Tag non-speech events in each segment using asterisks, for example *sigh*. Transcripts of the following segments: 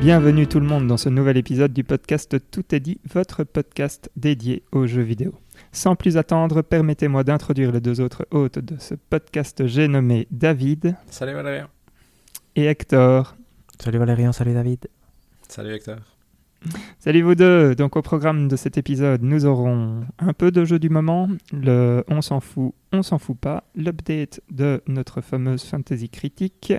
Bienvenue tout le monde dans ce nouvel épisode du podcast Tout est dit, votre podcast dédié aux jeux vidéo. Sans plus attendre, permettez-moi d'introduire les deux autres hôtes de ce podcast. J'ai nommé David. Salut Valérien. Et Hector. Salut Valérien, salut David. Salut Hector. Salut vous deux. Donc au programme de cet épisode, nous aurons un peu de jeu du moment, le on s'en fout, on s'en fout pas, l'update de notre fameuse fantasy critique,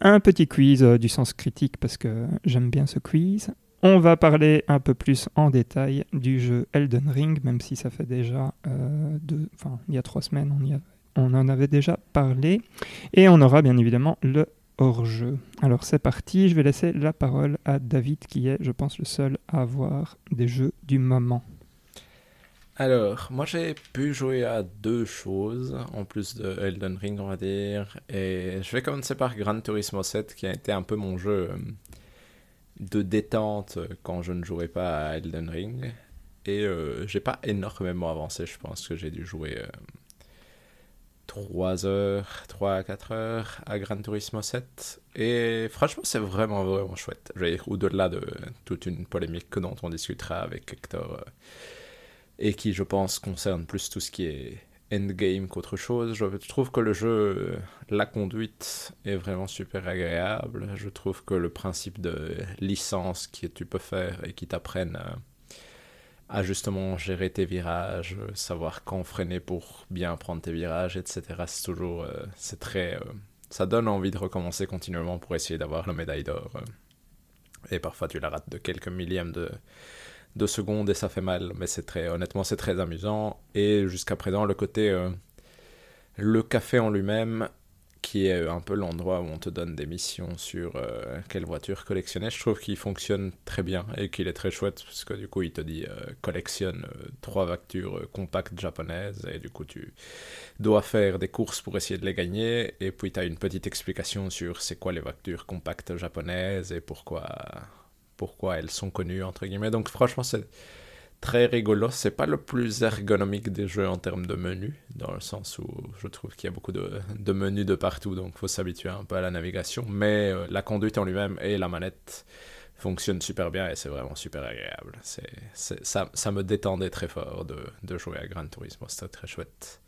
un petit quiz euh, du sens critique parce que j'aime bien ce quiz. On va parler un peu plus en détail du jeu Elden Ring, même si ça fait déjà euh, deux, enfin il y a trois semaines on, en avait déjà parlé. Et on aura bien évidemment le hors-jeu. Alors c'est parti, je vais laisser la parole à David qui est, je pense, le seul à avoir des jeux du moment. Alors, moi j'ai pu jouer à deux choses, en plus de Elden Ring, on va dire. Et je vais commencer par Gran Turismo 7, qui a été un peu mon jeu euh, de détente quand je ne jouais pas à Elden Ring. Et euh, j'ai pas énormément avancé, je pense que j'ai dû jouer euh, 3 heures, 3 à 4 heures à Gran Turismo 7. Et franchement, c'est vraiment, vraiment chouette. Au-delà de toute une polémique dont on discutera avec Hector, euh, et qui, je pense, concerne plus tout ce qui est endgame qu'autre chose, je trouve que le jeu, euh, la conduite est vraiment super agréable. Je trouve que le principe de licence que tu peux faire et qui t'apprennent euh, à justement gérer tes virages, savoir quand freiner pour bien prendre tes virages, etc. C'est toujours, euh, c'est très, euh, ça donne envie de recommencer continuellement pour essayer d'avoir la médaille d'or. Euh. Et parfois tu la rates de quelques millièmes de, de secondes et ça fait mal, mais c'est très, honnêtement, c'est très amusant. Et jusqu'à présent, le côté, le café en lui-même qui est un peu l'endroit où on te donne des missions sur euh, quelle voiture collectionner. Je trouve qu'il fonctionne très bien et qu'il est très chouette parce que du coup il te dit euh, collectionne euh, trois voitures compactes japonaises et du coup tu dois faire des courses pour essayer de les gagner et puis tu as une petite explication sur c'est quoi les voitures compactes japonaises et pourquoi pourquoi elles sont connues entre guillemets. Donc franchement c'est très rigolo. C'est pas le plus ergonomique des jeux en termes de menus, dans le sens où je trouve qu'il y a beaucoup de, menus de partout, donc faut s'habituer un peu à la navigation. Mais euh, la conduite en lui-même et la manette fonctionnent super bien et c'est vraiment super agréable. C'est, ça, ça me détendait très fort de, de jouer à Gran Turismo, c'était très chouette.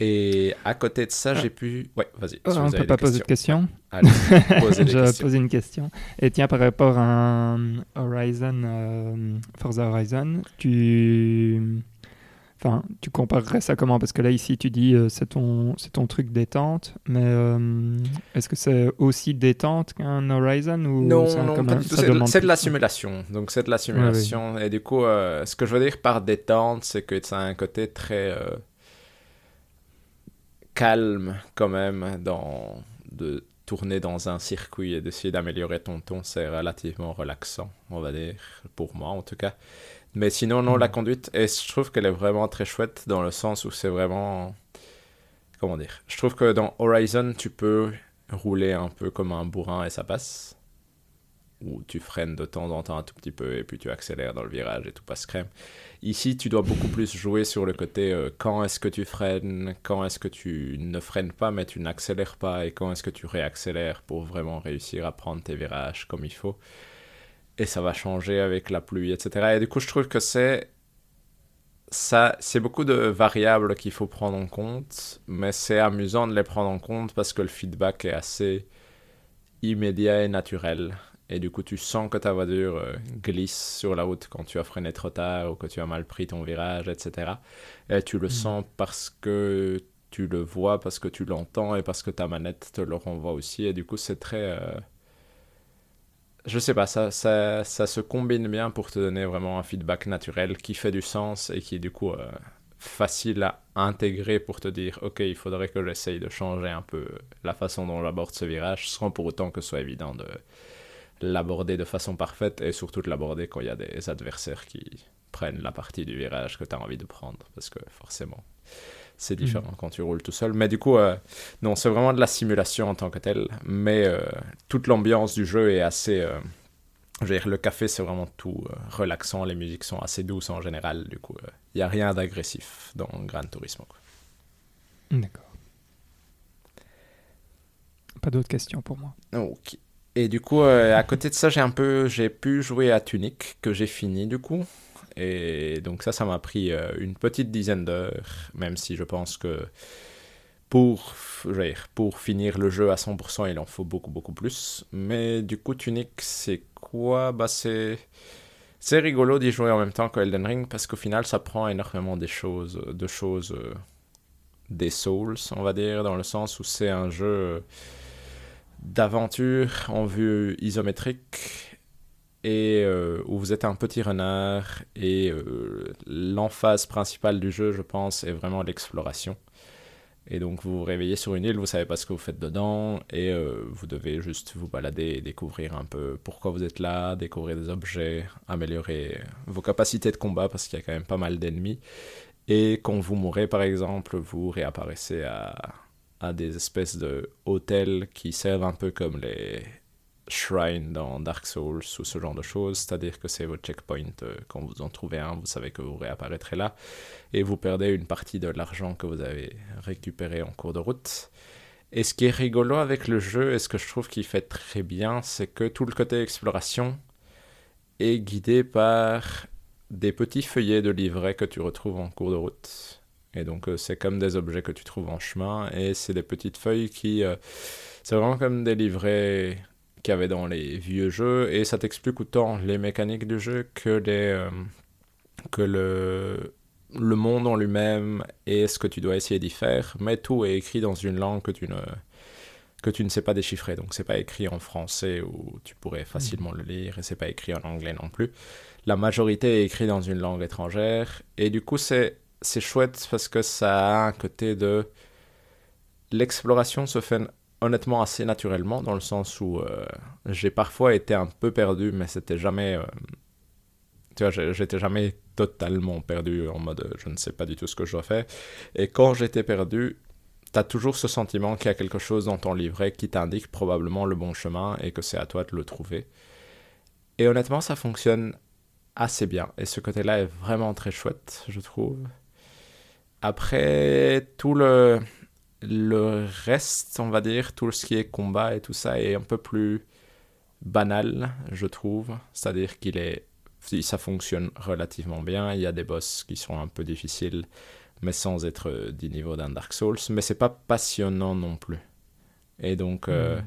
Et à côté de ça, ah. j'ai pu. Ouais, vas-y. Oh, on ne peut pas poser de questions. Allez, posez *laughs* Je vais poser une question. Et tiens, par rapport à Horizon, euh, Forza Horizon, tu. Enfin, tu comparerais ça comment? Parce que là, ici, tu dis euh, c'est ton, c'est ton truc détente, mais euh, est-ce que c'est aussi détente qu'un Horizon ou Non, non, pas du tout. C'est, de la simulation. Donc, c'est de la simulation. Et du coup, ce que je veux dire par détente, c'est que ça a un côté très calme quand même dans de tourner dans un circuit et d'essayer d'améliorer ton ton, c'est relativement relaxant, on va dire, pour moi en tout cas. Mais sinon, non, la mm. conduite, et je trouve qu'elle est vraiment très chouette dans le sens où c'est vraiment. Comment dire Je trouve que dans Horizon, tu peux rouler un peu comme un bourrin et ça passe où tu freines de temps en temps un tout petit peu et puis tu accélères dans le virage et tout passe crème. Ici, tu dois beaucoup plus jouer sur le côté euh, quand est-ce que tu freines, quand est-ce que tu ne freines pas mais tu n'accélères pas et quand est-ce que tu réaccélères pour vraiment réussir à prendre tes virages comme il faut. Et ça va changer avec la pluie, etc. Et du coup, je trouve que c'est ça, c'est beaucoup de variables qu'il faut prendre en compte, mais c'est amusant de les prendre en compte parce que le feedback est assez immédiat et naturel. Et du coup, tu sens que ta voiture euh, glisse sur la route quand tu as freiné trop tard ou que tu as mal pris ton virage, etc. Et tu le mm. sens parce que tu le vois, parce que tu l'entends et parce que ta manette te le renvoie aussi. Et du coup, c'est très... Euh, je sais pas, ça, ça, ça, se combine bien pour te donner vraiment un feedback naturel qui fait du sens et qui est du coup euh, facile à intégrer pour te dire ok il faudrait que j'essaye de changer un peu la façon dont j'aborde ce virage sans pour autant que ce soit évident de, l'aborder de façon parfaite et surtout de l'aborder quand il y a des adversaires qui prennent la partie du virage que tu as envie de prendre parce que forcément c'est différent mhm. quand tu roules tout seul. Mais du coup, euh, non, c'est vraiment de la simulation en tant que telle. Mais euh, toute l'ambiance du jeu est assez. Euh, je veux dire, le café, c'est vraiment tout relaxant. Les musiques sont assez douces en général. Du coup, il n'y a rien d'agressif dans Gran Turismo. D'accord. Pas d'autres questions pour moi? Ok. Et du coup, euh, à côté de ça, j'ai un peu, j'ai pu jouer à Tunic que j'ai fini du coup. Et donc ça, ça m'a pris euh, une petite dizaine d'heures, même si je pense que pour, pour finir le jeu à 100%, il en faut beaucoup, beaucoup plus. Mais du coup, Tunic, c'est quoi? Bah c'est... C'est rigolo d'y jouer en même temps que Elden Ring parce qu'au final, ça prend énormément des choses, de choses, euh, des Souls, on va dire, dans le sens où c'est un jeu d'aventure en vue isométrique et euh, où vous êtes un petit renard et euh, l'emphase principale du jeu, je pense, est vraiment l'exploration. Et donc vous vous réveillez sur une île, vous savez pas ce que vous faites dedans, et euh, vous devez juste vous balader et découvrir un peu pourquoi vous êtes là, découvrir des objets, améliorer vos capacités de combat parce qu'il y a quand même pas mal d'ennemis. Et quand vous mourrez par exemple, vous réapparaissez à, des espèces de hôtels qui servent un peu comme les shrines dans Dark Souls ou ce genre de choses, c'est-à-dire que c'est votre checkpoint, euh, quand vous en trouvez un, vous savez que vous réapparaîtrez là, et vous perdez une partie de l'argent que vous avez récupéré en cours de route. Et ce qui est rigolo avec le jeu, et ce que je trouve qu'il fait très bien, c'est que tout le côté exploration est guidé par des petits feuillets de livrets que tu retrouves en cours de route. Et donc, euh, c'est comme des objets que tu trouves en chemin. Et c'est des petites feuilles qui. Euh, c'est vraiment comme des livrets qu'il y avait dans les vieux jeux. Et ça t'explique autant les mécaniques du jeu que, euh, que le, le monde en lui-même et ce que tu dois essayer d'y faire. Mais tout est écrit dans une langue que tu ne, que tu ne sais pas déchiffrer. Donc, c'est pas écrit en français où tu pourrais facilement le lire. Et c'est pas écrit en anglais non plus. La majorité est écrite dans une langue étrangère. Et du coup, c'est c'est chouette parce que ça a un côté de... L'exploration se fait honnêtement assez naturellement, dans le sens où euh, j'ai parfois été un peu perdu, mais c'était jamais... Euh, tu vois, j'étais jamais totalement perdu en mode je ne sais pas du tout ce que je dois faire. Et quand j'étais perdu, tu as toujours ce sentiment qu'il y a quelque chose dans ton livret qui t'indique probablement le bon chemin et que c'est à toi de le trouver. Et honnêtement, ça fonctionne assez bien. Et ce côté-là est vraiment très chouette, je trouve. Après, tout le, le reste, on va dire, tout ce qui est combat et tout ça est un peu plus banal, je trouve. C'est-à-dire qu'il est, ça fonctionne relativement bien. Il y a des boss qui sont un peu difficiles, mais sans être du niveau d'un Dark Souls. Mais c'est pas passionnant non plus. Et donc, euh, hmm.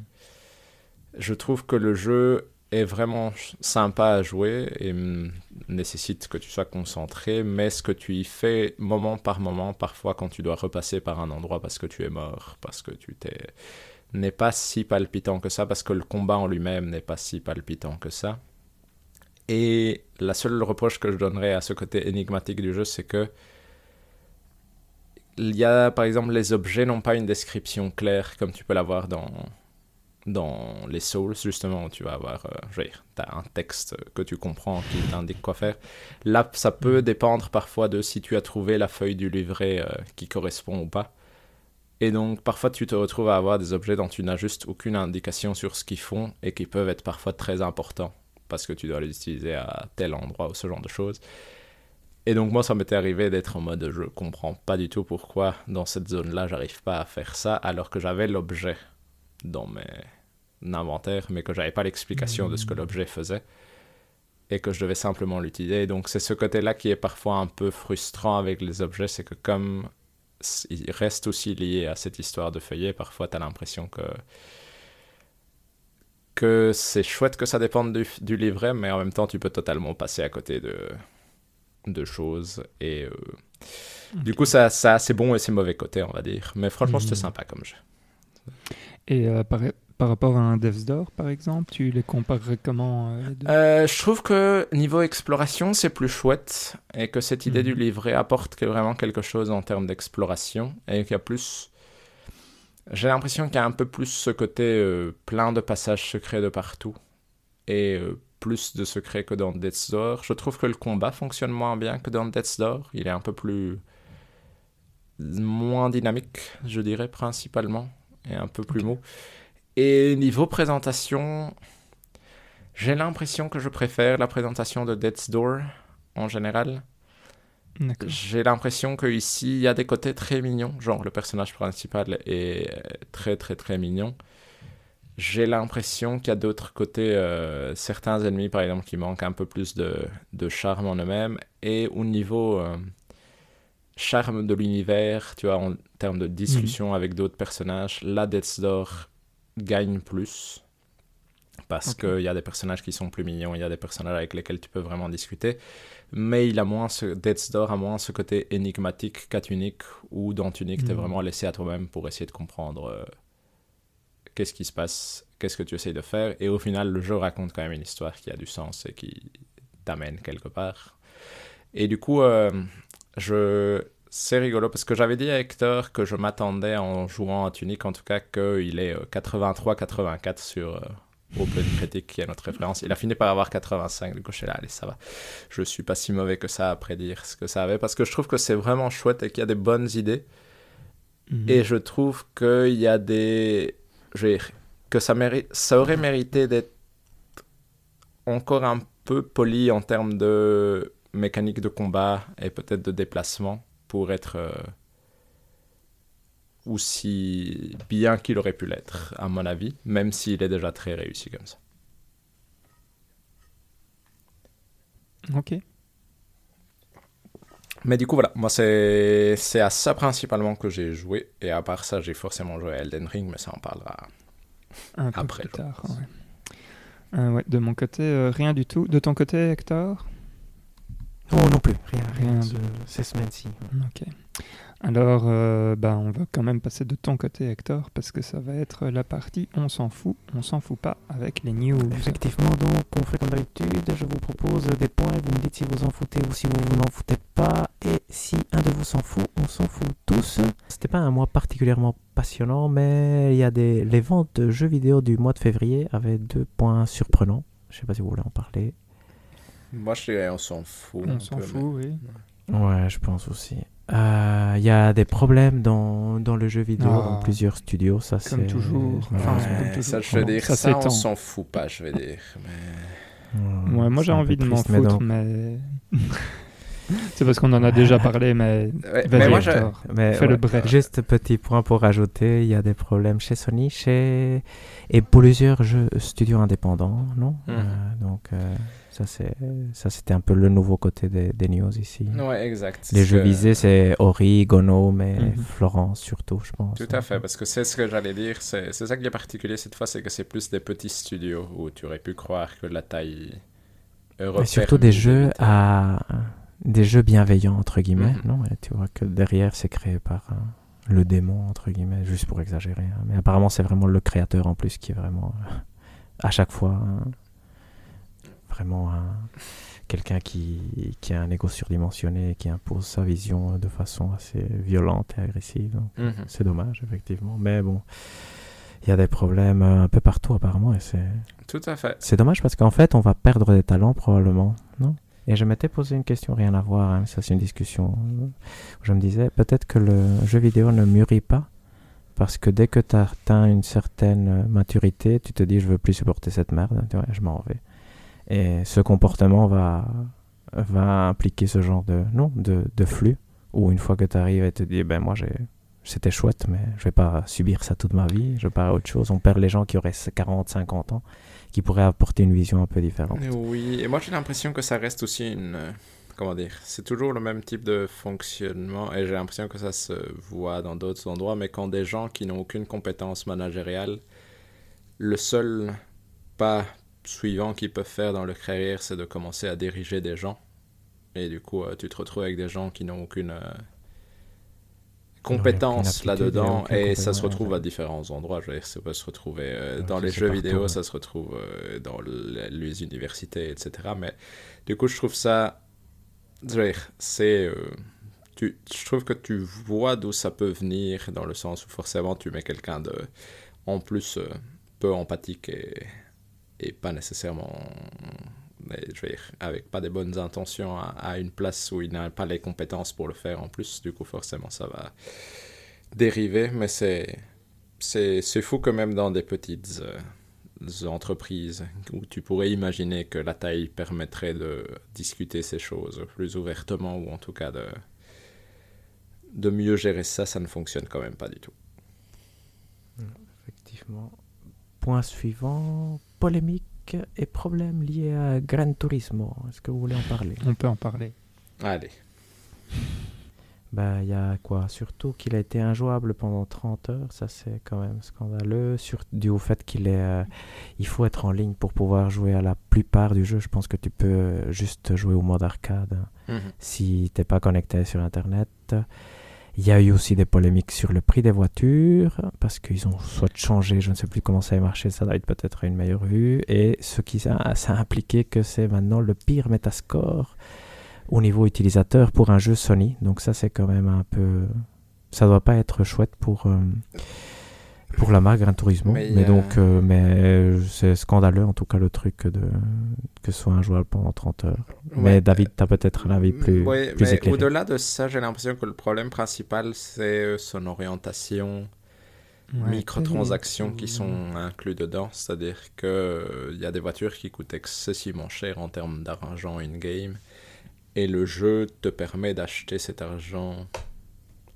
je trouve que le jeu est vraiment sympa à jouer et nécessite que tu sois concentré, mais ce que tu y fais moment par moment, parfois quand tu dois repasser par un endroit parce que tu es mort, parce que tu t'es n'est pas si palpitant que ça, parce que le combat en lui-même n'est pas si palpitant que ça. Et la seule reproche que je donnerais à ce côté énigmatique du jeu, c'est que il y a, par exemple, les objets n'ont pas une description claire comme tu peux l'avoir dans, dans les Souls, justement, tu vas avoir, euh, as un texte que tu comprends qui t'indique quoi faire. Là, ça peut dépendre parfois de si tu as trouvé la feuille du livret euh, qui correspond ou pas. Et donc, parfois, tu te retrouves à avoir des objets dont tu n'as juste aucune indication sur ce qu'ils font et qui peuvent être parfois très importants parce que tu dois les utiliser à tel endroit ou ce genre de choses. Et donc, moi, ça m'était arrivé d'être en mode je comprends pas du tout pourquoi dans cette zone-là, j'arrive pas à faire ça alors que j'avais l'objet dans mes inventaire, mais que j'avais pas l'explication de ce que hmm. l'objet faisait et que je devais simplement l'utiliser. Donc c'est ce côté-là qui est parfois un peu frustrant avec les objets, c'est que comme ils restent aussi liés à cette histoire de feuillet, parfois tu as l'impression que que c'est chouette que ça dépende du, du, livret, mais en même temps tu peux totalement passer à côté de, de choses et euh, du coup ça, ça a ses bons et ses mauvais côtés on va dire. Mais franchement c'était hmm. sympa comme jeu. Et euh, par rapport à un Death's Door, par exemple, tu les comparerais comment euh, euh, Je trouve que niveau exploration, c'est plus chouette et que cette idée du mhm. livret apporte vraiment quelque chose en termes d'exploration et qu'il y a plus. J'ai l'impression qu'il y a un peu plus ce côté euh, plein de passages secrets de partout et plus de secrets que dans Death's Door. Je trouve que le combat fonctionne moins bien que dans Death's Door. Il est un peu plus. moins dynamique, je dirais, principalement, et un peu plus mou. Et niveau présentation, j'ai l'impression que je préfère la présentation de Death's Door en général. J'ai l'impression qu'ici, il y a des côtés très mignons. Genre, le personnage principal est très, très, très mignon. j'ai l'impression qu'il y a d'autres côtés, euh, certains ennemis par exemple, qui manquent un peu plus de, de charme en eux-mêmes. Et au niveau euh, charme de l'univers, tu vois, en termes de discussion avec d'autres personnages, là, Death's Door gagne plus. Parce qu'il y a des personnages qui sont plus mignons, il y a des personnages avec lesquels tu peux vraiment discuter. Mais il a moins ce, Death's Door a moins ce côté énigmatique qu'à Tunic, où dans Tunic, tu es Mhm. vraiment laissé à toi-même pour essayer de comprendre euh, qu'est-ce qui se passe, qu'est-ce que tu essayes de faire. Et au final, le jeu raconte quand même une histoire qui a du sens et qui t'amène quelque part. Et du coup, euh, je... c'est rigolo parce que j'avais dit à Hector que je m'attendais en jouant à Tunic, en tout cas, qu'il est euh, 83-84 sur euh, Open Critic, qui est notre référence. Il a fini par avoir 85, du coup, je suis là, allez, ça va. Je suis pas si mauvais que ça à prédire ce que ça avait parce que je trouve que c'est vraiment chouette et qu'il y a des bonnes idées. Mhm. Et je trouve qu'il y a des. Je dire, que ça, mérite, ça aurait mérité d'être encore un peu poli en termes de mécanique de combat et peut-être de déplacement pour être euh, aussi bien qu'il aurait pu l'être, à mon avis, même s'il est déjà très réussi comme ça. Ok. Mais du coup, voilà, moi c'est c'est à ça principalement que j'ai joué. Et à part ça, j'ai forcément joué à Elden Ring, mais ça on parlera Un peu Après, plus tard. ouais. Euh, ouais, de mon côté, euh, rien du tout. De ton côté, Hector? Oh non plus, rien, rien, de- ces semaines-ci. Ok. Alors, euh, bah, on va quand même passer de ton côté, Hector, parce que ça va être la partie on s'en fout, on s'en fout pas avec les news. Effectivement, donc, on fait comme d'habitude, je vous propose des points, vous me dites si vous en foutez ou si vous vous n'en foutez pas, et si un de vous s'en fout, on s'en fout tous. C'était pas un mois particulièrement passionnant, mais il y a des... les ventes de jeux vidéo du mois de février avaient deux points surprenants. Je sais pas si vous voulez en parler. Moi, je dirais, on s'en fout. On s'en fout, oui. Ouais, je pense aussi. Euh, Il y a des problèmes dans, dans le jeu vidéo, Ah. dans plusieurs studios, ça c'est... Comme toujours. Enfin, comme toujours. ça, je veux dire, ça ça, on s'en fout pas, je vais dire. Mais... Ouais, moi j'ai envie de m'en mais foutre, donc- mais. *laughs* c'est parce qu'on en a déjà parlé, mais. Mais moi, je- Fais le bref. Juste petit point pour rajouter, il y a des problèmes chez Sony, chez et plusieurs jeux studios indépendants, non? Mhm. Euh, Donc euh, ça c'est ça c'était un peu le nouveau côté des, des news ici. Ouais, exact. Les jeux que- visés c'est Ori, Gono, mais Mhm. Florence surtout, je pense. Tout à fait, parce que c'est ce que j'allais dire. C'est c'est ça qui est particulier cette fois, c'est que c'est plus des petits studios où tu aurais pu croire que la taille. Mais européenne surtout des jeux à des jeux bienveillants entre guillemets, Mhm. non? Et Tu vois que derrière c'est créé par euh, le démon entre guillemets, juste pour exagérer. hein. Mais apparemment c'est vraiment le créateur en plus qui est vraiment euh, à chaque fois hein, vraiment un- quelqu'un qui, qui a un ego surdimensionné et qui impose sa vision euh, de façon assez violente et agressive. Donc, Mhm. c'est dommage effectivement, mais bon. Il y a des problèmes euh, un peu partout apparemment et c'est Tout à fait. c'est dommage parce qu'en fait, on va perdre des talents probablement, non? Et je m'étais posé une question, rien à voir, hein, ça c'est une discussion. euh, où Je me disais, peut-être que le jeu vidéo ne mûrit pas parce que dès que tu atteins une certaine euh, maturité, tu te dis, je veux plus supporter cette merde, je m'en vais. Et ce comportement va, impliquer ce genre de, non, de, flux où une fois que tu arrives et te dis, ben moi j'ai. C'était chouette, mais je vais pas subir ça toute ma vie. Je vais pas à autre chose. On perd les gens qui auraient 40, 50 ans qui pourrait apporter une vision un peu différente. Oui, et moi j'ai l'impression que ça reste aussi une. euh, Comment dire C'est toujours le même type de fonctionnement et j'ai l'impression que ça se voit dans d'autres endroits, mais quand des gens qui n'ont aucune compétence managériale, le seul pas suivant qu'ils peuvent faire dans leur carrière, c'est de commencer à diriger des gens. Et du coup, euh, tu te retrouves avec des gens qui n'ont aucune euh, compétence là-dedans et ça se retrouve à différents endroits. Je veux dire, ça peut se retrouver euh, dans les jeux partout, vidéo, ouais. ça se retrouve euh, dans le- les universités, etc. Mais du coup, je trouve ça. Je veux dire, c'est. euh, tu, je trouve que tu vois d'où ça peut venir, dans le sens où forcément tu mets quelqu'un de. En plus, peu empathique et, et pas nécessairement. Je veux dire, avec pas des bonnes intentions à, une place où il n'a pas les compétences pour le faire en plus, du coup, forcément, ça va dériver. Mais c'est. C'est fou que même dans des petites euh, entreprises où tu pourrais imaginer que la taille permettrait de discuter ces choses plus ouvertement ou en tout cas de, de mieux gérer ça, ça ne fonctionne quand même pas du tout. Effectivement. point suivant, polémique et problèmes liés à Gran Turismo. Est-ce que vous voulez en parler? On peut en parler. Allez. Bah, il y a quoi? Surtout qu'il a été injouable pendant 30 heures, ça c'est quand même scandaleux. Sur, dû au fait qu'il est, euh, il faut être en ligne pour pouvoir jouer à la plupart du jeu. Je pense que tu peux juste jouer au mode arcade hein, Mhm. si t'es pas connecté sur Internet. Il y a eu aussi des polémiques sur le prix des voitures parce qu'ils ont soit changé, je ne sais plus comment ça a marché, ça doit être peut-être une meilleure vue. Et ce qui ça a impliqué que c'est maintenant le pire Metascore au niveau utilisateur pour un jeu Sony. Donc ça c'est quand même un peu... Ça doit pas être chouette pour, euh, pour la marque Gran Turismo. Mais a- donc euh, mais euh, c'est scandaleux en tout cas le truc de, que ce soit injouable pendant 30 heures. Mais. David, tu as peut-être un avis plus, Ouais, plus mais éclairé. au-delà de ça, j'ai l'impression que le problème principal, c'est euh, son orientation Ouais. microtransactions qui sont inclus dedans. C'est-à-dire qu'il y a des voitures qui coûtent excessivement cher en termes d'argent in-game. Et le jeu te permet d'acheter cet argent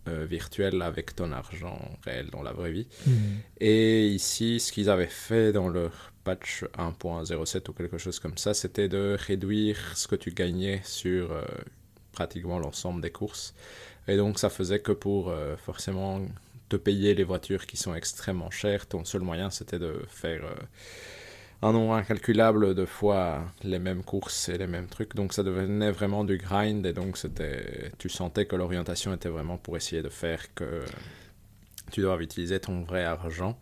euh, virtuel avec ton argent réel dans la vraie vie. Mhm. Et ici, ce qu'ils avaient fait dans leur patch 1.07 ou quelque chose comme ça, c'était de réduire ce que tu gagnais sur euh, pratiquement l'ensemble des courses. Et donc, ça faisait que pour euh, forcément te payer les voitures qui sont extrêmement chères, ton seul moyen, c'était de faire euh, un nombre incalculable de fois les mêmes courses et les mêmes trucs. Donc, ça devenait vraiment du grind. Et donc, c'était, tu sentais que l'orientation était vraiment pour essayer de faire que tu dois utiliser ton vrai argent.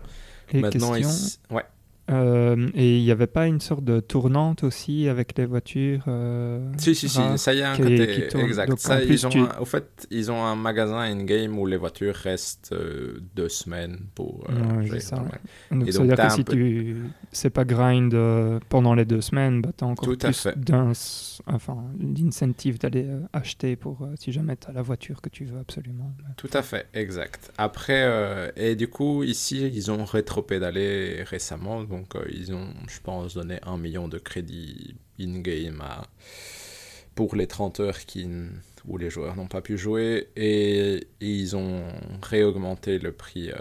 Et Maintenant, question, ici- ouais. Euh, et il n'y avait pas une sorte de tournante aussi avec les voitures euh, Si, si, si, ça y a un qui- côté qui exact. Donc, Ça, plus, ils ont tu- un- Au fait, ils ont un magasin in-game où les voitures restent euh, deux semaines pour. euh, Ouais, ça, ouais. Donc, Et ça donc, veut dire t'as que si peu- tu c'est pas grind pendant les deux semaines, bah, tu as encore Tout plus d'un enfin, l'incentive d'aller acheter pour si jamais tu as la voiture que tu veux absolument. Tout à fait, exact. Après, et du coup, ici, ils ont rétro-pédalé récemment, donc euh, ils ont, je pense, donné un million de crédits in-game pour les 30 heures où les joueurs n'ont pas pu jouer, et ils ont réaugmenté le prix euh,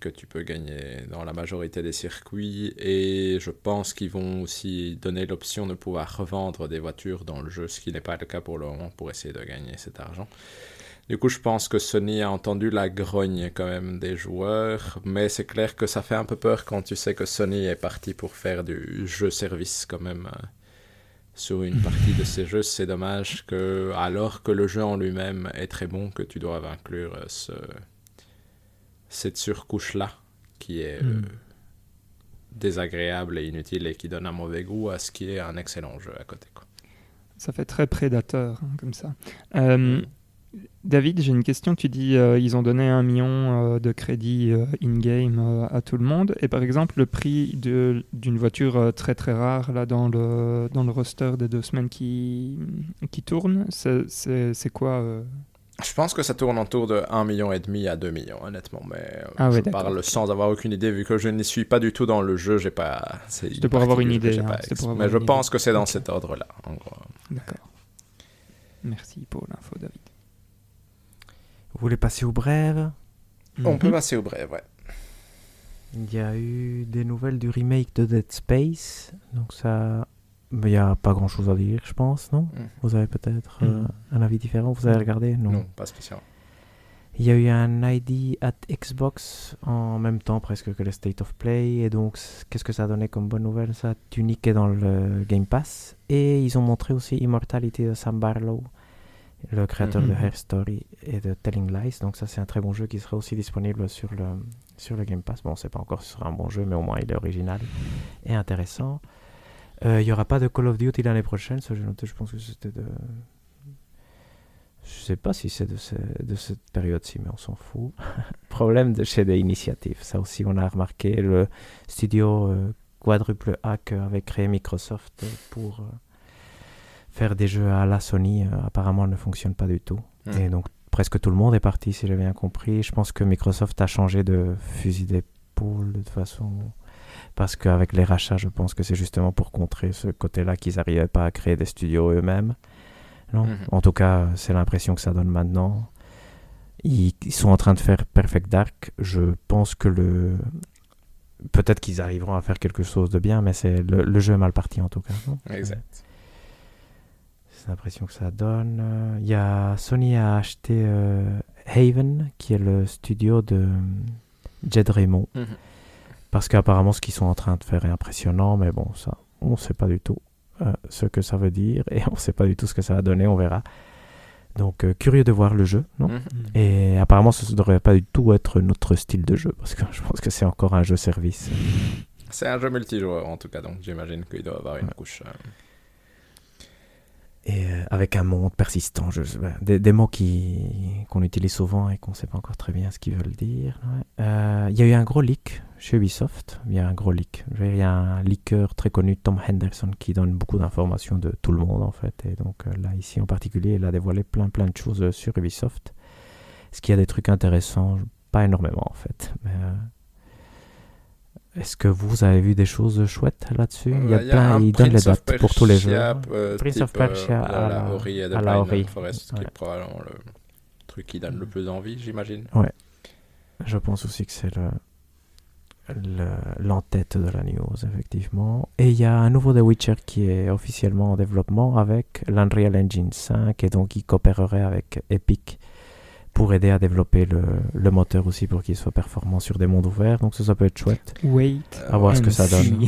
que tu peux gagner dans la majorité des circuits, et je pense qu'ils vont aussi donner l'option de pouvoir revendre des voitures dans le jeu, ce qui n'est pas le cas pour le moment, pour essayer de gagner cet argent. Du coup, je pense que Sony a entendu la grogne quand même des joueurs, mais c'est clair que ça fait un peu peur quand tu sais que Sony est parti pour faire du jeu-service quand même euh, sur une partie de ces jeux. C'est dommage que, alors que le jeu en lui-même est très bon, que tu doives inclure euh, ce, cette surcouche-là qui est euh, Mm. désagréable et inutile et qui donne un mauvais goût à ce qui est un excellent jeu à côté. Quoi. Ça fait très prédateur hein, comme ça. Euh, David, j'ai une question. Tu dis euh, ils ont donné un million euh, de crédits euh, in-game euh, à tout le monde. Et par exemple, le prix de- d'une voiture très très rare là dans le, dans le roster des deux semaines qui, qui tourne, c'est- c'est c'est quoi Je pense que ça tourne autour de 1,5 million et demi à 2 millions, honnêtement. Mais Ah je parle sans avoir aucune idée, vu que je n'y suis pas du tout dans le jeu. J'ai pas. c'est C'était pour avoir une idée, hein, pas c'était ex- pour avoir Mais je pense que c'est dans cet ordre-là, en gros. D'accord. Merci pour l'info, David. Vous voulez passer au brève? On Mhm. peut passer au bref, ouais. Il y a eu des nouvelles du remake de Dead Space. Donc ça... Mais il n'y a pas grand-chose à dire, je pense, non? Mhm. Vous avez peut-être euh, Mhm. un avis différent? Vous avez regardé? Non, pas spécialement. Il y a eu un ID at Xbox en même temps presque que le State of Play. Et donc, qu'est-ce que ça a donné comme bonne nouvelle? Ça, Tunic est dans le Game Pass. Et ils ont montré aussi Immortality de Sam Barlow, le créateur de Mhm. Hair Story et de Telling Lies. Donc ça, c'est un très bon jeu qui sera aussi disponible sur le, sur le Game Pass. Bon, on ne sait pas encore si ce sera un bon jeu, mais au moins il est original et intéressant. Euh, Il n'y aura pas de Call of Duty l'année prochaine. Ça, j'ai noté, je pense que c'était de... Je sais pas si c'est de, ce- de cette période-ci, mais on s'en fout. *laughs* Problème de chez des initiatives. Ça aussi, on a remarqué. Le studio euh, quadruple A qu'avait créé Microsoft euh, pour euh, faire des jeux à la Sony, euh, apparemment, ne fonctionne pas du tout. Hmm. Et donc, presque tout le monde est parti, si j'ai bien compris. Je pense que Microsoft a changé de fusil d'épaule de toute façon. Parce qu'avec les rachats, je pense que c'est justement pour contrer ce côté-là qu'ils n'arrivaient pas à créer des studios eux-mêmes. Non Mhm. En tout cas, c'est l'impression que ça donne maintenant. Ils, ils sont en train de faire Perfect Dark. Je pense que le, peut-être qu'ils arriveront à faire quelque chose de bien, mais c'est le, le jeu est mal parti en tout cas. non? Exact. C'est l'impression que ça donne. Euh, Il y a Sony a acheté euh, Haven, qui est le studio de euh, Jed Raymond, Mhm. parce qu'apparemment ce qu'ils sont en train de faire est impressionnant, mais bon, ça, on ne sait pas du tout euh, ce que ça veut dire et *laughs* on ne sait pas du tout ce que ça va donner, on verra. Donc euh, curieux de voir le jeu, non? Mhm. Et apparemment, ce ne devrait pas du tout être notre style de jeu, parce que *laughs* je pense que c'est encore un jeu service. C'est un jeu multijoueur en tout cas, donc j'imagine qu'il doit avoir une Ouais. couche. euh, Euh, avec un monde persistant, des, mots qui, qu'on utilise souvent et qu'on ne sait pas encore très bien ce qu'ils veulent dire. Euh, Il y a eu un gros leak chez Ubisoft. Il y a un gros leak. Il y a un leaker très connu, Tom Henderson, qui donne beaucoup d'informations de tout le monde en fait. Et donc euh, là, ici en particulier, il a dévoilé plein plein de choses sur Ubisoft. Est-ce qu'il y a des trucs intéressants Pas énormément en fait. Est-ce que vous avez vu des choses chouettes là-dessus? Il y a Ouais, plein, un il donne les Prince of dates pour tous les jeux. Euh, Prince type, of Persia euh, à la Ori et la Ori. Forest, qui Ouais. est probablement le truc qui donne le plus envie, j'imagine. Je pense aussi que c'est le le- l'entête de la news, effectivement. Et il y a un nouveau The Witcher qui est officiellement en développement avec l'Unreal Engine 5 et donc il coopérerait avec Epic pour aider à développer le, le moteur aussi pour qu'il soit performant sur des mondes ouverts. Donc ça, ça peut être chouette. Wait. Euh, À voir ce que ça donne.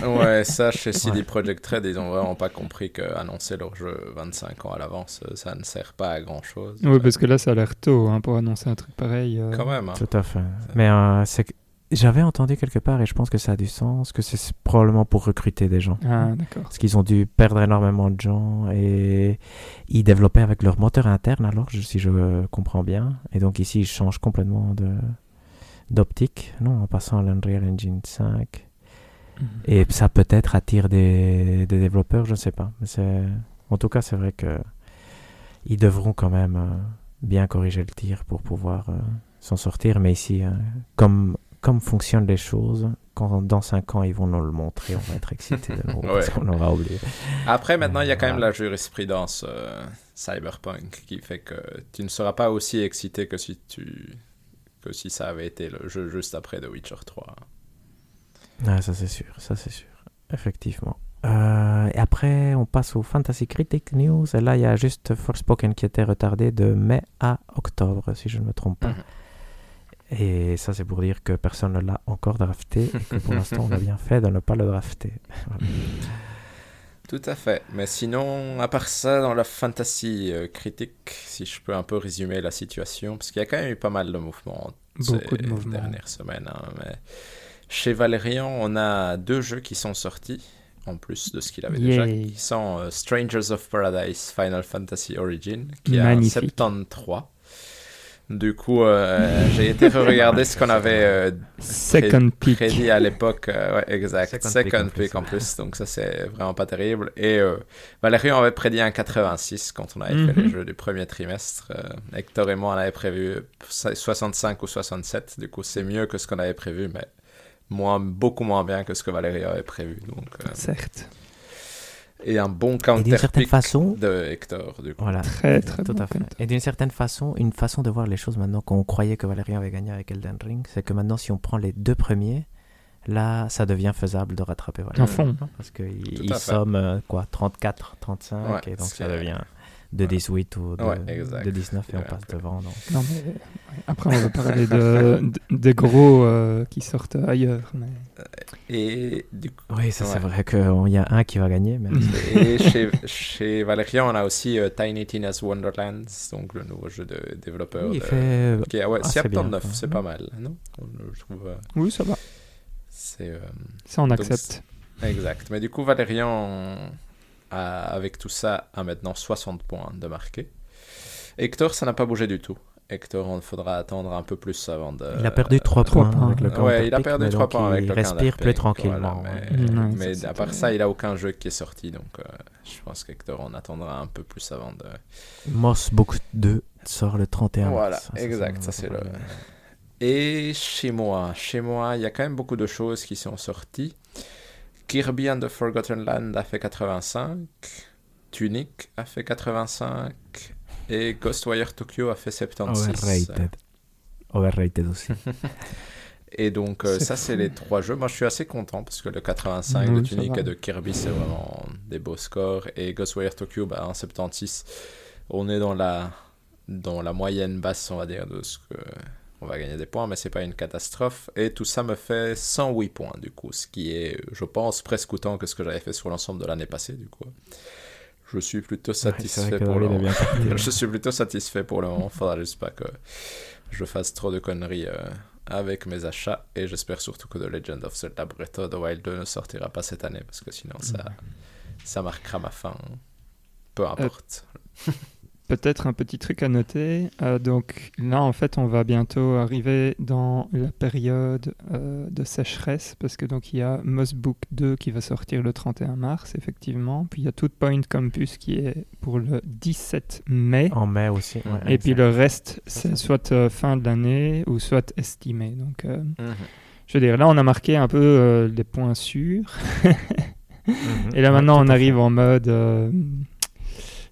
*laughs* Ouais, ça, chez CD Ouais. Projekt Red, ils ont vraiment pas compris qu'annoncer leur jeu 25 ans à l'avance, euh, ça ne sert pas à grand chose. Oui, parce que là, ça a l'air tôt hein, pour annoncer un truc pareil. euh. Quand même. hein. Tout à fait. Mais euh, c'est j'avais entendu quelque part et je pense que ça a du sens que c'est probablement pour recruter des gens. Ah, d'accord. Parce qu'ils ont dû perdre énormément de gens et ils développaient avec leur moteur interne alors, si je comprends bien. Et donc ici, ils changent complètement de d'optique, non, en passant à l'Unreal Engine 5. Et ça peut-être attire des, des développeurs, je ne sais pas. Mais c'est, en tout cas, c'est vrai que ils devront quand même euh, bien corriger le tir pour pouvoir euh, s'en sortir. Mais ici, euh, comme comme fonctionnent les choses, quand dans 5 ans ils vont nous le montrer, on va être excités de nouveau parce qu'on aura oublié. Après, maintenant, il y a quand même la jurisprudence euh, cyberpunk qui fait que tu ne seras pas aussi excité que si tu que si ça avait été le jeu juste après The Witcher 3. Ah, ça c'est sûr, ça c'est sûr, effectivement. Euh, et après, on passe au Fantasy Critic News. Et là, il y a juste Forspoken qui était retardé de mai à octobre, si je ne me trompe pas. Mhm. Et ça, c'est pour dire que personne ne l'a encore drafté et que pour l'instant, on a bien fait de ne pas le drafter. *laughs* Voilà. Tout à fait. Mais sinon, à part ça, dans la fantasy euh, critique, si je peux un peu résumer la situation, parce qu'il y a quand même eu pas mal de mouvements Beaucoup de ces mouvements. dernières semaines. hein, mais chez Valérian, on a deux jeux qui sont sortis, en plus de ce qu'il avait déjà, qui sont euh, Strangers of Paradise Final Fantasy Origin, qui est Magnifique. en 73. Du coup, euh, j'ai été regarder ce qu'on avait euh, Second pré- pick. prédit à l'époque. euh, ouais, exact. Second Second, pick pick, en plus, plus. Donc ça, c'est vraiment pas terrible. Et euh, Valérian avait prédit un 86 quand on avait fait Mhm. les jeux du premier trimestre. Euh, Hector et moi, on avait prévu 65 ou 67. Du coup, c'est mieux que ce qu'on avait prévu, mais moins, beaucoup moins bien que ce que Valérian avait prévu. Donc, euh, Certes. Et un bon Et d'une counter certaine façon, de Hector. Du coup. voilà. Très, très Tout bon à fait. Et d'une certaine façon, une façon de voir les choses maintenant qu'on croyait que Valérian avait gagné avec Elden Ring, c'est que maintenant, si on prend les deux premiers, là, ça devient faisable de rattraper Valérian. En fond. Parce qu'ils somment euh, quoi, 34, 35, Ouais, et donc ça devient de Ouais. 18 ou de, Ouais, de 19 et on passe devant. Donc. Non, mais, ouais. Après, on va parler de, *laughs* de- des gros euh, qui sortent ailleurs. Mais... Et du coup, Oui, ça c'est vrai qu'il y a un qui va gagner, mais Et chez, chez Valérian, on a aussi euh, Tiny Tina's Wonderlands, donc le nouveau jeu de développeur. Oui, il de- fait qui est- ouais, assez bien, 79, quoi. c'est pas mal, non? Je trouve. euh, Oui, ça va. c'est euh, Ça, on Donc, accepte. exact. Mais du coup, Valérian, a- avec tout ça, a maintenant 60 points de marqué. Hector, ça n'a pas bougé du tout. Hector, on faudra attendre un peu plus avant de. il a perdu 3 trois points, avec le Ouais, counter il a perdu mais 3 donc points avec il respire plus tranquillement. voilà, ouais. mais Ouais, mais ça, à part ça, il a aucun jeu qui est sorti, donc euh, je pense qu'Hector, on attendra un peu plus avant de. Moss Book 2 sort le 31 Voilà, mars. Ça, exact, ça, c'est le- Et chez moi, chez moi, il y a quand même beaucoup de choses qui sont sorties. Kirby and the Forgotten Land a fait 85, Tunic a fait 85 et Ghostwire Tokyo a fait 76. Overrated. Overrated aussi. *laughs* Et donc, euh, ça, c'est les trois jeux. Moi, je suis assez content parce que le 85 Oui, de Tunic et de Kirby, c'est vraiment des beaux scores. Et Ghostwire Tokyo, bah, un 76, on est dans la, dans la moyenne basse, on va dire, de ce que. On va gagner des points, mais c'est pas une catastrophe. Et tout ça me fait 108 points, du coup, ce qui est, je pense, presque autant que ce que j'avais fait sur l'ensemble de l'année passée, du coup. Je suis plutôt satisfait pour le moment. *laughs* Je suis plutôt satisfait pour le moment. Faudra juste pas que je fasse trop de conneries euh, avec mes achats. Et j'espère surtout que The Legend of Zelda Breath of the Wild 2 ne sortira pas cette année parce que sinon ça, ça marquera ma fin. Peu importe. *laughs* Peut-être un petit truc à noter. euh, donc là, en fait, on va bientôt arriver dans la période euh, de sécheresse parce que donc il y a Moss Book 2 qui va sortir le 31 mars, effectivement. Puis il y a Tout Point Campus qui est pour le 17 mai. En mai aussi. ouais, Et puis le reste, c'est soit euh, fin de l'année ou soit estimé. Donc, Mhm. je veux dire, là, on a marqué un peu les points sûrs. Mhm. *laughs* Et là, maintenant, on arrive en mode.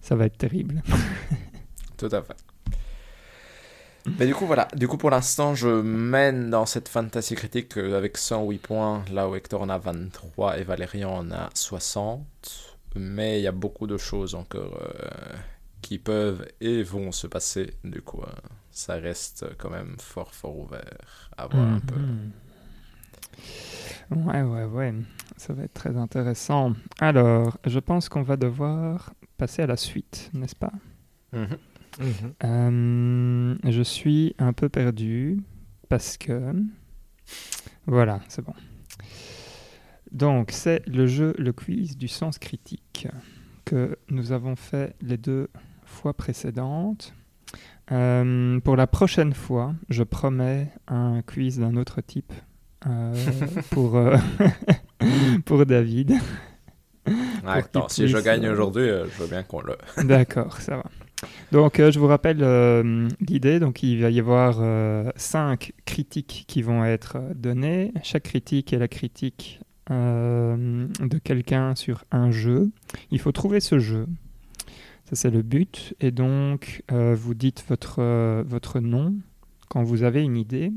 Ça va être terrible. *laughs* Tout à fait. Mais du coup, voilà. Du coup, pour l'instant, je mène dans cette fantasy critique euh, avec 108 points, là où Hector en a 23 et Valérian en a 60. Mais il y a beaucoup de choses encore euh, qui peuvent et vont se passer. Du coup, euh, ça reste quand même fort, fort ouvert à voir un peu. Mhm. Ouais, ouais, ouais. Ça va être très intéressant. Alors, je pense qu'on va devoir passer à la suite, n'est-ce pas? Mhm. Mhm. Euh, Je suis un peu perdu parce que... Voilà, c'est bon. Donc, c'est le jeu, le quiz du sens critique que nous avons fait les deux fois précédentes. Euh, pour la prochaine fois, je promets un quiz d'un autre type euh, *laughs* pour, euh, *laughs* pour David. Attends, si je gagne euh, aujourd'hui, euh, je veux bien qu'on le. *laughs* D'accord, ça va. Donc, euh, je vous rappelle euh, l'idée. Donc, il va y avoir euh, cinq critiques qui vont être données. Chaque critique est la critique de quelqu'un sur un jeu. Il faut trouver ce jeu. Ça, c'est le but. Et donc, vous dites votre, votre nom quand vous avez une idée.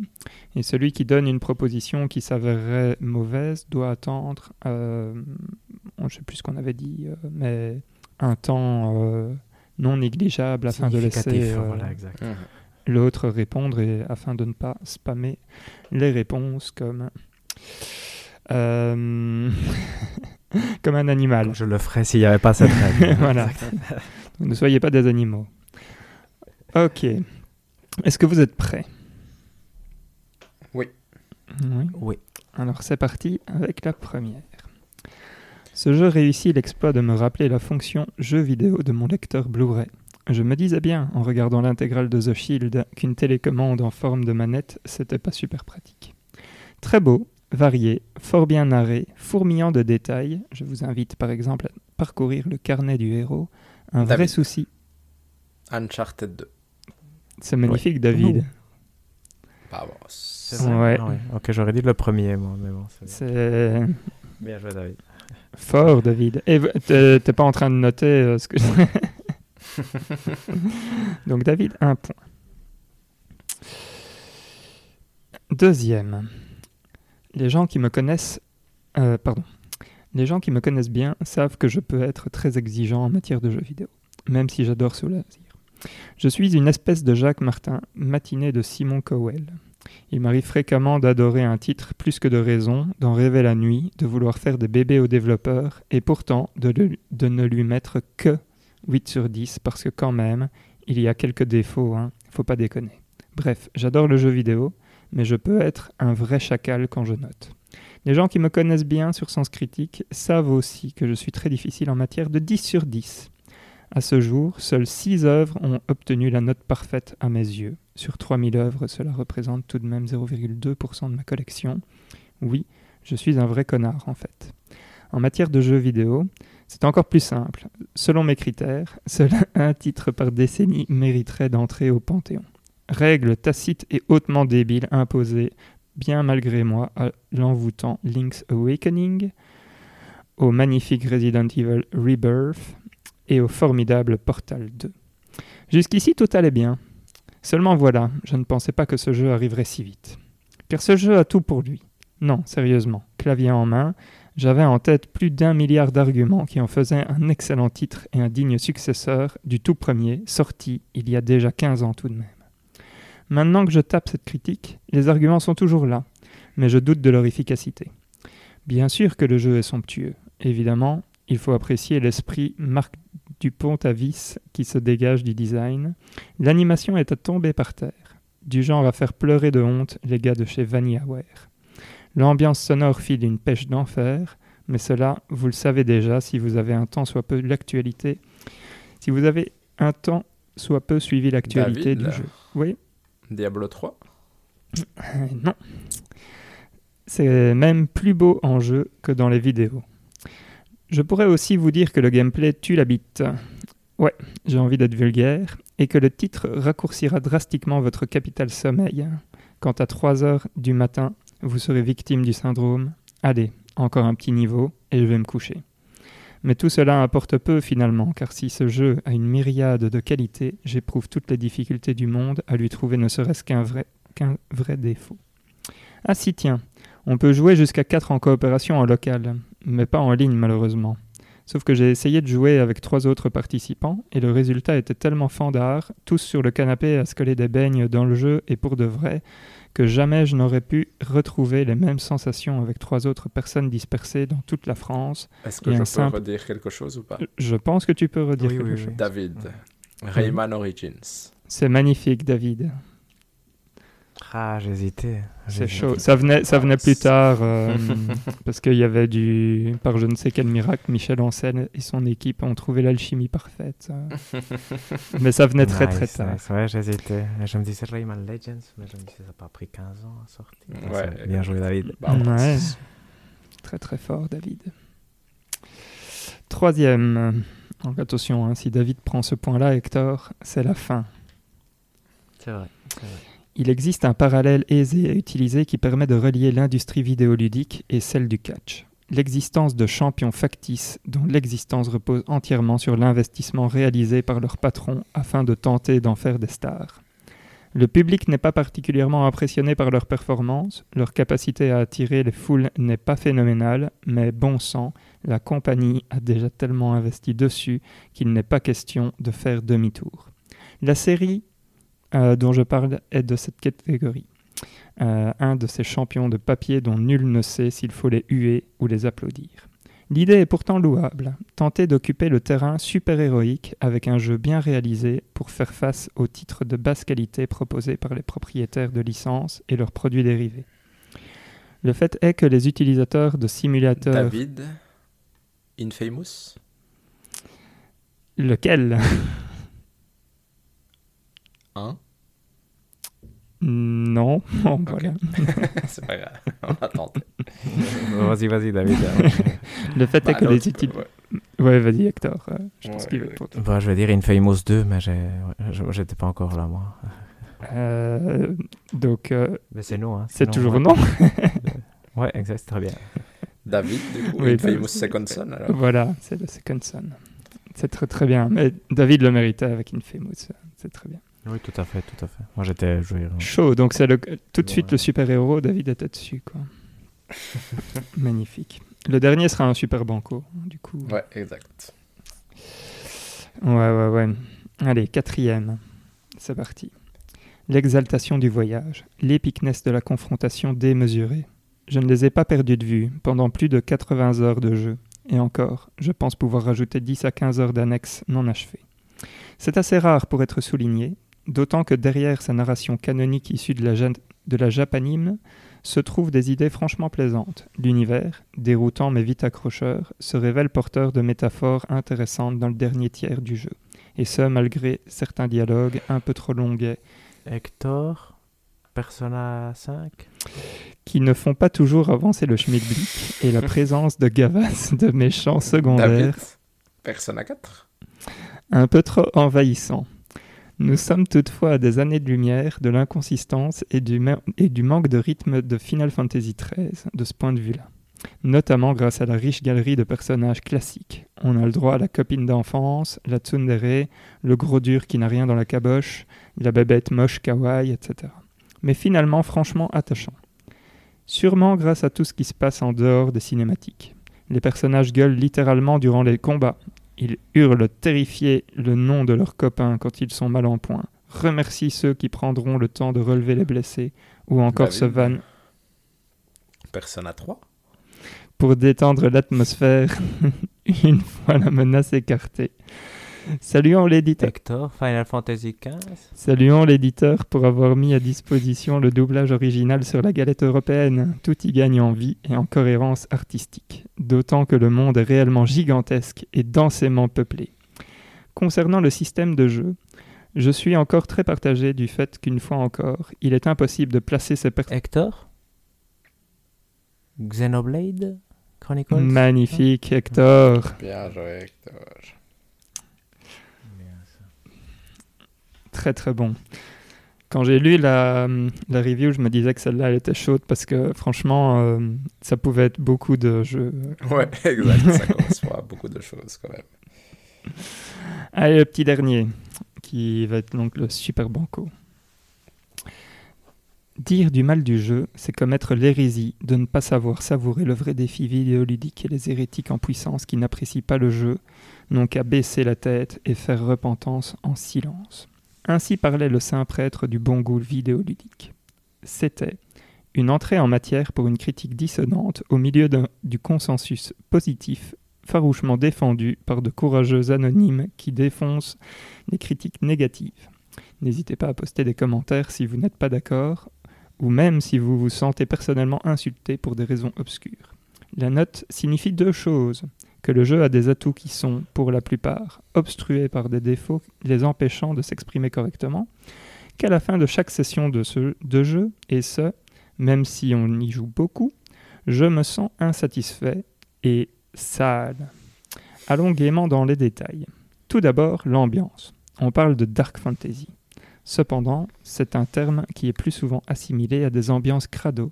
Et celui qui donne une proposition qui s'avérerait mauvaise doit attendre, euh, je ne sais plus ce qu'on avait dit, euh, mais un temps euh, non négligeable afin de laisser euh, voilà. Mhm. l'autre répondre et afin de ne pas spammer les réponses comme euh, *laughs* comme un animal. Je le ferai s'il n'y avait pas cette règle. *laughs* voilà. Ne soyez pas des animaux. Ok. Est-ce que vous êtes prêts? Oui. Oui. Oui. Alors c'est parti avec la première. Ce jeu réussit l'exploit de me rappeler la fonction jeu vidéo de mon lecteur Blu-ray. Je me disais bien, en regardant l'intégrale de The Shield, qu'une télécommande en forme de manette, c'était pas super pratique. Très beau, varié, fort bien narré, fourmillant de détails. Je vous invite par exemple à parcourir le carnet du héros. Un vrai David. souci. Uncharted 2. C'est magnifique, David. Pas bon. C'est vrai Ouais. Ouais. Ok, j'aurais dit le premier, moi, mais bon. c'est C'est Bien joué, David. fort, David. Et v- t'es t'es pas en train de noter euh, ce que. *laughs* Donc, David, un point. Deuxième. Les gens qui me connaissent. euh, pardon. Les gens qui me connaissent bien savent que je peux être très exigeant en matière de jeux vidéo, même si j'adore ce loisir. Je suis une espèce de Jacques Martin, matinée de Simon Cowell. Il m'arrive fréquemment d'adorer un titre plus que de raison, d'en rêver la nuit, de vouloir faire des bébés aux développeurs, et pourtant de, ne lui mettre que 8 sur 10, parce que quand même, il y a quelques défauts, hein, faut pas déconner. Bref, j'adore le jeu vidéo, mais je peux être un vrai chacal quand je note. Les gens qui me connaissent bien sur Sens Critique savent aussi que je suis très difficile en matière de 10 sur 10. À ce jour, seules 6 œuvres ont obtenu la note parfaite à mes yeux. Sur 3000 œuvres, cela représente tout de même 0,2% de ma collection. Oui, je suis un vrai connard en fait. En matière de jeux vidéo, c'est encore plus simple. Selon mes critères, seul *laughs* un titre par décennie mériterait d'entrer au Panthéon. Règle tacite et hautement débile imposée, bien malgré moi, à l'envoûtant Link's Awakening, au magnifique Resident Evil Rebirth et au formidable Portal 2. Jusqu'ici, tout allait bien. Seulement voilà, je ne pensais pas que ce jeu arriverait si vite. Car ce jeu a tout pour lui. Non, sérieusement, clavier en main, j'avais en tête plus d'un milliard d'arguments qui en faisaient un excellent titre et un digne successeur du tout premier, sorti il y a déjà 15 ans tout de même. Maintenant que je tape cette critique, les arguments sont toujours là, mais je doute de leur efficacité. Bien sûr que le jeu est somptueux. Évidemment, il faut apprécier l'esprit Marc Dupont à vis qui se dégage du design. L'animation est à tomber par terre, du genre à faire pleurer de honte les gars de chez VanillaWare. L'ambiance sonore file une pêche d'enfer, mais cela, vous le savez déjà si vous avez un temps soit peu l'actualité. Si vous avez un temps soit peu suivi l'actualité du jeu. Oui, Diablo 3 Euh, non. C'est même plus beau en jeu que dans les vidéos. Je pourrais aussi vous dire que le gameplay tue la bite. Ouais, j'ai envie d'être vulgaire. Et que le titre raccourcira drastiquement votre capital sommeil. Quand à 3 heures du matin, vous serez victime du syndrome. Allez, encore un petit niveau et je vais me coucher. Mais tout cela importe peu finalement, car si ce jeu a une myriade de qualités, j'éprouve toutes les difficultés du monde à lui trouver ne serait-ce qu'un vrai, défaut. Ah si tiens, on peut jouer jusqu'à 4 en coopération en local, mais pas en ligne malheureusement. Sauf que j'ai essayé de jouer avec trois autres participants et le résultat était tellement fandard, tous sur le canapé à se coller des beignes dans le jeu et pour de vrai, que jamais je n'aurais pu retrouver les mêmes sensations avec trois autres personnes dispersées dans toute la France. Est-ce que je peux simple- redire quelque chose ou pas? Je pense que tu peux redire Oui, quelque oui, chose. David, Rayman Origins. C'est magnifique, David. Ah, j'hésitais. C'est chaud. Ça venait, ça venait plus c'est- tard euh, *laughs* parce qu'il y avait du, par je ne sais quel miracle, Michel Ancel et son équipe ont trouvé l'alchimie parfaite. euh. *laughs* Mais ça venait très très tard. nice. Ouais, j'hésitais. Je me disais Rayman Legends, mais je me disais ça n'a pas pris 15 ans à sortir. Ouais. C'est Bien joué, David. Bah, Ouais. Très très fort, David. Troisième. Donc attention, hein, si David prend ce point-là, Hector, c'est la fin. C'est vrai. Il existe un parallèle aisé à utiliser qui permet de relier l'industrie vidéoludique et celle du catch. L'existence de champions factices dont l'existence repose entièrement sur l'investissement réalisé par leurs patrons afin de tenter d'en faire des stars. Le public n'est pas particulièrement impressionné par leur performance, leur capacité à attirer les foules n'est pas phénoménale, mais bon sang, la compagnie a déjà tellement investi dessus qu'il n'est pas question de faire demi-tour. La série euh, dont je parle est de cette catégorie. Euh, un de ces champions de papier dont nul ne sait s'il faut les huer ou les applaudir. L'idée est pourtant louable, tenter d'occuper le terrain super-héroïque avec un jeu bien réalisé pour faire face aux titres de basse qualité proposés par les propriétaires de licences et leurs produits dérivés. Le fait est que les utilisateurs de simulateurs... David, Infamous. Lequel? 1. Non. *laughs* Bon, voilà. *laughs* C'est pas grave, *laughs* on va tenter. vas-y, vas-y, David. Le fait est Bah, que les l'autre, utilisateurs... ouais. Ouais, vas-y Hector, euh, je pense Ouais, qu'il ouais. pour toi. Bah, je vais dire Infamous 2, mais j'étais pas encore là, moi. Euh, donc, euh, Mais c'est non. Hein, c'est toujours ouais. non. Ouais, exact, c'est très bien. David, du coup, Oui, Infamous. Second Son, alors. Voilà, c'est le Second Son. C'est très très bien. Mais David le méritait avec Infamous. C'est très bien. Oui, tout à fait, tout à fait. Moi, j'étais joué. Chaud, donc c'est le, tout de suite ouais. le super-héros. David était dessus, quoi. *laughs* Magnifique. Le dernier sera un super banco, du coup. Ouais, exact. Ouais, ouais, ouais. Allez, quatrième. C'est parti. L'exaltation du voyage, l'épicness de la confrontation démesurée. Je ne les ai pas perdus de vue pendant plus de 80 heures de jeu. Et encore, je pense pouvoir rajouter 10 à 15 heures d'annexes non achevées. C'est assez rare pour être souligné, d'autant que derrière sa narration canonique issue de la, ja- de la japanime se trouvent des idées franchement plaisantes. L'univers, déroutant mais vite accrocheur, se révèle porteur de métaphores intéressantes dans le dernier tiers du jeu. Et ce, malgré certains dialogues un peu trop longuets, Hector, Persona 5. qui ne font pas toujours avancer le schmilblick, et la *laughs* présence de gavasses de méchants David, secondaires Persona 4. un peu trop envahissants. Nous sommes toutefois à des années de lumière de l'inconsistance et du, manque de rythme de Final Fantasy XIII de ce point de vue-là. Notamment grâce à la riche galerie de personnages classiques. On a le droit à la copine d'enfance, la tsundere, le gros dur qui n'a rien dans la caboche, la bébête moche kawaii, etc. Mais finalement franchement attachant. Sûrement grâce à tout ce qui se passe en dehors des cinématiques. Les personnages gueulent littéralement durant les combats. Ils hurlent terrifiés le nom de leurs copains quand ils sont mal en point. Remercie ceux qui prendront le temps de relever les blessés ou encore se vannent Persona 3 pour détendre l'atmosphère *laughs* une fois la menace écartée. Saluons l'éditeur. Hector, Final Fantasy XV. Saluons l'éditeur pour avoir mis à disposition le doublage original sur la galette européenne. Tout y gagne en vie et en cohérence artistique. D'autant que le monde est réellement gigantesque et densément peuplé. Concernant le système de jeu, je suis encore très partagé du fait qu'une fois encore, il est impossible de placer ces personnages. Hector? Xenoblade Chronicles? Magnifique, Hector. Bien joué, Hector. Très très bon. Quand j'ai lu la, la review, je me disais que celle-là elle était chaude parce que franchement, euh, ça pouvait être beaucoup de jeux. Ouais, *laughs* exact. Ça correspond à beaucoup de choses quand même. Allez, le petit dernier, qui va être donc le super banco. Dire du mal du jeu, c'est commettre l'hérésie de ne pas savoir savourer le vrai défi vidéoludique et les hérétiques en puissance qui n'apprécient pas le jeu n'ont qu'à baisser la tête et faire repentance en silence. Ainsi parlait le saint prêtre du bon goût vidéoludique. C'était une entrée en matière pour une critique dissonante au milieu du consensus positif farouchement défendu par de courageux anonymes qui défoncent les critiques négatives. N'hésitez pas à poster des commentaires si vous n'êtes pas d'accord, ou même si vous vous sentez personnellement insulté pour des raisons obscures. La note signifie deux choses. Que le jeu a des atouts qui sont, pour la plupart, obstrués par des défauts les empêchant de s'exprimer correctement, qu'à la fin de chaque session de, jeu, et ce, même si on y joue beaucoup, je me sens insatisfait et sale. Allons gaiement dans les détails. Tout d'abord, l'ambiance. On parle de dark fantasy. Cependant, c'est un terme qui est plus souvent assimilé à des ambiances crado,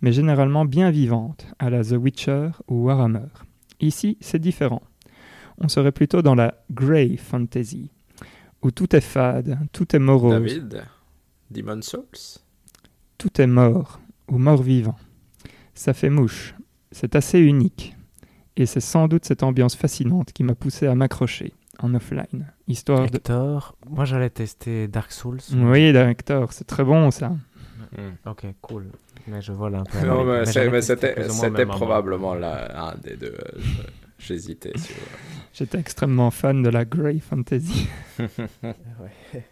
mais généralement bien vivantes, à la The Witcher ou Warhammer. Ici, c'est différent. On serait plutôt dans la grey fantasy, où tout est fade, tout est morose, David Demon Souls? Tout est mort ou mort-vivant. Ça fait mouche. C'est assez unique. Et c'est sans doute cette ambiance fascinante qui m'a poussé à m'accrocher en offline, histoire de... Hector, moi j'allais tester Dark Souls. Oui, Hector, c'est très bon ça. Ok, cool. Mais je vole un peu. Non, mais, c'était probablement la, un des deux. euh, je- J'hésitais sur. J'étais extrêmement fan de la Grey Fantasy. *laughs* Ouais.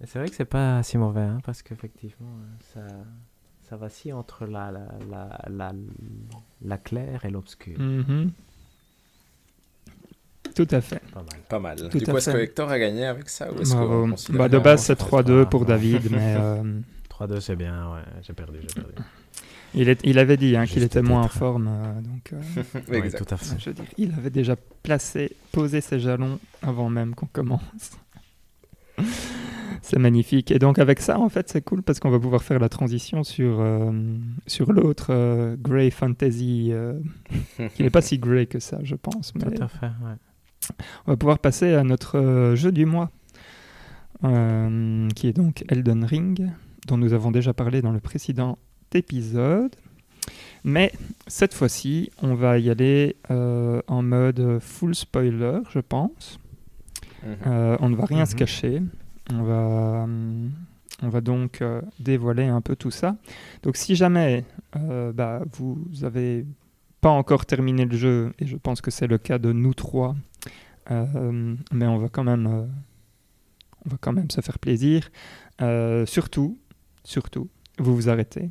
Mais C'est vrai que c'est pas si mauvais, hein, parce qu'effectivement, euh, ça, ça vacille entre la, la, la, la, la claire et l'obscur. Mhm. Tout à fait. Pas mal. Pas mal. Tout du coup, est-ce fait. que Hector a gagné avec ça ou est-ce Bah, de base, c'est je pense 3-2 pas, pour. David, mais euh, *laughs* 3-2, c'est bien, ouais, j'ai perdu, j'ai perdu. il, est- il avait dit hein, qu'il était moins en forme. euh, donc, euh, *laughs* Oui, Exact. tout à fait. je veux dire, il avait déjà placé, posé ses jalons avant même qu'on commence. *laughs* C'est magnifique. Et donc avec ça, en fait, c'est cool parce qu'on va pouvoir faire la transition sur, euh, sur l'autre euh, Grey Fantasy, euh, qui n'est pas *laughs* si grey que ça, je pense. Mais Tout à fait, ouais. on va pouvoir passer à notre euh, jeu du mois, euh, qui est donc Elden Ring, dont nous avons déjà parlé dans le précédent épisode. Mais cette fois-ci, on va y aller euh, en mode full spoiler, je pense. Mhm. Euh, on ne va rien se Mhm. cacher. On va, hum, on va donc euh, dévoiler un peu tout ça. Donc si jamais euh, bah, vous avez pas encore terminé le jeu, et je pense que c'est le cas de nous trois, euh, mais on va quand même, euh, on va quand même se faire plaisir. Euh, surtout, surtout, vous vous arrêtez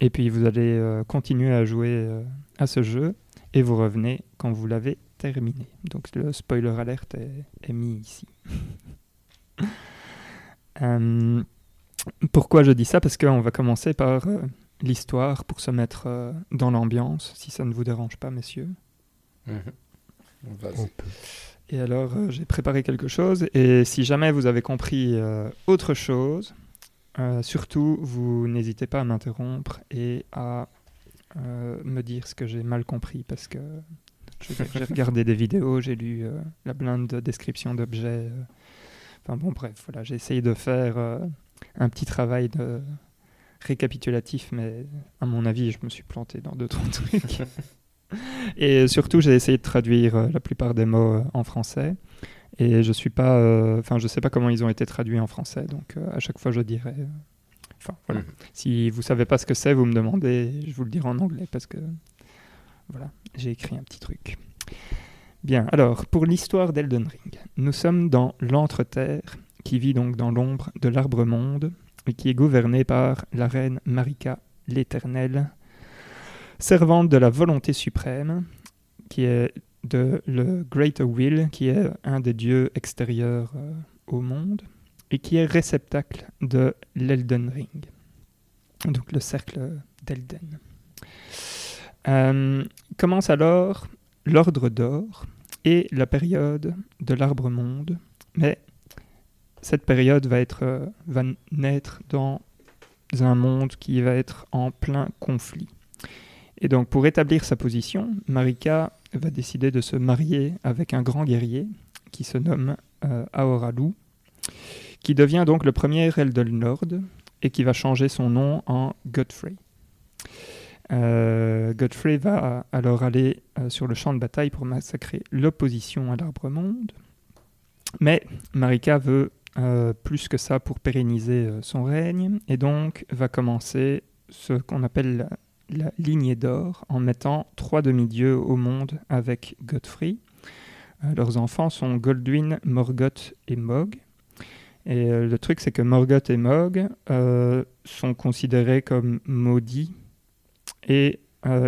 et puis vous allez euh, continuer à jouer euh, à ce jeu et vous revenez quand vous l'avez terminé. Donc le spoiler alert est, est mis ici. *laughs* Euh, pourquoi je dis ça? Parce qu'on va commencer par euh, l'histoire pour se mettre euh, dans l'ambiance, si ça ne vous dérange pas, messieurs. Mhm. On peut. Et alors, euh, j'ai préparé quelque chose. Et si jamais vous avez compris euh, autre chose, euh, surtout, vous n'hésitez pas à m'interrompre et à euh, me dire ce que j'ai mal compris. Parce que j'ai regardé des vidéos, j'ai lu euh, la blinde de description d'objets. Enfin bon, bref, voilà, j'ai essayé de faire un petit travail de récapitulatif, mais à mon avis, je me suis planté dans deux, trois trucs. *laughs* Et surtout, j'ai essayé de traduire la plupart des mots en français. Et je suis pas, euh, enfin, je sais pas comment ils ont été traduits en français, donc à chaque fois je dirais. Enfin, voilà. Mhm. Si vous savez pas ce que c'est, vous me demandez, je vous le dirai en anglais parce que voilà, j'ai écrit un petit truc. Bien, alors pour l'histoire d'Elden Ring, nous sommes dans l'Entre-Terre, qui vit donc dans l'ombre de l'arbre monde et qui est gouverné par la reine Marika l'Éternelle, servante de la volonté suprême, qui est de le Greater Will, qui est un des dieux extérieurs euh, au monde, et qui est réceptacle de l'Elden Ring, donc le cercle d'Elden. Euh, commence alors l'ordre d'or et la période de l'arbre monde, mais cette période va, être, euh, va naître dans un monde qui va être en plein conflit. Et donc pour établir sa position, Marika va décider de se marier avec un grand guerrier qui se nomme euh, qui devient donc le premier Elden Lord et qui va changer son nom en Godfrey. Euh, Godfrey va alors aller euh, sur le champ de bataille pour massacrer l'opposition à l'arbre monde. Mais Marika veut euh, plus que ça pour pérenniser son règne et donc va commencer ce qu'on appelle la, lignée d'or en mettant trois demi-dieux au monde avec Godfrey. Euh, leurs enfants sont Goldwyn, Morgoth et Mog. Et euh, le truc, c'est que Morgoth et Mog euh, sont considérés comme maudits et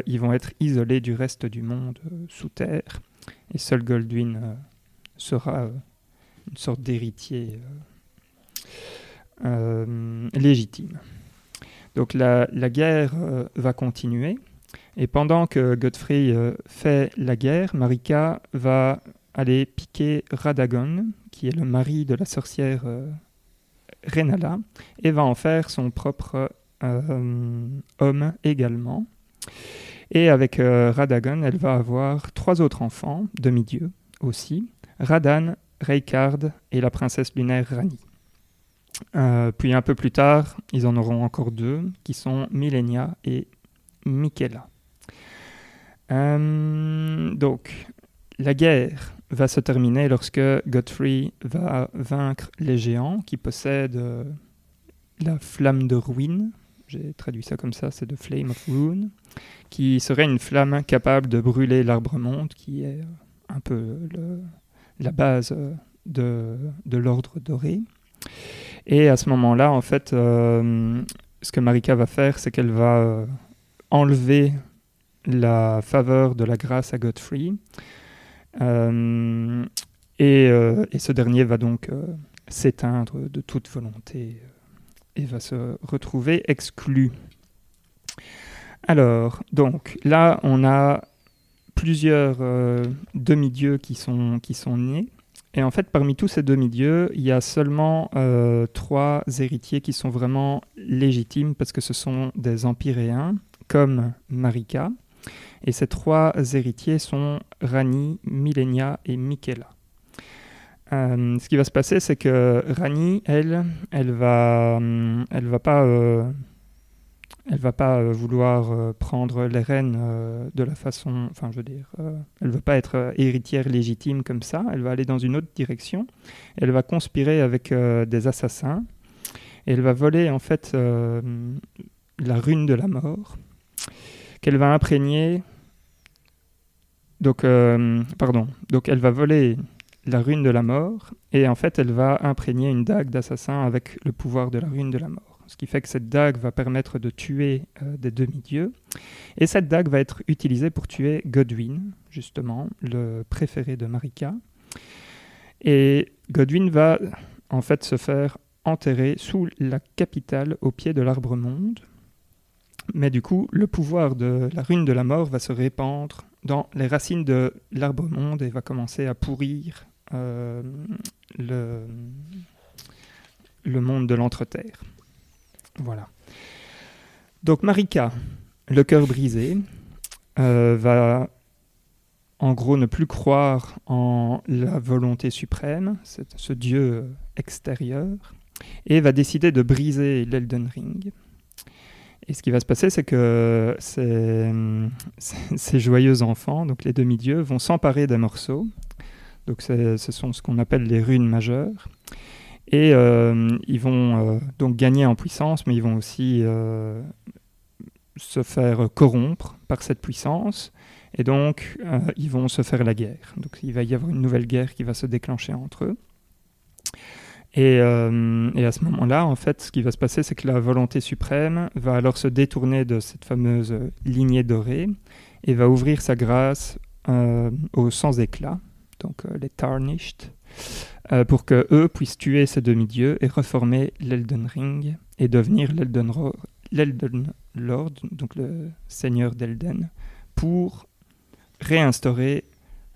ils vont être isolés du reste du monde sous terre. Et seul Goldwyn sera une sorte d'héritier légitime. Donc la, guerre euh, va continuer. Et pendant que Godfrey euh, fait la guerre, Marika va aller piquer Radagon, qui est le mari de la sorcière euh, Renala, et va en faire son propre homme également. Et avec Radagon, elle va avoir trois autres enfants, demi-dieux aussi, Radan, Reykard et la princesse lunaire Rani. Euh, puis un peu plus tard, ils en auront encore deux, qui sont Millenia et Michaela. Euh, donc, la guerre va se terminer lorsque Godfrey va vaincre les géants qui possèdent euh, la flamme de ruine. J'ai traduit ça comme ça, c'est de Flame of Ruin, qui serait une flamme capable de brûler l'arbre monde, qui est un peu la base de l'ordre doré. Et à ce moment-là, en fait, euh, ce que Marika va faire, c'est qu'elle va euh, enlever la faveur de la grâce à Godfrey. Euh, et, ce dernier va donc s'éteindre de toute volonté et va se retrouver exclu. Alors, donc là, on a plusieurs demi-dieux qui sont nés. Et en fait, parmi tous ces demi-dieux, il y a seulement euh, trois héritiers qui sont vraiment légitimes parce que ce sont des empyréens, comme Marika. Et ces trois héritiers sont Rani, Millenia et Michaela. Euh, ce qui va se passer, c'est que Rani, elle, elle va, hum, elle va pas, euh, elle va pas euh, vouloir euh, prendre les rênes euh, de la façon, enfin, je veux dire, elle veut pas être héritière légitime comme ça. Elle va aller dans une autre direction. Elle va conspirer avec des assassins. Et elle va voler en fait la rune de la mort qu'elle va imprégner. Donc, pardon. Donc, elle va voler la rune de la mort et en fait, elle va imprégner une dague d'assassin avec le pouvoir de la rune de la mort. Ce qui fait que cette dague va permettre de tuer euh, des demi-dieux. Et cette dague va être utilisée pour tuer Godwyn, justement, le préféré de Marika. Et Godwyn va en fait se faire enterrer sous la capitale au pied de l'arbre monde. Mais du coup, le pouvoir de la rune de la mort va se répandre dans les racines de l'arbre monde et va commencer à pourrir euh, le monde de l'entre-terre. Voilà. Donc Marika, le cœur brisé, euh, va en gros ne plus croire en la volonté suprême, ce Dieu extérieur, et va décider de briser l'Elden Ring. Et ce qui va se passer, c'est que ces, *laughs* ces joyeux enfants, donc les demi-dieux, vont s'emparer des morceaux. Donc ce sont ce qu'on appelle les runes majeures. Et euh, ils vont euh, donc gagner en puissance, mais ils vont aussi euh, se faire corrompre par cette puissance. Et donc, ils vont se faire la guerre. Donc il va y avoir une nouvelle guerre qui va se déclencher entre eux. Et, et, à ce moment-là, en fait, ce qui va se passer, c'est que la volonté suprême va alors se détourner de cette fameuse lignée dorée et va ouvrir sa grâce aux sans éclat, donc les tarnished, euh, pour que eux puissent tuer ces demi-dieux et reformer l'Elden Ring et devenir l'Elden Lord, donc le seigneur d'Elden, pour réinstaurer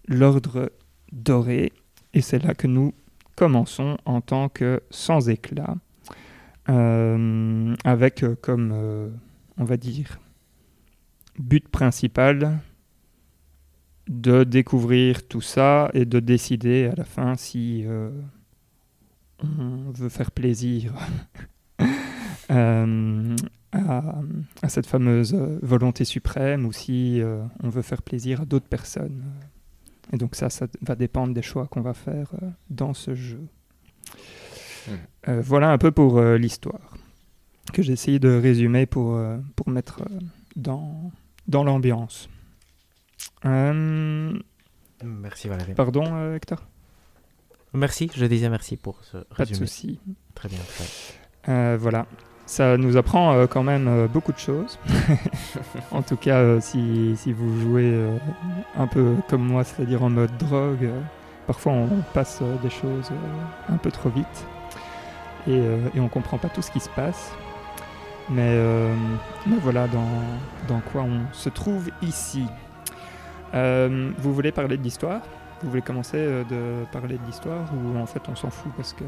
l'ordre doré. Et c'est là que nous commençons en tant que sans éclat, euh, avec euh, comme, on va dire, but principal de découvrir tout ça et de décider à la fin si euh, on veut faire plaisir *laughs* euh, à, cette fameuse volonté suprême ou si euh, on veut faire plaisir à d'autres personnes. Et donc ça, ça va dépendre des choix qu'on va faire dans ce jeu. Hmm. voilà un peu pour l'histoire que j'ai essayé de résumer pour, pour mettre dans, dans l'ambiance. Euh, merci Valérie. Pardon euh, Hector? Merci, je disais merci pour ce résumé. Pas de souci. Très bien. Euh, voilà, ça nous apprend quand même beaucoup de choses. *laughs* en tout cas, si, si, vous jouez un peu comme moi, c'est-à-dire en mode drogue, parfois on passe des choses un peu trop vite et, et on comprend pas tout ce qui se passe. Mais, mais voilà dans, dans quoi on se trouve ici. Euh, vous voulez parler de l'histoire? Vous voulez commencer euh, de parler de l'histoire ou en fait on s'en fout parce que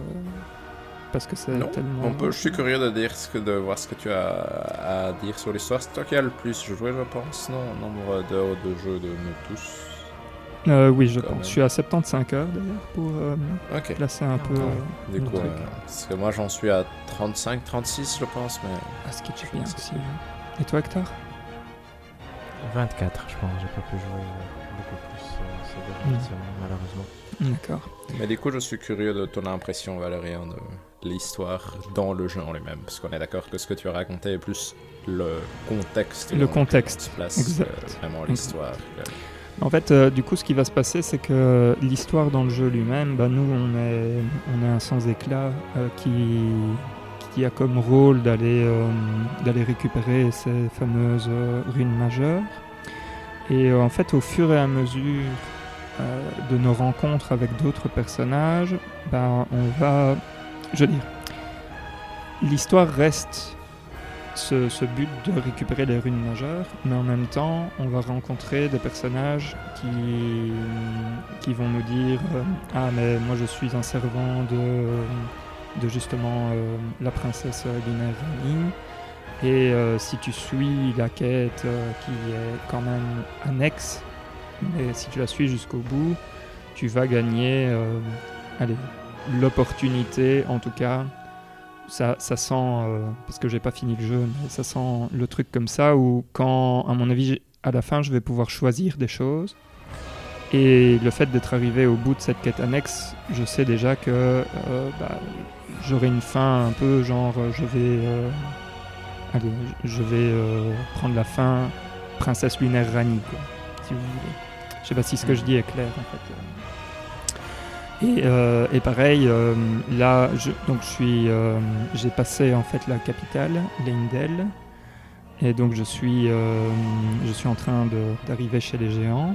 parce que c'est tellement. On peut, je suis curieux de dire ce que de voir ce que tu as à dire sur l'histoire. C'est toi qui as le plus joué, je pense, non? Nombre d'heures de jeu de nous tous. Euh, oui, je pense. Je suis à 75 heures d'ailleurs pour euh, placer un peu. du coup, parce que moi j'en suis à 35, 36, je pense, mais. Ah, ce qui est bien aussi. Et toi, Hector? 24, je pense. J'ai pas pu jouer euh, beaucoup plus euh, ces dernières semaines, malheureusement. D'accord. Mais du coup, je suis curieux de ton impression, Valérie, de l'histoire dans le jeu en lui-même. Parce qu'on est d'accord que ce que tu as raconté est plus le contexte. Le contexte. Place, exact. Euh, vraiment l'histoire. En fait, du coup, ce qui va se passer, c'est que l'histoire dans le jeu lui-même, bah, nous, on est, on est un sans-éclat qui, qui a comme rôle d'aller d'aller récupérer ces fameuses runes majeures. Et euh, en fait, au fur et à mesure euh, de nos rencontres avec d'autres personnages, ben, on va. Je veux dire, l'histoire reste ce, but de récupérer les runes majeures, mais en même temps, on va rencontrer des personnages qui, vont nous dire euh, Ah, mais moi je suis un servant de, de justement la princesse Linaire et euh, si tu suis la quête euh, qui est quand même annexe, mais si tu la suis jusqu'au bout, tu vas gagner euh, l'opportunité, en tout cas, ça, ça sent, parce que j'ai pas fini le jeu, mais ça sent le truc comme ça où quand, à mon avis, à la fin, je vais pouvoir choisir des choses. Et le fait d'être arrivé au bout de cette quête annexe, je sais déjà que bah, j'aurai une fin un peu genre je vais Allez, je vais euh, prendre la fin Princesse Lunaire Rani, quoi, si vous voulez. Je sais pas si ce que je dis est clair, en fait. Et, euh, et pareil, euh, là, donc je suis, j'ai passé en fait la capitale, Lindel, et donc je suis, je suis en train d'arriver chez les géants.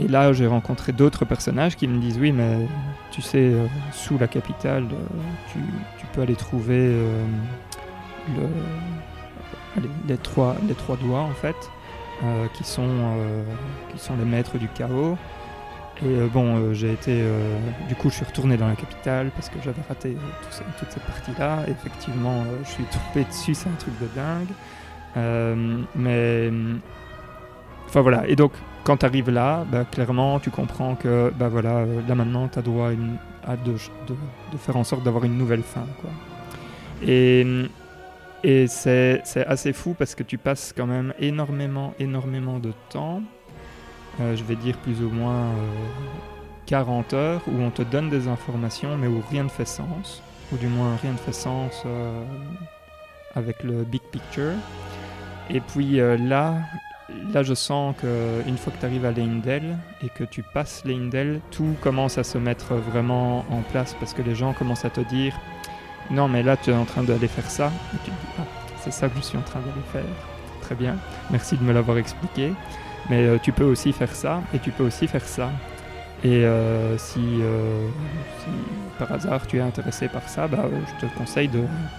Et là, j'ai rencontré d'autres personnages qui me disent oui, mais tu sais, sous la capitale, tu, tu, peux aller trouver le, les, trois, doigts en fait, euh, qui, sont, euh, les maîtres du chaos. Et euh, bon, j'ai été. du coup, je suis retourné dans la capitale parce que j'avais raté toute cette partie-là. Effectivement, je suis tombé dessus, c'est un truc de dingue. mais. Enfin voilà. Et donc, quand tu arrives là, bah, clairement, tu comprends que bah, voilà, là maintenant, tu as droit à, de, faire en sorte d'avoir une nouvelle fin. Quoi. Et c'est assez fou parce que tu passes quand même énormément, énormément de temps. euh, je vais dire plus ou moins euh, 40 heures où on te donne des informations mais où rien ne fait sens. Ou du moins rien ne fait sens euh, avec le big picture. Et puis euh, là, là, je sens que une fois que tu arrives à Leindel et que tu passes Leindel, tout commence à se mettre vraiment en place parce que les gens commencent à te dire non, mais là, tu es en train d'aller faire ça. Et tu te dis ah, c'est ça que je suis en train d'aller faire. Très bien, merci de me l'avoir expliqué. Mais euh, tu peux aussi faire ça et tu peux aussi faire ça. Et euh, si, euh, si par hasard tu es intéressé par ça, bah, je te conseille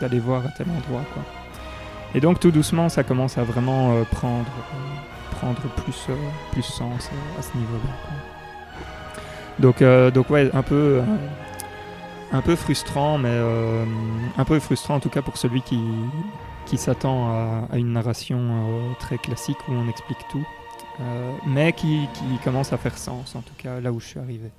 d'aller voir à tel endroit. Et donc tout doucement, ça commence à vraiment euh, prendre, euh, prendre plus, euh, plus sens à ce niveau-là. Donc, donc ouais, un peu, un peu frustrant, mais un peu frustrant en tout cas pour celui qui, qui s'attend à, à une narration très classique où on explique tout, mais qui, qui commence à faire sens en tout cas là où je suis arrivé.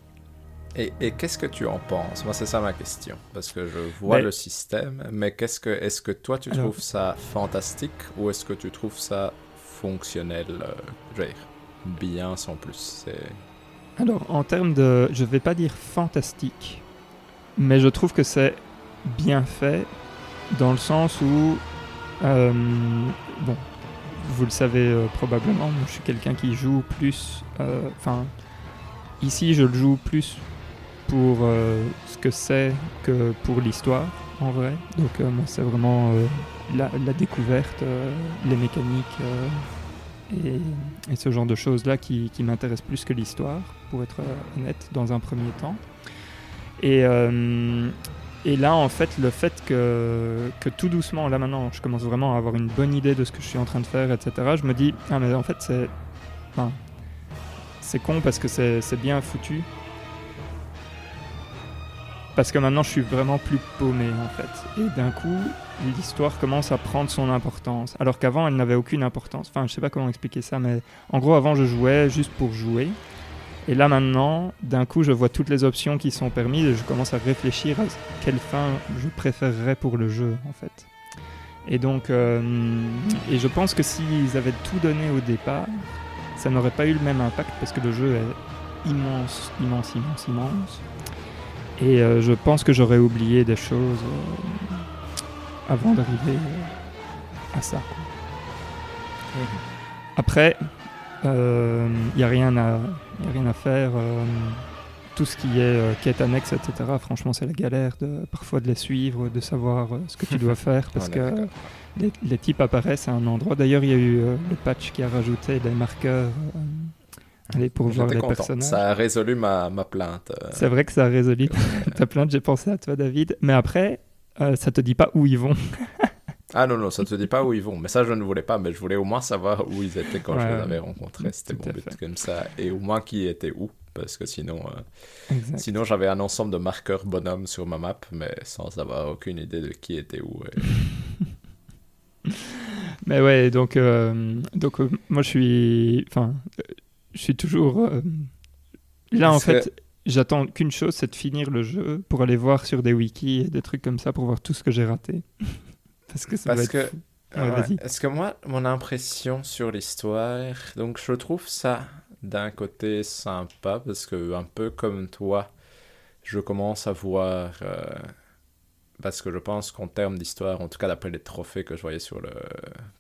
Et, et qu'est-ce que tu en penses? Moi, c'est ça ma question. Parce que je vois le système, mais qu'est-ce que, est-ce que toi, tu Alors- trouves ça fantastique ou est-ce que tu trouves ça fonctionnel, euh, je veux dire, bien sans plus? Alors, en termes de. Je vais pas dire fantastique, mais je trouve que c'est bien fait dans le sens où. euh, bon, vous le savez euh, probablement, je suis quelqu'un qui joue plus. euh, Enfin, ici, je le joue plus pour euh, ce que c'est que pour l'histoire, en vrai. Donc, euh, moi, c'est vraiment euh, la, découverte, les mécaniques. et, ce genre de choses-là qui, qui m'intéressent plus que l'histoire, pour être honnête, dans un premier temps. Et, et là, en fait, le fait que, que tout doucement, là maintenant, je commence vraiment à avoir une bonne idée de ce que je suis en train de faire, etc., je me dis, ah mais en fait, c'est... C'est con parce que c'est bien foutu. Parce que maintenant, je suis vraiment plus paumé, en fait. Et d'un coup, l'histoire commence à prendre son importance. Alors qu'avant, elle n'avait aucune importance. Enfin, je sais pas comment expliquer ça, mais en gros, avant, je jouais juste pour jouer. Et là, maintenant, d'un coup, je vois toutes les options qui sont permises et je commence à réfléchir à quelle fin je préférerais pour le jeu, en fait. Et donc, euh, et je pense que s'ils avaient tout donné au départ, ça n'aurait pas eu le même impact parce que le jeu est immense, immense, immense, immense. Et euh, je pense que j'aurais oublié des choses euh, avant d'arriver euh, à ça. quoi. Après, il n'y a, rien à- y a rien à faire. tout ce qui est quête annexe, etc., franchement, c'est la galère de, parfois de les suivre, de savoir ce que tu dois *laughs* faire parce que les, les types apparaissent à un endroit. D'ailleurs, il y a eu le patch qui a rajouté des marqueurs allez, pour voir les personnages. Ça a résolu ma, ma plainte. euh. C'est vrai que ça a résolu *laughs* ta plainte, j'ai pensé à toi, David. Mais après, euh, ça te dit pas où ils vont. *laughs* Ah non, non, ça te dit pas où ils vont. Mais ça, je ne voulais pas. Mais je voulais au moins savoir où ils étaient quand je les avais rencontrés. C'était mon but fait. comme ça. Et au moins qui était où. Parce que sinon, euh, sinon j'avais un ensemble de marqueurs bonhommes sur ma map, mais sans avoir aucune idée de qui était où. et- *laughs* Mais ouais, donc, euh, donc moi je suis, enfin, je suis toujours euh, là en Parce fait. J'attends qu'une chose, c'est de finir le jeu pour aller voir sur des wikis et des trucs comme ça pour voir tout ce que j'ai raté. *laughs* Parce que ça Parce va être que. Ouais, ouais. Est-ce que moi, mon impression sur l'histoire, donc je trouve ça d'un côté sympa parce que un peu comme toi, je commence à voir, euh, parce que je pense qu'en termes d'histoire, en tout cas d'après les trophées que je voyais sur le,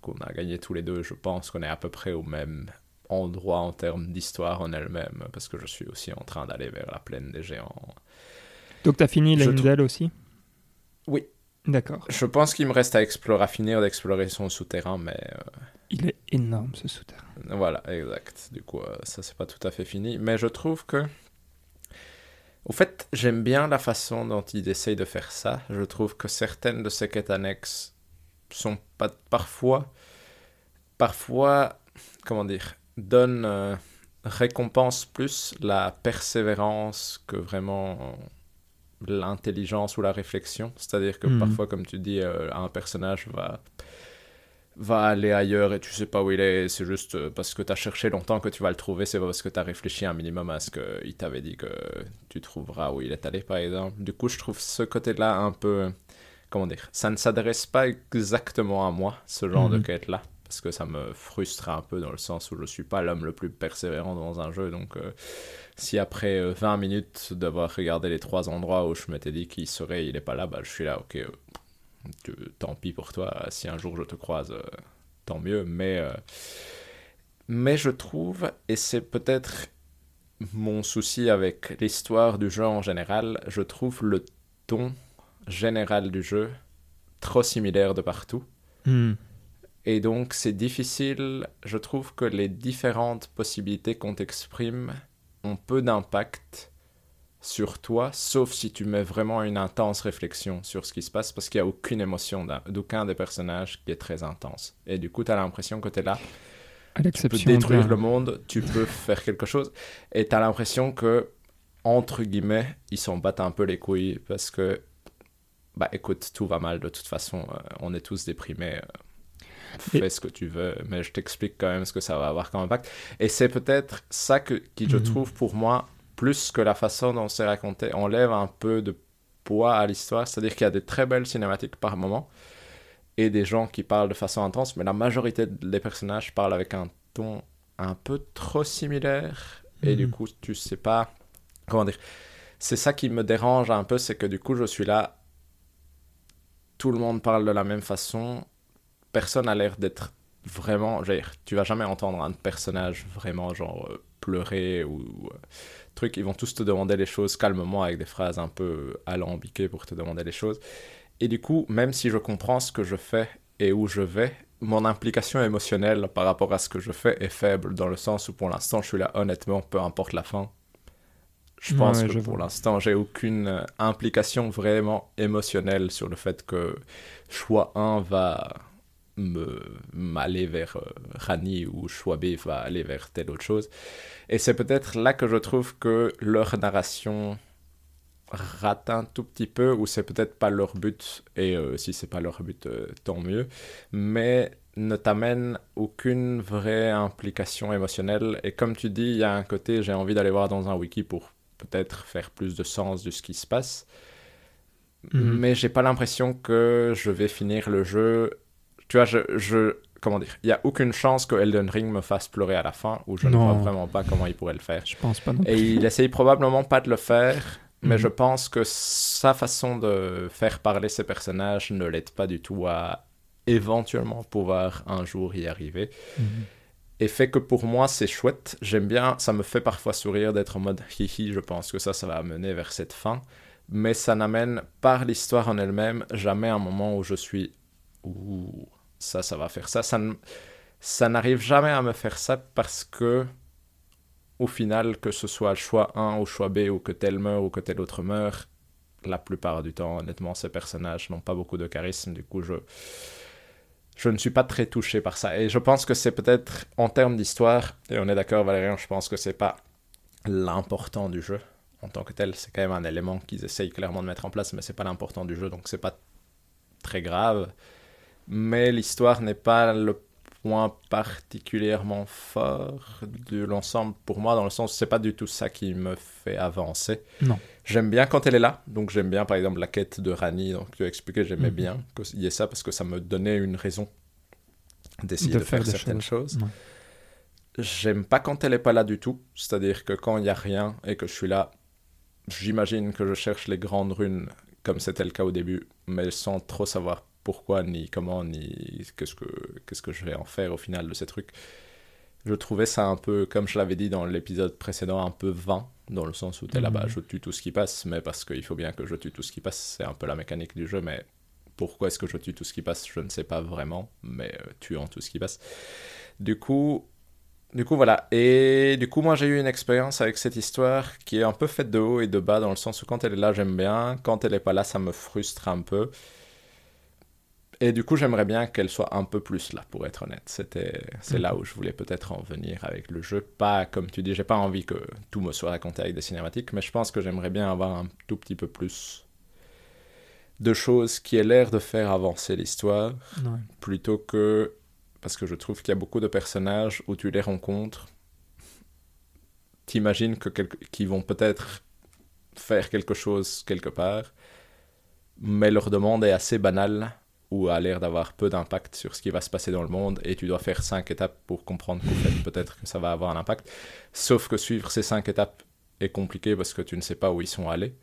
qu'on a gagné tous les deux, je pense qu'on est à peu près au même endroit en termes d'histoire en elle-même, parce que je suis aussi en train d'aller vers la plaine des géants. Donc t'as fini Lendel aussi? Oui. D'accord. Je pense qu'il me reste à explorer, à finir d'explorer son souterrain, mais euh, Il est énorme ce souterrain. Voilà, exact. Du coup, euh, ça, c'est pas tout à fait fini. Mais je trouve que. Au fait, j'aime bien la façon dont ils essayent de faire ça. Je trouve que certaines de ces quêtes annexes sont pas parfois. Parfois. Comment dire Donnent. euh, récompense plus la persévérance que vraiment l'intelligence ou la réflexion. C'est-à-dire que Mhm. parfois, comme tu dis, euh, un personnage va va aller ailleurs et tu sais pas où il est, c'est juste euh, parce que tu as cherché longtemps que tu vas le trouver, c'est pas parce que tu as réfléchi un minimum à ce qu'il t'avait dit que tu trouveras où il est allé, par exemple. Du coup, je trouve ce côté-là un peu, comment dire, ça ne s'adresse pas exactement à moi, ce genre de Mhm. quête-là, parce que ça me frustre un peu dans le sens où je suis pas l'homme le plus persévérant dans un jeu, donc euh, si après euh, 20 minutes d'avoir regardé les trois endroits où je m'étais dit qu'il serait, il est pas là, bah je suis là, ok, euh, tu- tant pis pour toi, si un jour je te croise, euh, tant mieux, mais, euh, mais je trouve, et c'est peut-être mon souci avec l'histoire du jeu en général, je trouve le ton général du jeu trop similaire de partout. Hmm. Et donc c'est difficile, je trouve que les différentes possibilités qu'on t'exprime ont peu d'impact sur toi, sauf si tu mets vraiment une intense réflexion sur ce qui se passe, parce qu'il n'y a aucune émotion d'aucun des personnages qui est très intense. Et du coup, tu as l'impression que tu es là, À tu peux détruire le monde, tu peux faire quelque chose, et tu as l'impression que, entre guillemets, ils s'en battent un peu les couilles, parce que, bah écoute, tout va mal de toute façon, euh, on est tous déprimés, euh, fais Et- ce que tu veux, mais je t'explique quand même ce que ça va avoir comme impact. Et c'est peut-être ça que, qui, je Mhm. trouve, pour moi, plus que la façon dont c'est raconté, enlève un peu de poids à l'histoire, c'est-à-dire qu'il y a des très belles cinématiques par moment, et des gens qui parlent de façon intense, mais la majorité des personnages parlent avec un ton un peu trop similaire, et du Mhm. coup, tu sais pas... Comment dire C'est ça qui me dérange un peu, c'est que du coup, je suis là, tout le monde parle de la même façon, personne a l'air d'être vraiment... je veux dire, tu vas jamais entendre un personnage vraiment, genre, euh, pleurer ou... euh, truc, ils vont tous te demander les choses calmement avec des phrases un peu alambiquées pour te demander les choses. Et du coup, même si je comprends ce que je fais et où je vais, mon implication émotionnelle par rapport à ce que je fais est faible, dans le sens où pour l'instant, je suis là honnêtement, peu importe la fin. Je pense ouais, que je pour l'instant, j'ai aucune euh, implication vraiment émotionnelle sur le fait que choix 1 va m'aller vers euh, Rani ou B va aller vers telle autre chose. Et c'est peut-être là que je trouve que leur narration rate un tout petit peu, ou c'est peut-être pas leur but, et euh, si c'est pas leur but, euh, tant mieux, mais ne t'amène aucune vraie implication émotionnelle. Et comme tu dis, il y a un côté, j'ai envie d'aller voir dans un wiki pour peut-être faire plus de sens de ce qui se passe, Mhm. mais j'ai pas l'impression que je vais finir le jeu. Tu vois, je, je comment dire, il y a aucune chance que Elden Ring me fasse pleurer à la fin, ou je ne vois vraiment pas comment il pourrait le faire. Je pense pas non Et plus. il essaye probablement pas de le faire, mais Mhm. je pense que sa façon de faire parler ses personnages ne l'aide pas du tout à éventuellement pouvoir un jour y arriver. Mhm. Et fait que pour moi, c'est chouette. J'aime bien, ça me fait parfois sourire d'être en mode hihi, je pense que ça, ça va amener vers cette fin. Mais ça n'amène, par l'histoire en elle-même, jamais un moment où je suis ouh, ça, ça va faire ça. Ça, ça n'arrive jamais à me faire ça parce que, au final, que ce soit choix 1 ou choix B, ou que tel meurt ou que tel autre meurt, la plupart du temps, honnêtement, ces personnages n'ont pas beaucoup de charisme. Du coup, je, je ne suis pas très touché par ça. Et je pense que c'est peut-être, en termes d'histoire, et on est d'accord, Valérian, je pense que c'est pas l'important du jeu en tant que tel. C'est quand même un élément qu'ils essayent clairement de mettre en place, mais c'est pas l'important du jeu, donc c'est pas très grave. Mais l'histoire n'est pas le point particulièrement fort de l'ensemble pour moi, dans le sens c'est pas du tout ça qui me fait avancer. Non. J'aime bien quand elle est là, donc j'aime bien par exemple la quête de Rani, donc tu as expliqué, j'aimais Mhm. bien qu'il y ait ça parce que ça me donnait une raison d'essayer De de, faire, certaines choses. Ouais. J'aime pas quand elle est pas là du tout, c'est-à-dire que quand il y a rien et que je suis là, j'imagine que je cherche les grandes runes comme c'était le cas au début, mais sans trop savoir pourquoi, ni comment, ni qu'est-ce que, qu'est-ce que je vais en faire au final de ces trucs. Je trouvais ça un peu, comme je l'avais dit dans l'épisode précédent, un peu vain, dans le sens où t'es là-bas, Mhm. je tue tout ce qui passe, mais parce qu'il faut bien que je tue tout ce qui passe, c'est un peu la mécanique du jeu, mais pourquoi est-ce que je tue tout ce qui passe, je ne sais pas vraiment, mais euh, tuant tout ce qui passe. Du coup, du coup, voilà. Et du coup, moi, j'ai eu une expérience avec cette histoire qui est un peu faite de haut et de bas, dans le sens où quand elle est là, j'aime bien. Quand elle est pas là, ça me frustre un peu. Et du coup, j'aimerais bien qu'elle soit un peu plus là, pour être honnête. C'était, c'est là où je voulais peut-être en venir avec le jeu. Pas, comme tu dis, j'ai pas envie que tout me soit raconté avec des cinématiques, mais je pense que j'aimerais bien avoir un tout petit peu plus de choses qui aient l'air de faire avancer l'histoire Ouais. plutôt que parce que je trouve qu'il y a beaucoup de personnages où tu les rencontres, t'imagines que quel- qu'ils vont peut-être faire quelque chose quelque part, mais leur demande est assez banale a l'air d'avoir peu d'impact sur ce qui va se passer dans le monde et tu dois faire cinq étapes pour comprendre qu'en peut-être que ça va avoir un impact. Sauf que suivre ces cinq étapes est compliqué parce que tu ne sais pas où ils sont allés.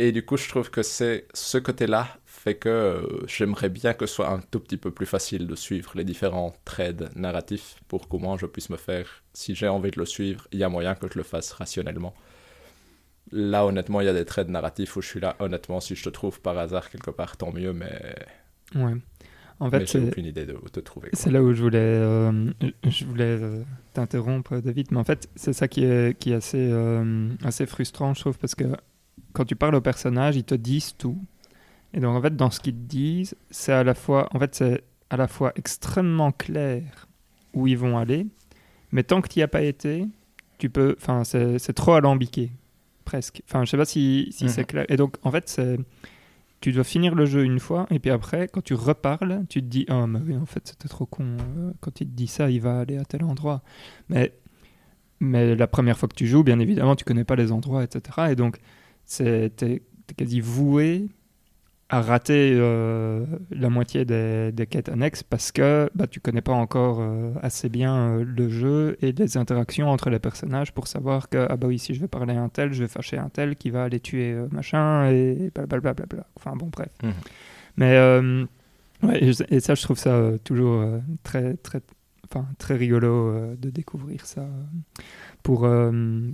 Et du coup, je trouve que c'est ce côté-là fait que euh, j'aimerais bien que ce soit un tout petit peu plus facile de suivre les différents trades narratifs pour comment je puisse me faire, si j'ai envie de le suivre, il y a moyen que je le fasse rationnellement. Là, honnêtement, il y a des trades narratifs où je suis là, honnêtement, si je te trouve par hasard quelque part, tant mieux, mais Ouais. En fait, j'ai c'est- aucune idée de où te trouver. C'est là où je voulais, euh, je voulais euh, t'interrompre, David. Mais en fait, c'est ça qui est, qui est assez, euh, assez frustrant, je trouve, parce que quand tu parles aux personnages, ils te disent tout. Et donc, en fait, dans ce qu'ils te disent, c'est à la fois, en fait, c'est à la fois extrêmement clair où ils vont aller, mais tant que tu n'y as pas été, tu peux, enfin, c'est trop alambiqué, presque. Enfin, je sais pas si, si Mhm. c'est clair. Et donc, en fait, c'est tu dois finir le jeu une fois, et puis après, quand tu reparles, tu te dis Ah, mais oui, en fait, c'était trop con. euh, Quand il te dit ça, il va aller à tel endroit. Mais, mais la première fois que tu joues, bien évidemment, tu connais pas les endroits, etc. Et donc, t'es es quasi voué à rater euh, la moitié des, des quêtes annexes parce que bah, tu connais pas encore euh, assez bien euh, le jeu et les interactions entre les personnages pour savoir que ah bah oui si je vais parler à un tel je vais fâcher un tel qui va aller tuer machin et blablabla bla enfin bon bref Mhm. mais ouais, et, ça je trouve ça toujours très très enfin très rigolo de découvrir ça pour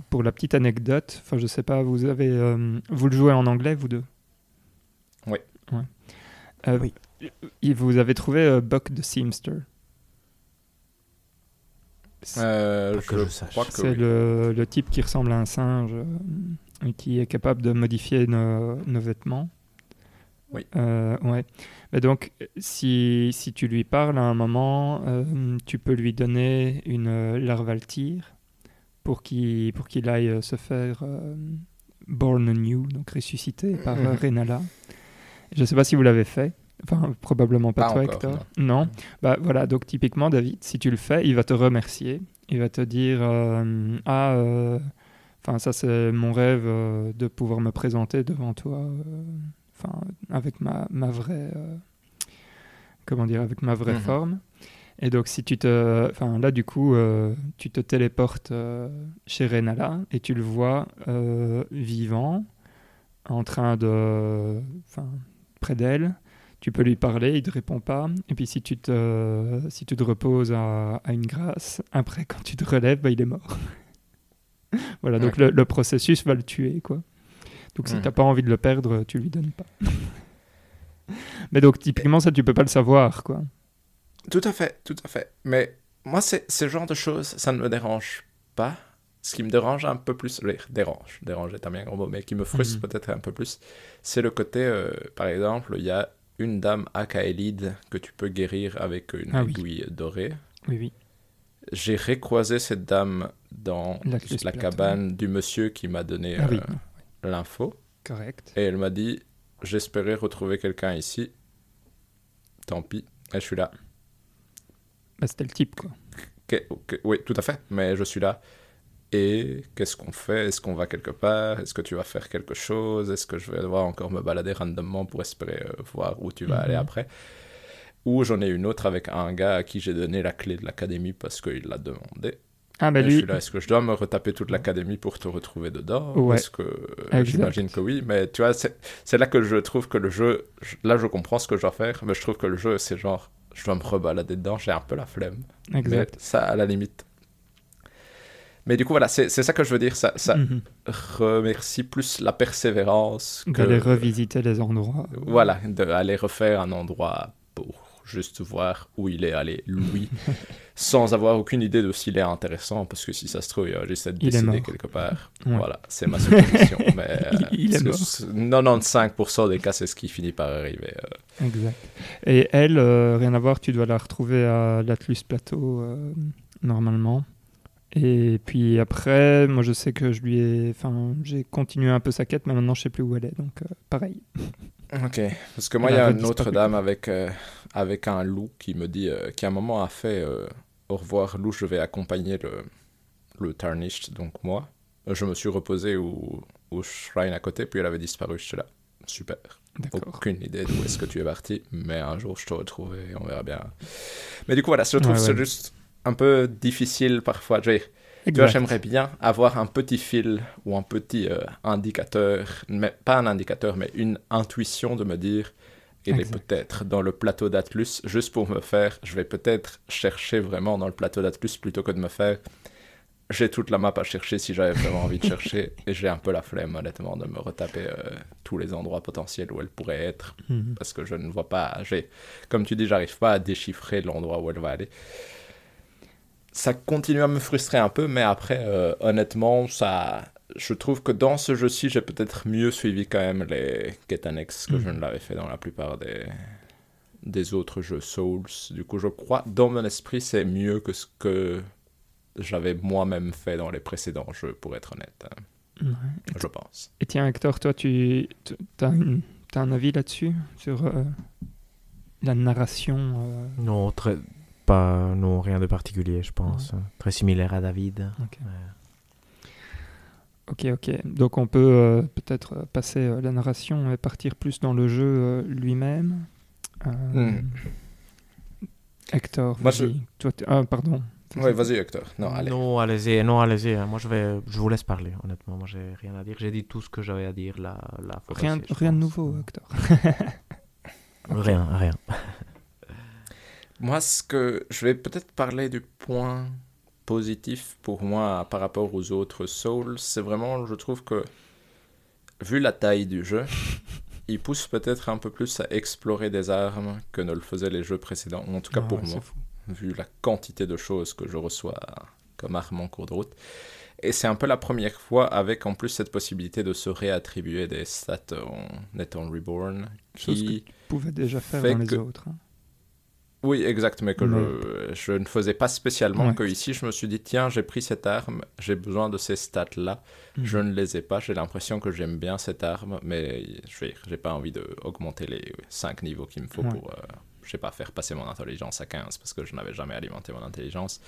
pour la petite anecdote enfin je sais pas vous avez vous le jouez en anglais vous deux? Euh, Oui. Vous avez trouvé euh, Buck the Seamster. Euh, Pas que je je sache. crois que C'est oui. le, le type qui ressemble à un singe euh, et qui est capable de modifier nos, nos vêtements. Oui. Euh, ouais. Mais donc, si, si tu lui parles à un moment, euh, tu peux lui donner une euh, larvaltire pour qu'il pour qu'il aille euh, se faire euh, born anew, donc ressuscité par euh, Mhm. Renala. Je ne sais pas si vous l'avez fait. Enfin, probablement pas, Pas toi, encore, Hector. non. non. Bah voilà, donc typiquement, David, si tu le fais, il va te remercier. Il va te dire euh, Ah, euh, ça, c'est mon rêve euh, de pouvoir me présenter devant toi, enfin, avec ma, ma vraie. comment dire Avec ma vraie Mhm. forme. Et donc, si tu te. Enfin, là, du coup, tu te téléportes chez Renala et tu le vois vivant, en train de. Enfin, près d'elle. Tu peux lui parler, il te répond pas. Et puis si tu te, si tu te reposes à, à une grâce, après quand tu te relèves, bah, il est mort. *laughs* voilà, donc le, le processus va le tuer, quoi. Donc si Mhm. t'as pas envie de le perdre, tu lui donnes pas. *laughs* Mais donc typiquement ça, tu peux pas le savoir, quoi. Tout à fait, tout à fait. Mais moi, c'est ce genre de choses, ça ne me dérange pas. Ce qui me dérange un peu plus, les dérange, dérange est un bien grand mot, mais qui me frustre Mhm. peut-être un peu plus, c'est le côté, euh, par exemple, il y a une dame Akaelide que tu peux guérir avec une Ah oui. aiguille dorée. Oui, oui. J'ai recroisé cette dame dans la cabane du monsieur qui m'a donné Ah oui, euh, l'info. correct. Et elle m'a dit J'espérais retrouver quelqu'un ici. Tant pis. Et je suis là. Bah, C'était le type, quoi. Que- que- oui, tout à fait. Mais je suis là. Et qu'est-ce qu'on fait? Est-ce qu'on va quelque part? Est-ce que tu vas faire quelque chose? Est-ce que je vais devoir encore me balader randomement pour espérer euh, voir où tu vas Mhm. aller après? Ou j'en ai une autre avec un gars à qui j'ai donné la clé de l'académie parce qu'il l'a demandé. Ah, Et je lui, est-ce que je dois me retaper toute l'académie pour te retrouver dedans? Ouais. Que Exact. j'imagine que oui, mais tu vois, c'est c'est là que je trouve que le jeu, je- là je comprends ce que je dois faire, mais je trouve que le jeu c'est genre, je dois me rebalader dedans, j'ai un peu la flemme. exact. Mais ça à la limite. Mais du coup voilà, c'est ça que je veux dire, ça, ça Mhm. remercie plus la persévérance que D'aller revisiter les endroits. voilà, d'aller refaire un endroit pour juste voir où il est allé, Louis, *laughs* sans avoir aucune idée de s'il est intéressant, parce que si ça se trouve, il va juste être Il mort. quelque part. Ouais. Voilà, c'est ma supposition. *laughs* mais euh, Il est que 95% des cas, c'est ce qui finit par arriver. euh. Exact. Et elle, euh, rien à voir, tu dois la retrouver à l'Atlus Plateau, euh, normalement. Et puis après, moi je sais que je lui ai. Enfin, j'ai continué un peu sa quête, mais maintenant je sais plus où elle est, donc euh, pareil. *laughs* Ok, parce que moi, il y a une autre dame avec, euh, avec un loup qui me dit, euh, qui à un moment a fait euh, Au revoir, loup, je vais accompagner le, le Tarnished, donc moi. Je me suis reposé au, au shrine à côté, puis elle avait disparu, j'étais là. super. D'accord. Aucune idée d'où est-ce que tu es parti, mais un jour je te retrouve et on verra bien. Mais du coup, voilà, je trouve Ouais, c'est juste un peu difficile parfois. Dire, tu vois, j'aimerais bien avoir un petit fil ou un petit euh, indicateur, mais pas un indicateur, mais une intuition de me dire, il est peut-être dans le plateau d'Atlus, juste pour me faire, je vais peut-être chercher vraiment dans le plateau d'Atlus plutôt que de me faire, j'ai toute la map à chercher si j'avais vraiment envie de chercher, *laughs* et j'ai un peu la flemme honnêtement de me retaper euh, tous les endroits potentiels où elle pourrait être, Mhm. parce que je ne vois pas, j'ai, comme tu dis, j'arrive pas à déchiffrer l'endroit où elle va aller. Ça continue à me frustrer un peu, mais après, euh, honnêtement, ça, je trouve que dans ce jeu-ci, j'ai peut-être mieux suivi quand même les Get Annex que je Mhm. ne l'avais fait dans la plupart des, des autres jeux Souls. Du coup, je crois, dans mon esprit, c'est mieux que ce que j'avais moi-même fait dans les précédents jeux, pour être honnête, hein, Ouais. je pense. Et tiens, Hector, toi, tu as, un avis là-dessus Sur euh, la narration euh, Non, très, pas, non, rien de particulier, je pense. Très similaire à David. Ok. Ouais. Ok, ok. Donc on peut euh, peut-être euh, passer euh, la narration et partir plus dans le jeu euh, lui-même. Euh, Hmm. Hector, Moi. Toi, ah, pardon. Oui, vas-y, Hector. Non, allez. Non, allez-y, non, allez-y. hein. Moi, je vais, je vous laisse parler. Honnêtement, moi, j'ai rien à dire. J'ai dit tout ce que j'avais à dire là, fois Rien, passée, rien de nouveau, Hector. Rien, rien. *laughs* Moi, ce que je vais peut-être parler du point positif pour moi par rapport aux autres Souls, c'est vraiment, je trouve que vu la taille du jeu, *laughs* il pousse peut-être un peu plus à explorer des armes que ne le faisaient les jeux précédents, en tout cas Ah pour ouais, moi, vu la quantité de choses que je reçois comme armes en cours de route. Et c'est un peu la première fois avec en plus cette possibilité de se réattribuer des stats en étant reborn, Chose qui... Tu pouvais déjà faire fait dans les que- autres. hein. Oui, exact, mais que je, je ne faisais pas spécialement Ouais. que ici, je me suis dit, tiens, j'ai pris cette arme, j'ai besoin de ces stats-là, je Mhm. ne les ai pas, j'ai l'impression que j'aime bien cette arme, mais je vais, j'ai pas envie de augmenter les 5 niveaux qu'il me faut Ouais. pour, euh, je sais pas, faire passer mon intelligence à 15, parce que je n'avais jamais alimenté mon intelligence.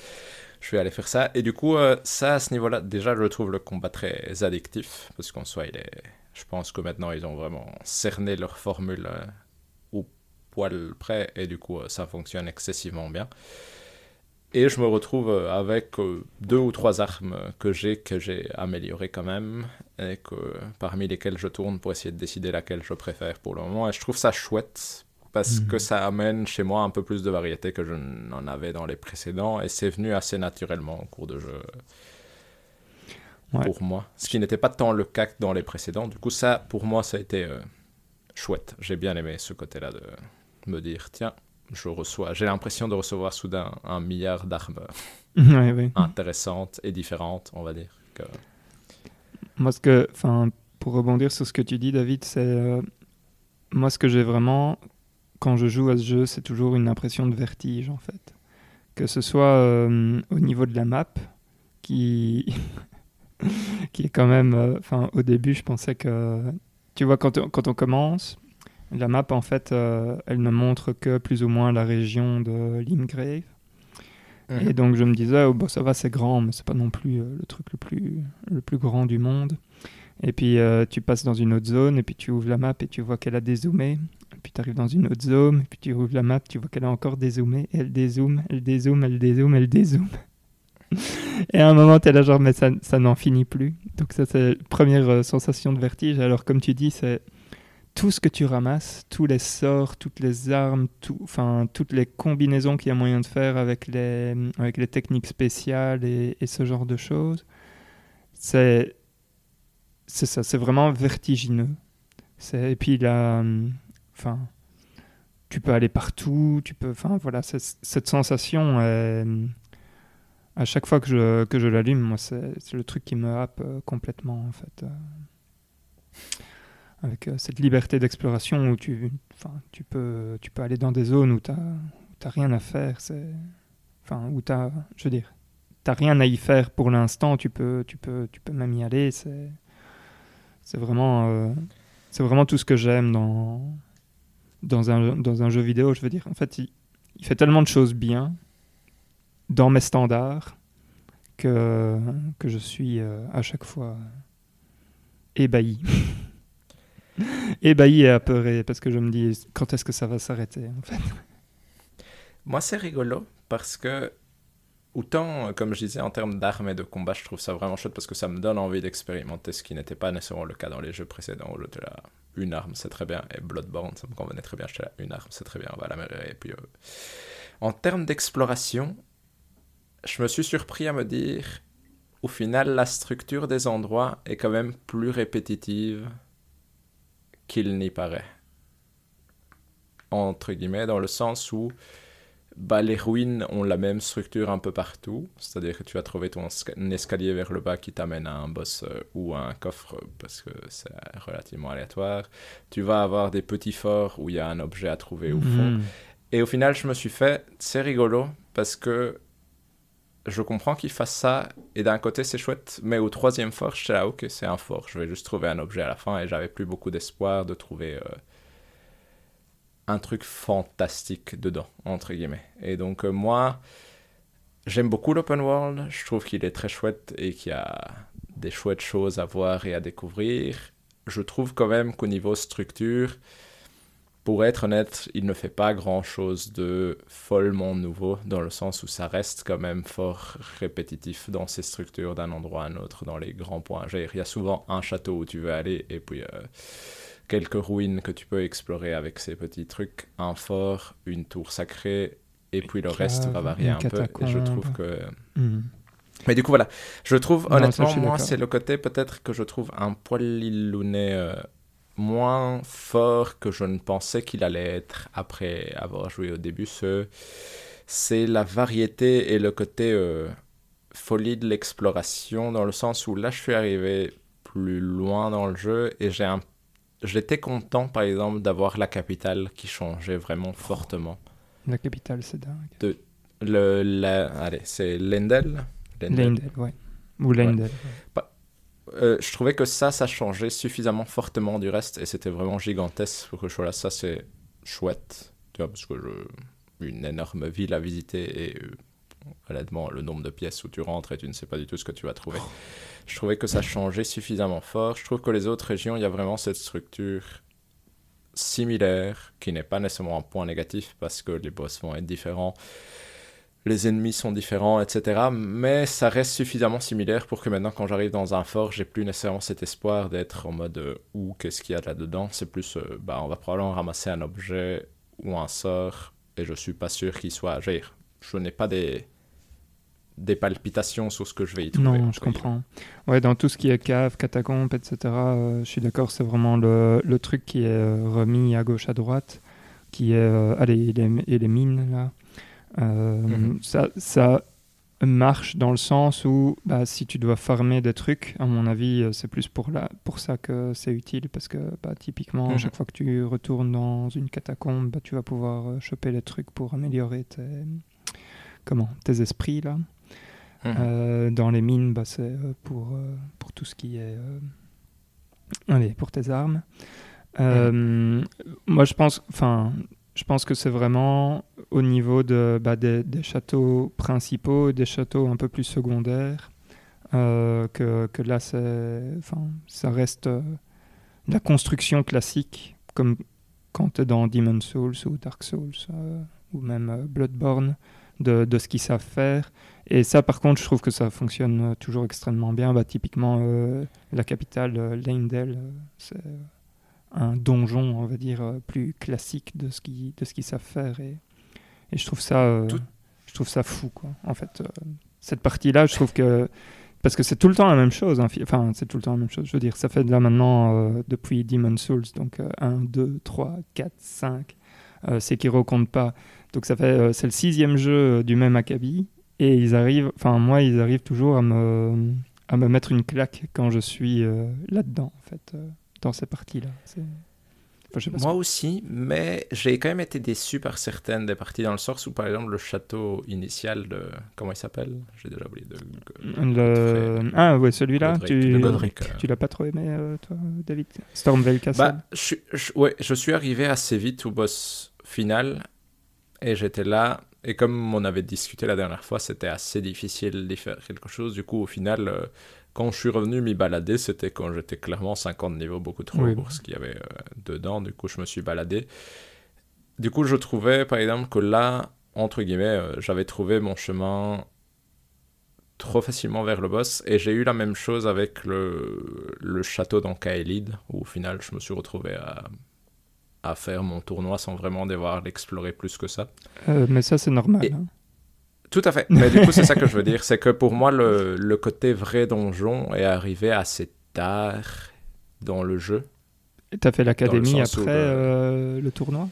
Je vais aller faire ça, et du coup, euh, ça, à ce niveau-là, déjà, je trouve le combat très addictif, parce qu'en soi, il est... Je pense que maintenant, ils ont vraiment cerné leur formule euh, poil près, et du coup, euh, ça fonctionne excessivement bien. Et je me retrouve euh, avec euh, deux ou trois armes que j'ai, que j'ai améliorées quand même, et que, parmi lesquelles je tourne pour essayer de décider laquelle je préfère pour le moment. Et je trouve ça chouette, parce Mhm. que ça amène chez moi un peu plus de variété que je n'en avais dans les précédents, et c'est venu assez naturellement au cours de jeu Ouais. pour moi. Ce qui n'était pas tant le cas que dans les précédents. Du coup, ça, pour moi, ça a été euh, chouette. J'ai bien aimé ce côté-là de me dire, tiens, je reçois, j'ai l'impression de recevoir soudain un milliard d'armes *laughs* Ouais, ouais. intéressantes et différentes, on va dire. que- Moi, ce que, enfin, pour rebondir sur ce que tu dis, David, c'est euh, moi ce que j'ai vraiment quand je joue à ce jeu, c'est toujours une impression de vertige en fait. Que ce soit euh, au niveau de la map, qui *laughs* qui est quand même, euh, enfin, au début, je pensais que, tu vois, quand on, quand on commence, la map en fait, euh, elle ne montre que plus ou moins la région de Limgrave. Mhm. Et donc je me disais, oh, bah, ça va, c'est grand, mais c'est pas non plus euh, le truc le plus, le plus grand du monde. Et puis euh, tu passes dans une autre zone, et puis tu ouvres la map et tu vois qu'elle a dézoomé. Et puis tu arrives dans une autre zone, et puis tu ouvres la map, tu vois qu'elle a encore dézoomé. Et elle dézoome, elle dézoome, elle dézoome, elle dézoome. *laughs* et à un moment, tu es là, genre, mais ça, ça n'en finit plus. Donc ça, c'est la première sensation de vertige. Alors comme tu dis, c'est tout ce que tu ramasses, tous les sorts, toutes les armes, enfin, toutes les combinaisons qu'il y a moyen de faire avec les, techniques spéciales et, ce genre de choses, c'est ça, c'est vraiment vertigineux. Et puis là, enfin, tu peux aller partout, tu peux, enfin voilà, cette sensation, à chaque fois que je, que je l'allume, moi, c'est le truc qui me happe euh, complètement en fait. Avec euh, cette liberté d'exploration où tu, tu, peux, tu peux aller dans des zones où tu n'as rien à faire. Enfin, où tu as, je veux dire, rien à y faire pour l'instant, tu peux, tu, peux, tu peux même y aller. C'est vraiment, euh, vraiment tout ce que j'aime dans, dans, un, dans un jeu vidéo. Je veux dire, en fait, il, il fait tellement de choses bien dans mes standards que, que je suis euh, à chaque fois ébahi. *laughs* *laughs* ébahi et apeuré parce que je me dis quand est-ce que ça va s'arrêter en fait? Moi, c'est rigolo parce que autant, comme je disais, en termes d'armes et de combat, je trouve ça vraiment chouette parce que ça me donne envie d'expérimenter ce qui n'était pas nécessairement le cas dans les jeux précédents où j'étais là, une arme, c'est très bien, et Bloodborne, ça me convenait très bien, j'étais là, une arme, c'est très bien, on va l'améliorer. Et puis, euh, en termes d'exploration, je me suis surpris à me dire, au final, la structure des endroits est quand même plus répétitive qu'il n'y paraît. Entre guillemets, dans le sens où bah, les ruines ont la même structure un peu partout. C'est-à-dire que tu vas trouver ton escalier vers le bas qui t'amène à un boss euh, ou à un coffre parce que c'est relativement aléatoire. Tu vas avoir des petits forts où il y a un objet à trouver au fond. Mhm. Et au final, je me suis fait, c'est rigolo parce que je comprends qu'il fasse ça et d'un côté c'est chouette, mais au troisième fort, j'étais là, ok, c'est un fort, je vais juste trouver un objet à la fin et j'avais plus beaucoup d'espoir de trouver. Euh, un truc fantastique dedans, entre guillemets. Et donc, euh, moi, j'aime beaucoup l'open world. Je trouve qu'il est très chouette et qu'il y a des chouettes choses à voir et à découvrir. Je trouve quand même qu'au niveau structure, pour être honnête, il ne fait pas grand-chose de follement nouveau, dans le sens où ça reste quand même fort répétitif dans ses structures d'un endroit à un autre, dans les grands points. Il y a souvent un château où tu veux aller, et puis... Euh, quelques ruines que tu peux explorer avec ces petits trucs, un fort, une tour sacrée, et puis le reste va varier un peu. Et je trouve que. Mhm. Mais du coup, voilà. Je trouve, Non, honnêtement, moi, c'est le côté peut-être que je trouve un poil illuné euh, moins fort que je ne pensais qu'il allait être après avoir joué au début. Ce... C'est la variété et le côté euh, folie de l'exploration, dans le sens où là, je suis arrivé plus loin dans le jeu et j'ai un J'étais content, par exemple, d'avoir la capitale qui changeait vraiment fortement. La capitale, c'est dingue. Le, la, allez, c'est Lendel. Lendel. Lendel, ouais. Ou Lendel. Euh, je trouvais que ça, ça changeait suffisamment fortement du reste et c'était vraiment gigantesque pour. Ça, c'est chouette, tu vois, parce que je... une énorme ville à visiter et euh, honnêtement, le nombre de pièces où tu rentres et tu ne sais pas du tout ce que tu vas trouver. Je trouvais que ça changeait suffisamment fort. Je trouve que les autres régions, il y a vraiment cette structure similaire qui n'est pas nécessairement un point négatif parce que les boss vont être différents les ennemis sont différents, etc. Mais ça reste suffisamment similaire pour que maintenant, quand j'arrive dans un fort, j'ai plus nécessairement cet espoir d'être en mode euh, ou qu'est-ce qu'il y a là-dedans. C'est plus, euh, bah, on va probablement ramasser un objet ou un sort et je suis pas sûr qu'il soit à gérer. Je n'ai pas des des palpitations sur ce que je vais y trouver. Non, je comprends. Ouais, dans tout ce qui est cave, catacombe, etc., euh, je suis d'accord, c'est vraiment le, le truc qui est euh, remis à gauche, à droite, qui est... allez, et les, et les mines, là. Euh, Mhm. ça, ça marche dans le sens où bah, si tu dois farmer des trucs, à mon avis, euh, c'est plus pour, la, pour ça que c'est utile, parce que bah, typiquement, Mhm. chaque fois que tu retournes dans une catacombe, bah, tu vas pouvoir euh, choper les trucs pour améliorer tes, comment, tes esprits, là. Mhm. Euh, dans les mines, bah, c'est pour, euh, pour tout ce qui est. euh, Allez, pour tes armes. Euh, Moi, je pense, enfin, je pense que c'est vraiment au niveau de, bah, des, châteaux principaux des châteaux un peu plus secondaires euh, que, que là, enfin, ça reste euh, la construction classique, comme quand tu es dans Demon's Souls ou Dark Souls euh, ou même Bloodborne, de, de ce qu'ils savent faire. Et ça, par contre, je trouve que ça fonctionne toujours extrêmement bien. Bah, typiquement, la capitale, euh, c'est un donjon, on va dire, plus classique de ce qu'ils de ce qu'ils savent faire. Et, et je trouve ça, euh, Tout- je trouve ça fou, quoi. En fait, euh, cette partie-là, je trouve que parce que c'est tout le temps la même chose. hein, fi- Enfin, c'est tout le temps la même chose. Je veux dire, ça fait de là maintenant euh, depuis Demon's Souls, donc euh, 1, 2, 3, 4, 5. Euh, Sekiro compte pas. Donc ça fait, c'est le sixième jeu du même acabit. Et ils arrivent, enfin moi, ils arrivent toujours à me, à me mettre une claque quand je suis là-dedans, en fait, dans ces parties-là. Enfin, Moi aussi, mais j'ai quand même été déçu par certaines des parties dans le sens où, par exemple, le château initial de. Comment il s'appelle? J'ai déjà oublié. De... Le... Ah ouais, celui-là, tu, le Godric, euh. tu l'as pas trop aimé, euh, toi, David? Stormvale Castle Bah, je- ouais, je suis arrivé assez vite au boss final et j'étais là. Et comme on avait discuté la dernière fois, c'était assez difficile d'y faire quelque chose. Du coup, au final, euh, quand je suis revenu m'y balader, c'était quand j'étais clairement 50 niveaux beaucoup trop Oui. pour ce qu'il y avait euh, dedans. Du coup, je me suis baladé. Du coup, je trouvais, par exemple, que là, entre guillemets, euh, j'avais trouvé mon chemin trop facilement vers le boss. Et j'ai eu la même chose avec le, le château dans Kaelid, où au final, je me suis retrouvé à, à faire mon tournoi sans vraiment devoir l'explorer plus que ça. Euh, mais ça, c'est normal. Et- hein. Tout à fait. *laughs* Mais du coup, c'est ça que je veux dire. C'est que pour moi, le, le côté vrai donjon est arrivé assez tard dans le jeu. T'as fait l'académie où, après euh, euh, le tournoi?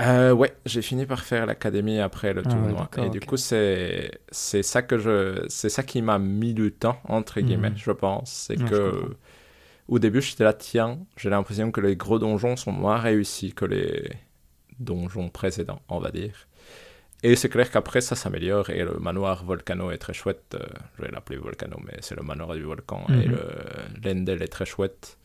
Euh, ouais, j'ai fini par faire l'académie après le Ah tournoi. et du coup, c'est c'est ça que je c'est ça qui m'a mis du temps entre guillemets, Mhm. je pense. C'est Ouais, que au début, j'étais là, tiens, j'ai l'impression que les gros donjons sont moins réussis que les donjons précédents, on va dire. Et c'est clair qu'après, ça s'améliore et le manoir Volcano est très chouette. euh, je vais l'appeler Volcano, mais c'est le manoir du volcan. Et Mhm. le l'Endel est très chouette.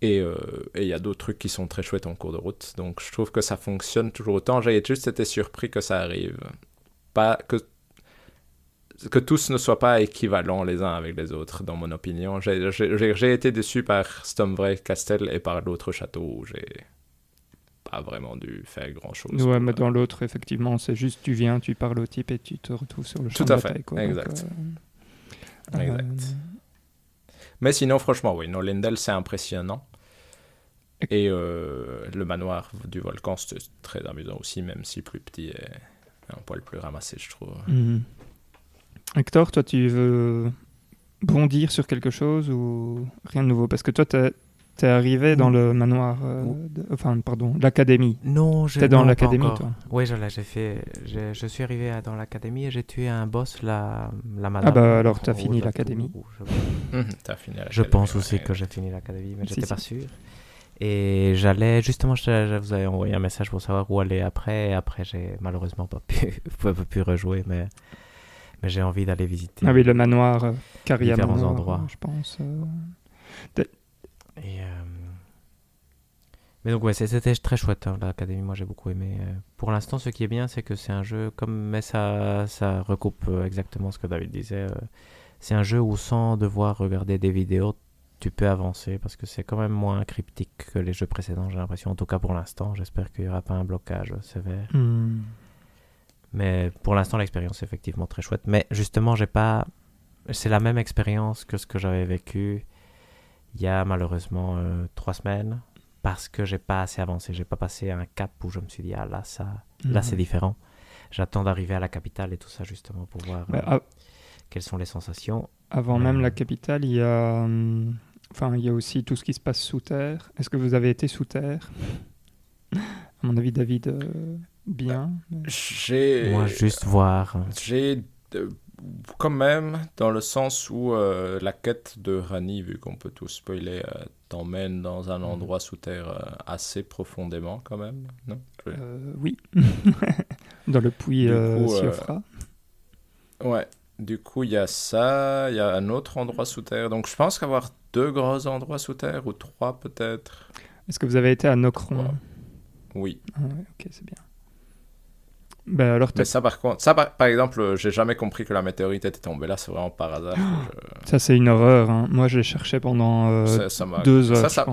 Et euh, et il y a d'autres trucs qui sont très chouettes en cours de route. Donc je trouve que ça fonctionne toujours autant. J'ai juste été surpris que ça arrive. Pas que, que tous ne soient pas équivalents les uns avec les autres, dans mon opinion. J'ai été déçu par Stomvray Castle et par l'autre château où j'ai pas vraiment dû faire grand chose. Ouais, mais dans l'autre, effectivement, c'est juste tu viens, tu parles au type et tu te retrouves sur le champ Tout à de fait, bataille. Quoi. exact. euh, Exact. euh, Mais sinon, franchement, oui, no, Lendel, c'est impressionnant. Et euh, le manoir du volcan, c'est très amusant aussi, même si plus petit et un poil plus ramassé, je trouve. mhm. Hector, toi, tu veux bondir sur quelque chose ou rien de nouveau? Parce que toi, t'es es arrivé dans le manoir, euh, de- enfin, pardon, l'académie. Non, je. T'es dans l'académie, toi? Oui, je l'ai, j'ai fait. Je, je suis arrivé à- dans l'académie et j'ai tué un boss, la, la madame. Ah bah alors, t'as au fini l'académie. je- T'as fini Je pense aussi ouais. que j'ai fini l'académie, mais Si, j'étais si. pas sûr. Et j'allais, justement, je, je vous avais envoyé un message pour savoir où aller après. Et après, j'ai malheureusement pas pu, *laughs* pas pu rejouer, mais, mais j'ai envie d'aller visiter. Ah oui, le manoir euh, Caria Différents Manor, endroits. je pense. euh. Et, euh, Mais donc, ouais, c'était très chouette, hein, l'académie. Moi, j'ai beaucoup aimé. Euh, Pour l'instant, ce qui est bien, c'est que c'est un jeu, comme, mais ça, ça recoupe euh, exactement ce que David disait. C'est un jeu où, sans devoir regarder des vidéos, tu peux avancer parce que c'est quand même moins cryptique que les jeux précédents, j'ai l'impression. En tout cas, pour l'instant, j'espère qu'il n'y aura pas un blocage sévère. Hmm. Mais pour l'instant, l'expérience est effectivement très chouette. Mais justement, j'ai pas. C'est la même expérience que ce que j'avais vécu il y a malheureusement euh, trois semaines parce que j'ai pas assez avancé. J'ai pas passé un cap où je me suis dit ah là ça, là Mhm. c'est différent. J'attends d'arriver à la capitale et tout ça justement pour voir Bah, euh, quelles sont les sensations. avant même la capitale, il y a, hum, enfin, il y a aussi tout ce qui se passe sous terre. Est-ce que vous avez été sous terre? À mon avis, David, euh, bien. mais- J'ai. Moi juste voir. euh, J'ai. Quand même, dans le sens où euh, la quête de Rani, vu qu'on peut tout spoiler, euh, t'emmène dans un endroit sous terre euh, assez profondément, quand même. Non? Oui. *laughs* Dans le puits Siofra. Ouais, du coup, il y a ça, il y a un autre endroit sous terre. Donc, je pense qu'avoir deux gros endroits sous terre, ou trois peut-être. Est-ce que vous avez été à Ouais. Oui. Ah ouais, ok, c'est bien. Ben alors, Mais ça, par contre, ça, par, par exemple, euh, j'ai jamais compris que la météorite était tombée là, c'est vraiment par hasard. ça c'est une horreur. hein. Moi, je l'ai cherché pendant euh, ça, ça deux heures. Ça,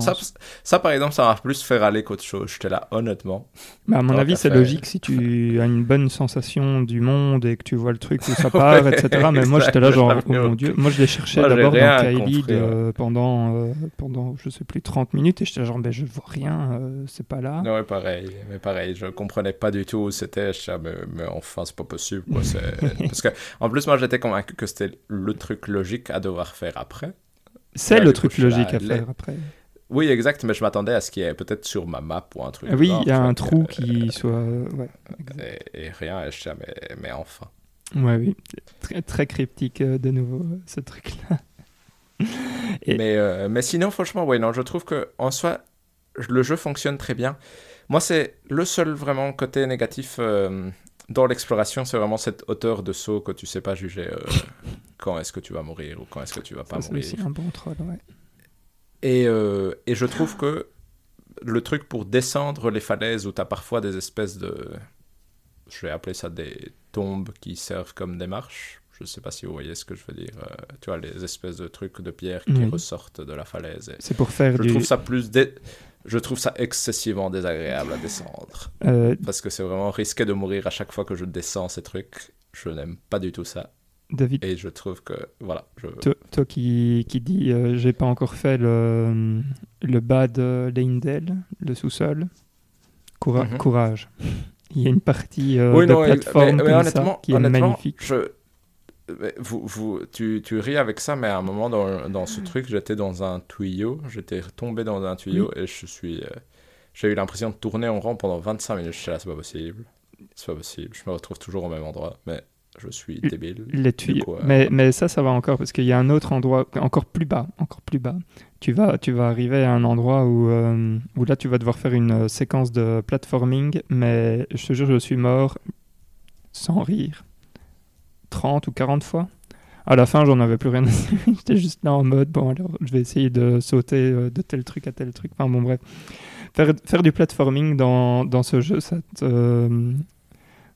ça, par exemple, ça m'a plus fait râler qu'autre chose. J'étais là, honnêtement. Mais à mon avis, c'est logique si tu as une bonne sensation du monde et que tu vois le truc où ça *laughs* part, Ouais, etc. Mais moi, j'étais là, genre, oh mon dieu. Moi, je l'ai cherché d'abord dans Kaelid ouais. euh, pendant, euh, pendant, je sais plus, 30 minutes et j'étais genre, ben, je vois rien, euh, c'est pas là. Non, ouais, pareil. Mais pareil, je comprenais pas du tout où c'était. Mais, mais enfin, c'est pas possible. Quoi. *laughs* Parce que, en plus, moi, j'étais convaincu que c'était le truc logique à devoir faire après. C'est le coup, truc logique à faire après. Oui, exact, mais je m'attendais à ce qu'il y ait peut-être sur ma map ou un truc. Ah oui, il y a un trou qui soit. euh, Ouais, exact. Et, et rien, et je mais, mais enfin. Ouais, oui. Très, très cryptique euh, de nouveau, euh, ce truc-là. *laughs* Et- Mais, euh, mais sinon, franchement, ouais, non, je trouve que en soi, le jeu fonctionne très bien. Moi, c'est le seul vraiment côté négatif euh, dans l'exploration, c'est vraiment cette hauteur de saut que tu sais pas juger euh, *coughs* quand est-ce que tu vas mourir ou quand est-ce que tu vas pas Ça, c'est mourir. aussi un bon troll, ouais. Et, euh, et je trouve que le truc pour descendre les falaises où tu as parfois des espèces de. Je vais appeler ça des tombes qui servent comme des marches. Je sais pas si vous voyez ce que je veux dire. euh, tu vois, les espèces de trucs de pierre qui ressortent de la falaise. C'est pour faire Je du. trouve ça plus... dé- Je trouve ça excessivement désagréable à descendre. euh, Parce que c'est vraiment risqué de mourir à chaque fois que je descends ces trucs. Je n'aime pas du tout ça. David, Et je trouve que... Voilà. Je... toi, toi qui, qui dis euh, j'ai pas encore fait le, le bas de Leindel, le sous-sol, Coura- Mhm. courage. *laughs* Il y a une partie euh, Oui, de non, plateforme mais- mais comme honnêtement, ça qui est honnêtement, magnifique. je- vous, vous, tu, tu ris avec ça, mais à un moment dans, dans ce truc, j'étais dans un tuyau, j'étais tombé dans un tuyau et je suis, euh, j'ai eu l'impression de tourner en rond pendant 25 minutes. Je suis là, c'est pas possible, c'est pas possible. Je me retrouve toujours au même endroit, mais je suis débile. Les tuyaux. coup, euh, mais, mais ça, ça va encore parce qu'il y a un autre endroit encore plus bas, encore plus bas. Tu vas, tu vas arriver à un endroit où, euh, où là, tu vas devoir faire une séquence de platforming, mais je te jure, je suis mort sans rire 30 ou 40 fois. À la fin, j'en avais plus rien. *laughs* J'étais juste là en mode, bon, alors je vais essayer de sauter euh, de tel truc à tel truc. Enfin, bon, bref. Faire, faire du platforming dans, dans ce jeu, ça te. euh,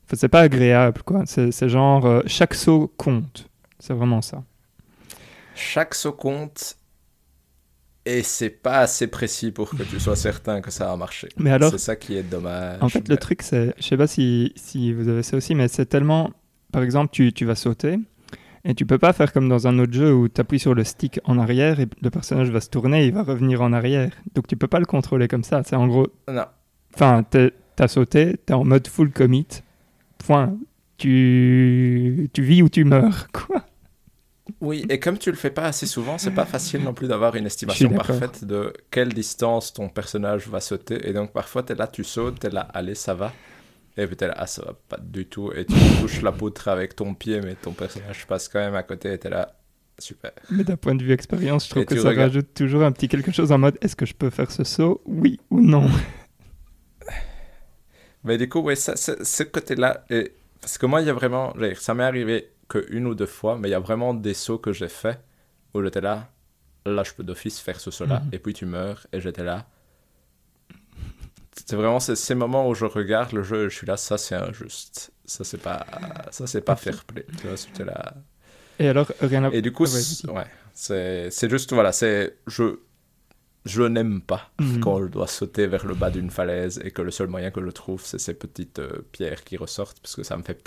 Enfin, c'est pas agréable, quoi. C'est genre, euh, chaque saut compte. C'est vraiment ça. Chaque saut compte et c'est pas assez précis pour que tu sois certain que ça va marcher. Mais alors, c'est ça qui est dommage. en fait, le truc, c'est, je sais pas si, si vous avez ça aussi, mais c'est tellement, par exemple, tu, tu vas sauter et tu peux pas faire comme dans un autre jeu où tu appuies sur le stick en arrière et le personnage va se tourner et il va revenir en arrière. Donc tu peux pas le contrôler comme ça. C'est en gros, Non, enfin, t'es- t'as sauté, t'es en mode full commit. Point. Tu, tu vis ou tu meurs, *laughs* quoi. Oui, et comme tu le fais pas assez souvent, c'est pas facile non plus d'avoir une estimation parfaite de quelle distance ton personnage va sauter. Et donc parfois, tu es là, tu sautes, tu es là, allez, ça va. Et là, ah, ça va pas du tout. Et tu *laughs* touches la poutre avec ton pied, mais ton personnage passe quand même à côté et t'es là, super. Mais d'un point de vue expérience, je trouve Et que ça regardes- rajoute toujours un petit quelque chose en mode est-ce que je peux faire ce saut Oui ou non? *laughs* Mais du coup, ouais, ça, ce côté-là, et- parce que moi, il y a vraiment, ça m'est arrivé que une ou deux fois, mais il y a vraiment des sauts que j'ai fait où j'étais là, là, je peux d'office faire ce saut-là, Mhm. et puis tu meurs, et j'étais là. C'est vraiment ces, moments où je regarde le jeu et je suis là, ça c'est injuste. Ça c'est pas, ça c'est pas fair play. Tu vois, c'était là. Et alors, rien à Et du coup, Ah ouais, c'est- ouais, c'est c'est juste, voilà, c'est. Je, je n'aime pas Mhm. quand je dois sauter vers le bas d'une falaise et que le seul moyen que je trouve, c'est ces petites euh, pierres qui ressortent parce que ça me fait.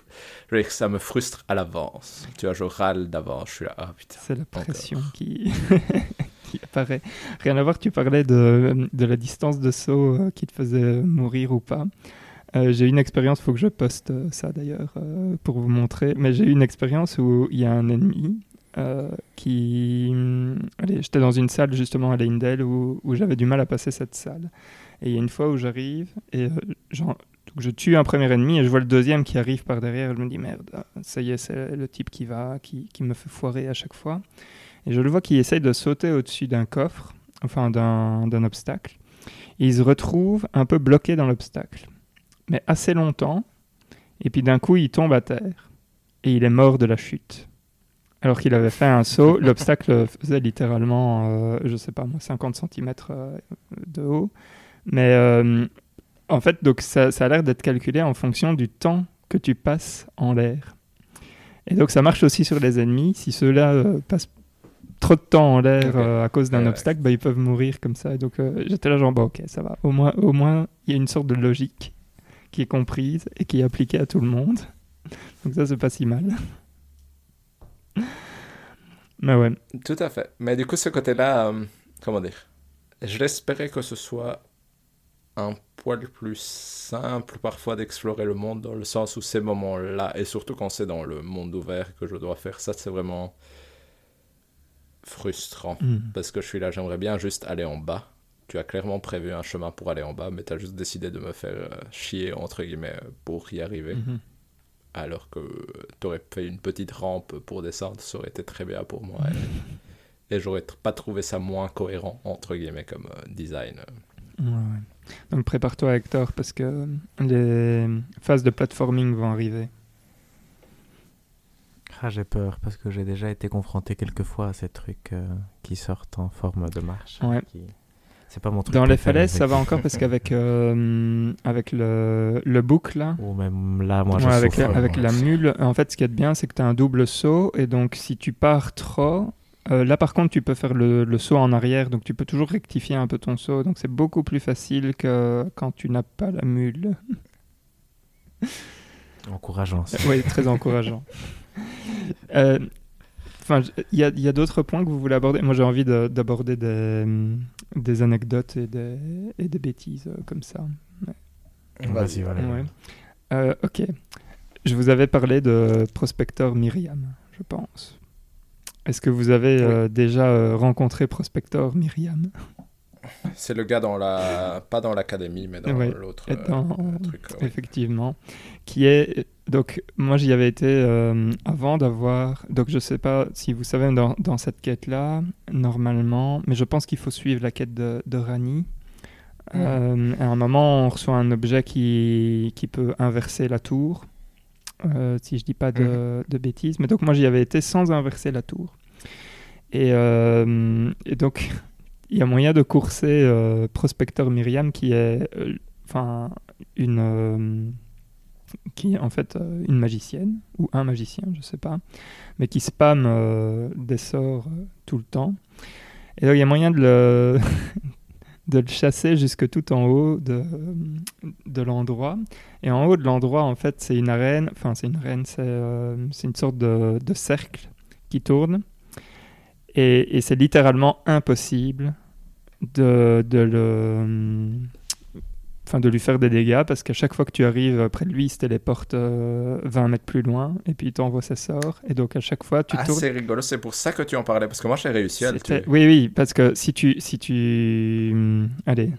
Je veux dire, ça me frustre à l'avance. Tu vois, je râle d'avance. Je suis là, ah putain. C'est la pression qui *laughs* Rien à voir, tu parlais de, de la distance de saut euh, qui te faisait mourir ou pas. Euh, j'ai une expérience, il faut que je poste euh, ça d'ailleurs euh, pour vous montrer, mais j'ai eu une expérience où il y a un ennemi euh, qui... hum, Allez, j'étais dans une salle justement à Leindel où, où j'avais du mal à passer cette salle. Et il y a une fois où j'arrive et euh, je tue un premier ennemi et je vois le deuxième qui arrive par derrière. Et je me dis merde, ça y est, c'est le type qui va, qui, qui me fait foirer à chaque fois. Et je le vois qui essaye de sauter au-dessus d'un coffre, enfin d'un obstacle. Et il se retrouve un peu bloqué dans l'obstacle, mais assez longtemps. Et puis d'un coup, il tombe à terre et il est mort de la chute. Alors qu'il avait fait un saut, *laughs* l'obstacle faisait littéralement, euh, je sais pas moi, 50 cm de haut. Mais euh, en fait, donc ça, ça a l'air d'être calculé en fonction du temps que tu passes en l'air. Et donc ça marche aussi sur les ennemis. Si ceux-là euh, passent trop de temps en l'air euh, à cause d'un Ouais, ouais. obstacle, bah, ils peuvent mourir comme ça. Et donc euh, j'étais là genre, bah, ok, ça va. Au moins, au moins, il y a une sorte de logique qui est comprise et qui est appliquée à tout le monde. *laughs* Donc ça, c'est pas si mal. *laughs* Mais ouais, Tout à fait. Mais du coup, ce côté-là, euh, comment dire? Je l'espérais que ce soit un poil plus simple parfois d'explorer le monde dans le sens où ces moments-là, et surtout quand c'est dans le monde ouvert que je dois faire ça, c'est vraiment frustrant. Mm. Parce que je suis là, j'aimerais bien juste aller en bas. Tu as clairement prévu un chemin pour aller en bas, mais tu as juste décidé de me faire euh, chier, entre guillemets, pour y arriver. Mhm. Alors que tu aurais fait une petite rampe pour descendre, ça aurait été très bien pour moi. Et, et j'aurais pas trouvé ça moins cohérent, entre guillemets, comme euh, design. Ouais, ouais. Donc prépare-toi Hector parce que les phases de platforming vont arriver. Ah, j'ai peur parce que j'ai déjà été confronté quelques fois à ces trucs euh, qui sortent en forme de marche. Ouais. qui- C'est pas mon truc. Dans les falaises, ça va encore parce *laughs* qu'avec euh, avec le, le bouc là, Ou même là, moi, je avec, souffre, la, avec moi. la mule, en fait, ce qui est bien, c'est que tu as un double saut. Et donc, si tu pars trop, euh, là par contre, tu peux faire le, le saut en arrière. Donc, tu peux toujours rectifier un peu ton saut. Donc, c'est beaucoup plus facile que quand tu n'as pas la mule. Encourageant. ça. oui, très encourageant. *laughs* Euh, Enfin, il y a, d'autres points que vous voulez aborder? Moi, j'ai envie de- d'aborder des, des anecdotes et des, et des bêtises euh, comme ça. Vas-y, voilà. Ouais. Euh, ok. Je vous avais parlé de Prospector Myriam, je pense. Est-ce que vous avez euh, déjà euh, rencontré Prospector Myriam? C'est le gars dans la. Pas dans l'académie, mais dans Ouais, l'autre et dans- truc. ouais. Effectivement. Qui est. Donc, moi, j'y avais été euh, avant d'avoir. Donc, je sais pas si vous savez, dans, dans cette quête-là, normalement, mais je pense qu'il faut suivre la quête de, de Rani. Euh, à un moment, on reçoit un objet qui, qui peut inverser la tour, euh, si je dis pas de, de bêtises. Mais donc, moi, j'y avais été sans inverser la tour. Et, et donc, il y a moyen de courser Prospecteur Myriam, qui est enfin une *laughs* qui est en fait euh, une magicienne ou un magicien, je sais pas, mais qui spam euh, des sorts euh, tout le temps. Et donc il y a moyen de le *laughs* de le chasser jusque tout en haut de, de l'endroit. Et en haut de l'endroit, en fait, c'est une arène, enfin c'est une arène, c'est euh, une sorte de, de cercle qui tourne. Et, et c'est littéralement impossible de, de le enfin de lui faire des dégâts parce qu'à chaque fois que tu arrives près de lui, il se téléporte euh, 20 mètres plus loin et puis il t'envoie ses sorts et donc à chaque fois tu Ah, tournes. c'est rigolo, c'est pour ça que tu en parlais, parce que moi j'ai réussi à le tuer. oui oui parce que si tu si tu hum, allez.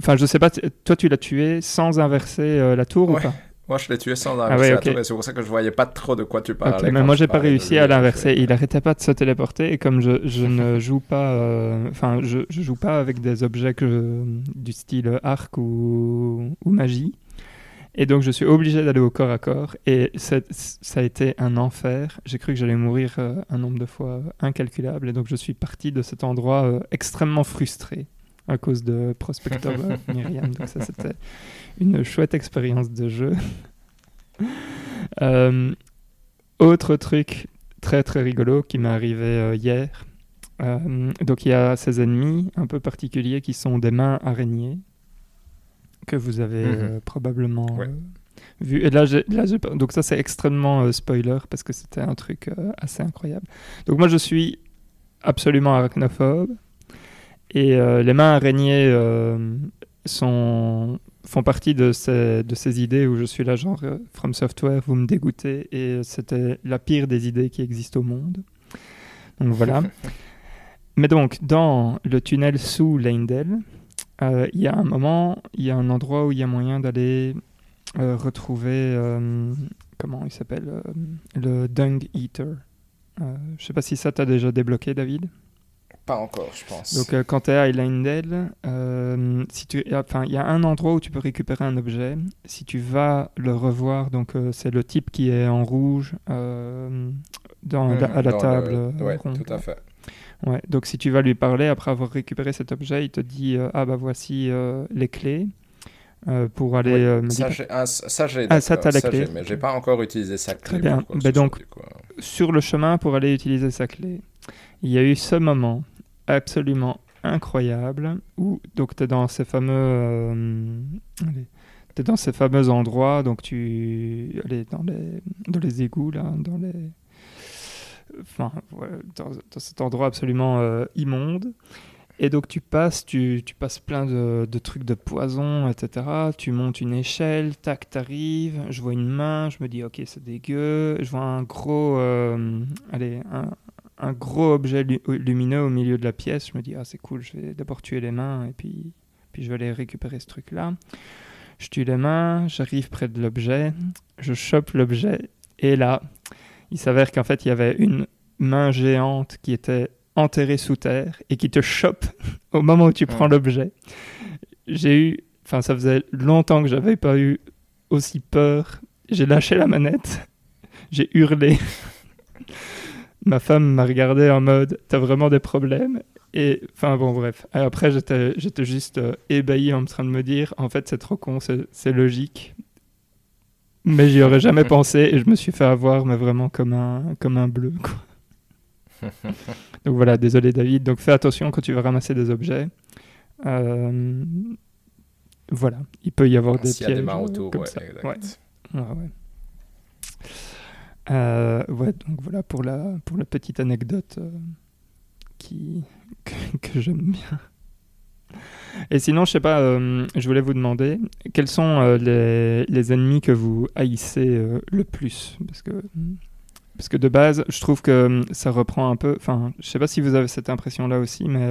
Enfin je sais pas toi tu l'as tué sans inverser euh, la tour ou pas? Moi je l'ai tué sans Ah inverser ouais, la ok. tour, et c'est pour ça que je voyais pas trop de quoi tu parlais. mais quand moi je j'ai pas réussi à l'inverser. Il arrêtait pas de se téléporter et comme je, je ne *laughs* joue pas, euh, enfin je, je joue pas avec des objets que, du style arc ou, ou magie. Et donc je suis obligé d'aller au corps à corps et ça a été un enfer. J'ai cru que j'allais mourir euh, un nombre de fois incalculable et donc je suis parti de cet endroit euh, extrêmement frustré à cause de Prospector *laughs* Myriam. Donc ça c'était une chouette expérience de jeu. *laughs* Euh, autre truc très très rigolo qui m'est arrivé euh, hier. Euh, donc il y a ces ennemis un peu particuliers qui sont des mains araignées que vous avez Mhm. probablement Ouais. vu. Et là, là donc ça c'est extrêmement spoiler parce que c'était un truc assez incroyable. Donc moi je suis absolument arachnophobe et les mains araignées sont font partie de ces, de ces idées où je suis là genre euh, From Software, vous me dégoûtez et c'était la pire des idées qui existent au monde. Donc voilà. *laughs* Mais donc dans le tunnel sous Leindel, euh, il y a un moment, il y a un endroit où il y a moyen d'aller euh, retrouver euh, comment il s'appelle euh, le Dung Eater. Euh, je sais pas si ça t'a déjà débloqué David. Pas encore, je pense. Donc, euh, quand tu es à Islandel, euh, si tu, enfin, il y a un endroit où tu peux récupérer un objet. Si tu vas le revoir, donc euh, c'est le type qui est en rouge euh, Mhm, à la dans table le- euh, ronde. tout à fait. Ouais, donc si tu vas lui parler après avoir récupéré cet objet, il te dit ah bah voici les clés euh, pour aller Oui, euh, ça, j'ai, ah, ça, j'ai, Ah, ça, t'as la clé. j'ai, mais j'ai pas encore utilisé sa clé. Très bien. Ben soit, donc, sur le chemin pour aller utiliser sa clé. Il y a eu ce moment absolument incroyable où donc tu es dans ces fameux euh, dans ces fameux endroits donc tu allez dans les dans les égouts dans les enfin dans, cet endroit absolument euh, immonde et donc tu passes, tu, passes plein de, de trucs de poison, etc. Tu montes une échelle, tac, t'arrives. Je vois une main, je me dis ok c'est dégueu. Je vois un gros, euh, allez, un, un gros objet lu- lumineux au milieu de la pièce. Je me dis ah c'est cool, je vais d'abord tuer les mains et puis, puis je vais aller récupérer ce truc là. Je tue les mains, j'arrive près de l'objet, je chope l'objet et là il s'avère qu'en fait il y avait une main géante qui était enterré sous terre et qui te chope *laughs* au moment où tu prends l'objet. J'ai eu, enfin ça faisait longtemps que j'avais pas eu aussi peur. J'ai lâché la manette, *laughs* j'ai hurlé. Ma femme m'a regardé en mode t'as vraiment des problèmes? Et enfin bon, bref. Après, j'étais j'étais juste euh, ébahi en train de me dire, en fait, c'est trop con, c'est logique. Mais j'y aurais jamais *laughs* pensé et je me suis fait avoir, mais vraiment comme un, comme un bleu. Quoi. *laughs* Donc voilà, désolé David. Donc fais attention quand tu vas ramasser des objets. Euh, voilà, il peut y avoir des S'il y a des pièges mains euh, autour, comme ouais, ça. Ouais, ouais. Euh, ouais, donc voilà pour la, pour la petite anecdote euh, qui, *laughs* que, j'aime bien. Et sinon, je sais pas, euh, je voulais vous demander quels sont euh, les, les ennemis que vous haïssez le plus? Parce que, parce que de base, je trouve que ça reprend un peu. Enfin, je sais pas si vous avez cette impression-là aussi, mais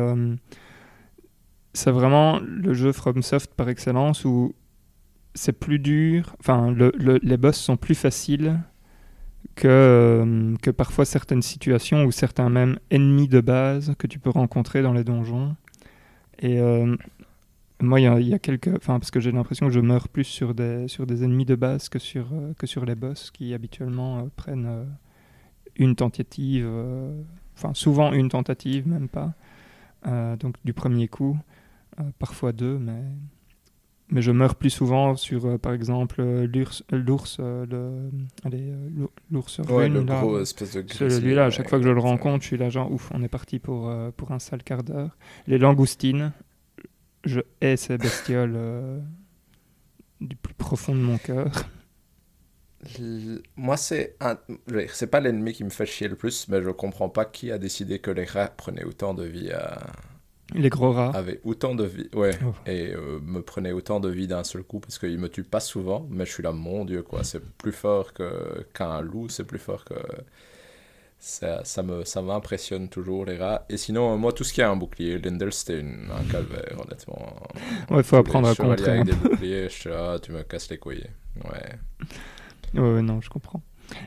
c'est vraiment le jeu FromSoft par excellence où c'est plus dur. Enfin, le- les boss sont plus faciles que, euh, que parfois certaines situations ou certains même ennemis de base que tu peux rencontrer dans les donjons. Et euh, moi, il y a, quelques. Enfin, parce que j'ai l'impression que je meurs plus sur des, sur des ennemis de base que sur, euh, que sur les boss qui habituellement prennent une tentative. Enfin, souvent une tentative, même pas. donc du premier coup. parfois deux, mais. Mais je meurs plus souvent sur, euh, par exemple, euh, l'urs, euh, l'ours, euh, le, euh, l'ours Ouais, rune, le là. gros espèce de grizzly, Celui-là, à chaque ouais, fois que je le rencontre, je suis là genre ouf, on est parti pour, pour un sale quart d'heure. Les langoustines, je hais ces bestioles du plus profond de mon cœur. Moi, c'est un... c'est pas l'ennemi qui me fait chier le plus, mais je comprends pas qui a décidé que les rats prenaient autant de vie à... Les gros rats. avaient autant de vie, ouais, Oh. et euh, me prenaient autant de vie d'un seul coup, parce qu'ils me tuent pas souvent, mais je suis là, mon dieu, quoi, c'est plus fort que qu'un loup, c'est plus fort que... Ça, ça me ça m'impressionne toujours, les rats. Et sinon, euh, moi, tout ce qui a un bouclier, Lindel, c'était un calvaire, honnêtement. Ouais, il faut apprendre à contrer. avec peu. des boucliers, je suis là, tu me casses les couilles. Ouais. Ouais, ouais, non, je comprends.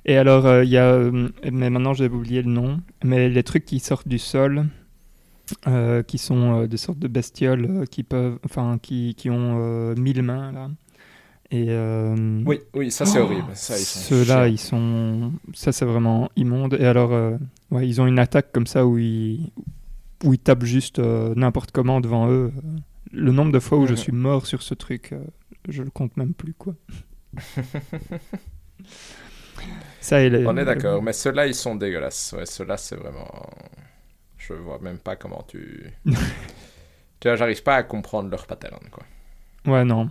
Et alors, euh, il y a. euh, mais maintenant, j'ai oublié le nom. Mais les trucs qui sortent du sol, euh, qui sont euh, des sortes de bestioles euh, qui peuvent. Enfin, qui, qui ont mille mains, là. Et. Oui, oui, ça c'est Oh, horrible. Ceux-là, ils sont. Ça, c'est vraiment immonde. Et alors, ouais, ils ont une attaque comme ça où ils, où ils tapent juste n'importe comment devant eux. Le nombre de fois où je Mhm. suis mort sur ce truc, je le compte même plus, quoi. *laughs* ça, On est d'accord, mais ceux-là ils sont dégueulasses. Ouais, ceux-là c'est vraiment. Je vois même pas comment tu. *laughs* tu vois, j'arrive pas à comprendre leur pattern, quoi. Ouais, non.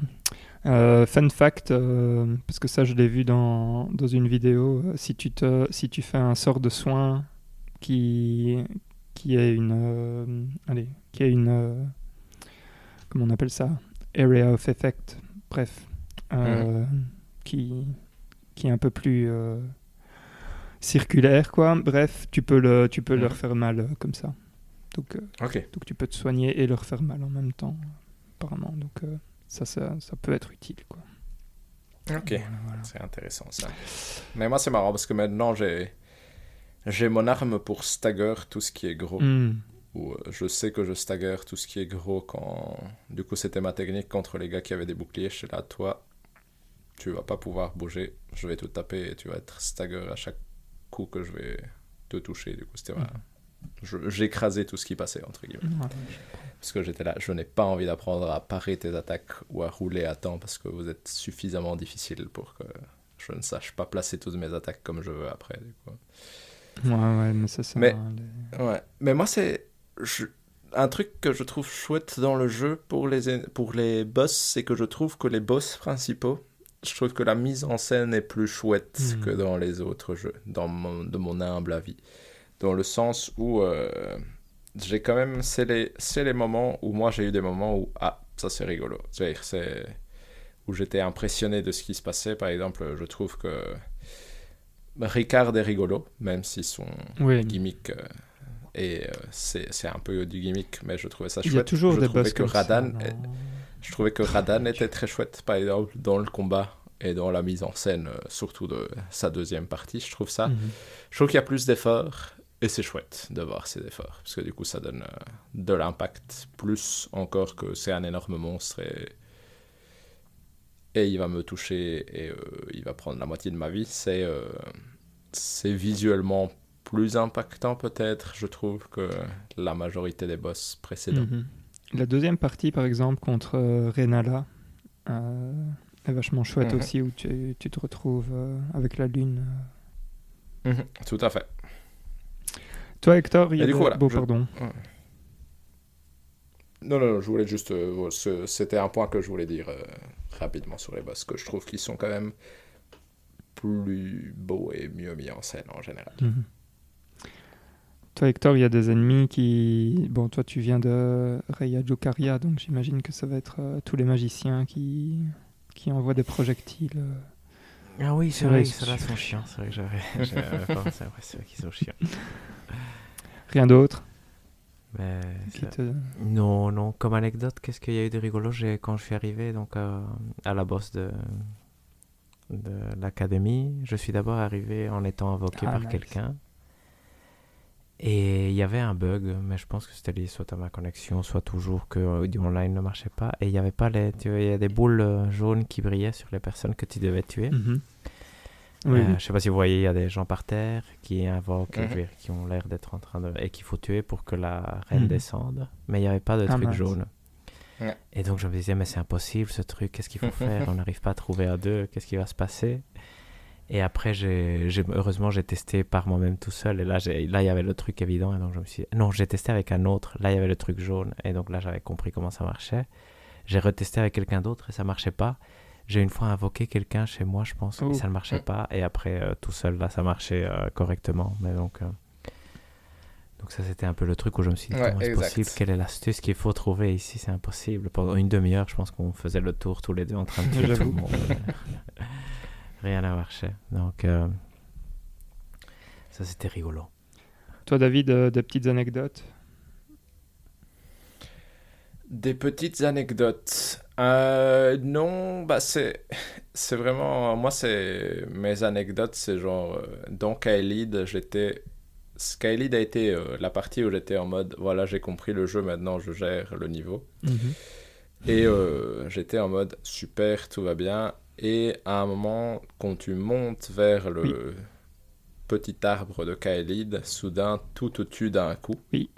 Euh, fun fact, euh, parce que ça je l'ai vu dans, dans une vidéo, euh, si, tu te, si tu fais un sort de soin qui, qui est une... euh, allez, qui est une... comment on appelle ça? Area of effect, bref. euh, qui, qui est un peu plus circulaire, quoi. Bref, tu peux, le, tu peux Mhm. leur faire mal euh, comme ça. Donc, euh, donc tu peux te soigner et leur faire mal en même temps, apparemment. Donc euh, ça, ça, ça peut être utile. Quoi. Ok. Voilà, voilà. C'est intéressant ça. Mais moi c'est marrant parce que maintenant j'ai. J'ai mon arme pour stagger tout ce qui est gros. Hmm. Ou euh, je sais que je stagger tout ce qui est gros quand. Du coup, c'était ma technique contre les gars qui avaient des boucliers. Je suis là, toi, tu vas pas pouvoir bouger. Je vais te taper et tu vas être stagger à chaque coup que je vais te toucher. Du coup, c'était Mhm. ma- je- J'écrasais tout ce qui passait, entre guillemets. Ouais. Parce que j'étais là, je n'ai pas envie d'apprendre à parer tes attaques ou à rouler à temps parce que vous êtes suffisamment difficile pour que je ne sache pas placer toutes mes attaques comme je veux après. Du coup. Ouais, ouais, mais ça. Mais- les- Ouais, mais moi c'est je- un truc que je trouve chouette dans le jeu pour les pour les boss, c'est que je trouve que les boss principaux, je trouve que la mise en scène est plus chouette Mhm. que dans les autres jeux, dans mon, de mon humble avis, dans le sens où euh, j'ai quand même c'est les les moments où moi j'ai eu des moments où ah ça c'est rigolo, c'est-à-dire c'est où j'étais impressionné de ce qui se passait. Par exemple, je trouve que Ricard est rigolo, même si son Oui, gimmick euh, et euh, c'est c'est un peu du gimmick mais je trouvais ça il chouette y a toujours je des trouvais que ça, Radan est- je trouvais que Radan était très chouette par exemple dans le combat et dans la mise en scène euh, surtout de sa deuxième partie je trouve ça Mhm. je trouve qu'il y a plus d'efforts et c'est chouette de voir ces efforts parce que du coup ça donne euh, de l'impact plus encore que c'est un énorme monstre et et il va me toucher et euh, il va prendre la moitié de ma vie c'est euh, c'est visuellement plus impactant peut-être, je trouve, que la majorité des boss précédents. Mhm. La deuxième partie, par exemple, contre euh, Renala, euh, est vachement chouette Mhm. aussi, où tu, tu te retrouves euh, avec la lune. Mhm, Tout à fait. Toi, Hector, il y a du des- coup, voilà, Bon, je- pardon. Non, non, non, je voulais juste. euh, C'était un point que je voulais dire euh, rapidement sur les boss, que je trouve qu'ils sont quand même plus beaux et mieux mis en scène en général. Mhm. Toi, Hector, il y a des ennemis qui... Bon, toi, tu viens de Raya Jokaria, donc j'imagine que ça va être euh, tous les magiciens qui, qui envoient des projectiles. euh. Ah oui, c'est vrai, vrai, ceux-là sont chiants. C'est vrai que j'avais *laughs* j'avais pas pensé. Ouais, c'est vrai qu'ils sont chiants. Rien d'autre? Mais qui ça- te... Non, non. Comme anecdote, qu'est-ce qu'il y a eu de rigolo? J'ai- quand je suis arrivé donc, euh, à la bosse de, de l'académie Je suis d'abord arrivé en étant invoqué Ah, par nice. quelqu'un. Et il y avait un bug, mais je pense que c'était lié soit à ma connexion, soit toujours que euh, du online ne marchait pas. Et il n'y avait pas les. Tu vois, il y a des boules euh, jaunes qui brillaient sur les personnes que tu devais tuer. Euh, oui. Je sais pas si vous voyez, il y a des gens par terre qui invoquent, qui ont l'air d'être en train de. et qu'il faut tuer pour que la reine Mhm. descende. Mais il n'y avait pas de Ah, truc mince. jaune. Et donc je me disais, mais c'est impossible ce truc, qu'est-ce qu'il faut *laughs* faire? On n'arrive pas à trouver à deux, qu'est-ce qui va se passer? Et après, j'ai, heureusement, j'ai testé par moi-même tout seul. Et là, j'ai, là, il y avait le truc évident. Et donc je me suis Non, j'ai testé avec un autre. Là, il y avait le truc jaune. Et donc là, j'avais compris comment ça marchait. J'ai retesté avec quelqu'un d'autre et ça marchait pas. J'ai une fois invoqué quelqu'un chez moi, je pense, et ça ne marchait pas. Et après, euh, tout seul, là, ça marchait euh, correctement. Mais donc, euh, donc ça, c'était un peu le truc où je me suis dit, Ouais, comment exact. possible? Quelle est l'astuce qu'il faut trouver ici? C'est impossible. Pendant une demi-heure, je pense qu'on faisait le tour tous les deux en train de *laughs* tuer tout J'avoue. le monde. *laughs* Rien n'a marché. Donc, euh, ça, c'était rigolo. Toi, David, euh, des petites anecdotes? Des petites anecdotes. Euh, non, bah c'est c'est vraiment moi c'est mes anecdotes c'est genre euh, dans Kaelid j'étais Skylead a été euh, la partie où j'étais en mode voilà j'ai compris le jeu maintenant je gère le niveau Mhm. et euh, j'étais en mode super tout va bien et à un moment quand tu montes vers le Oui. petit arbre de Kaelid soudain tout te tue d'un coup Oui.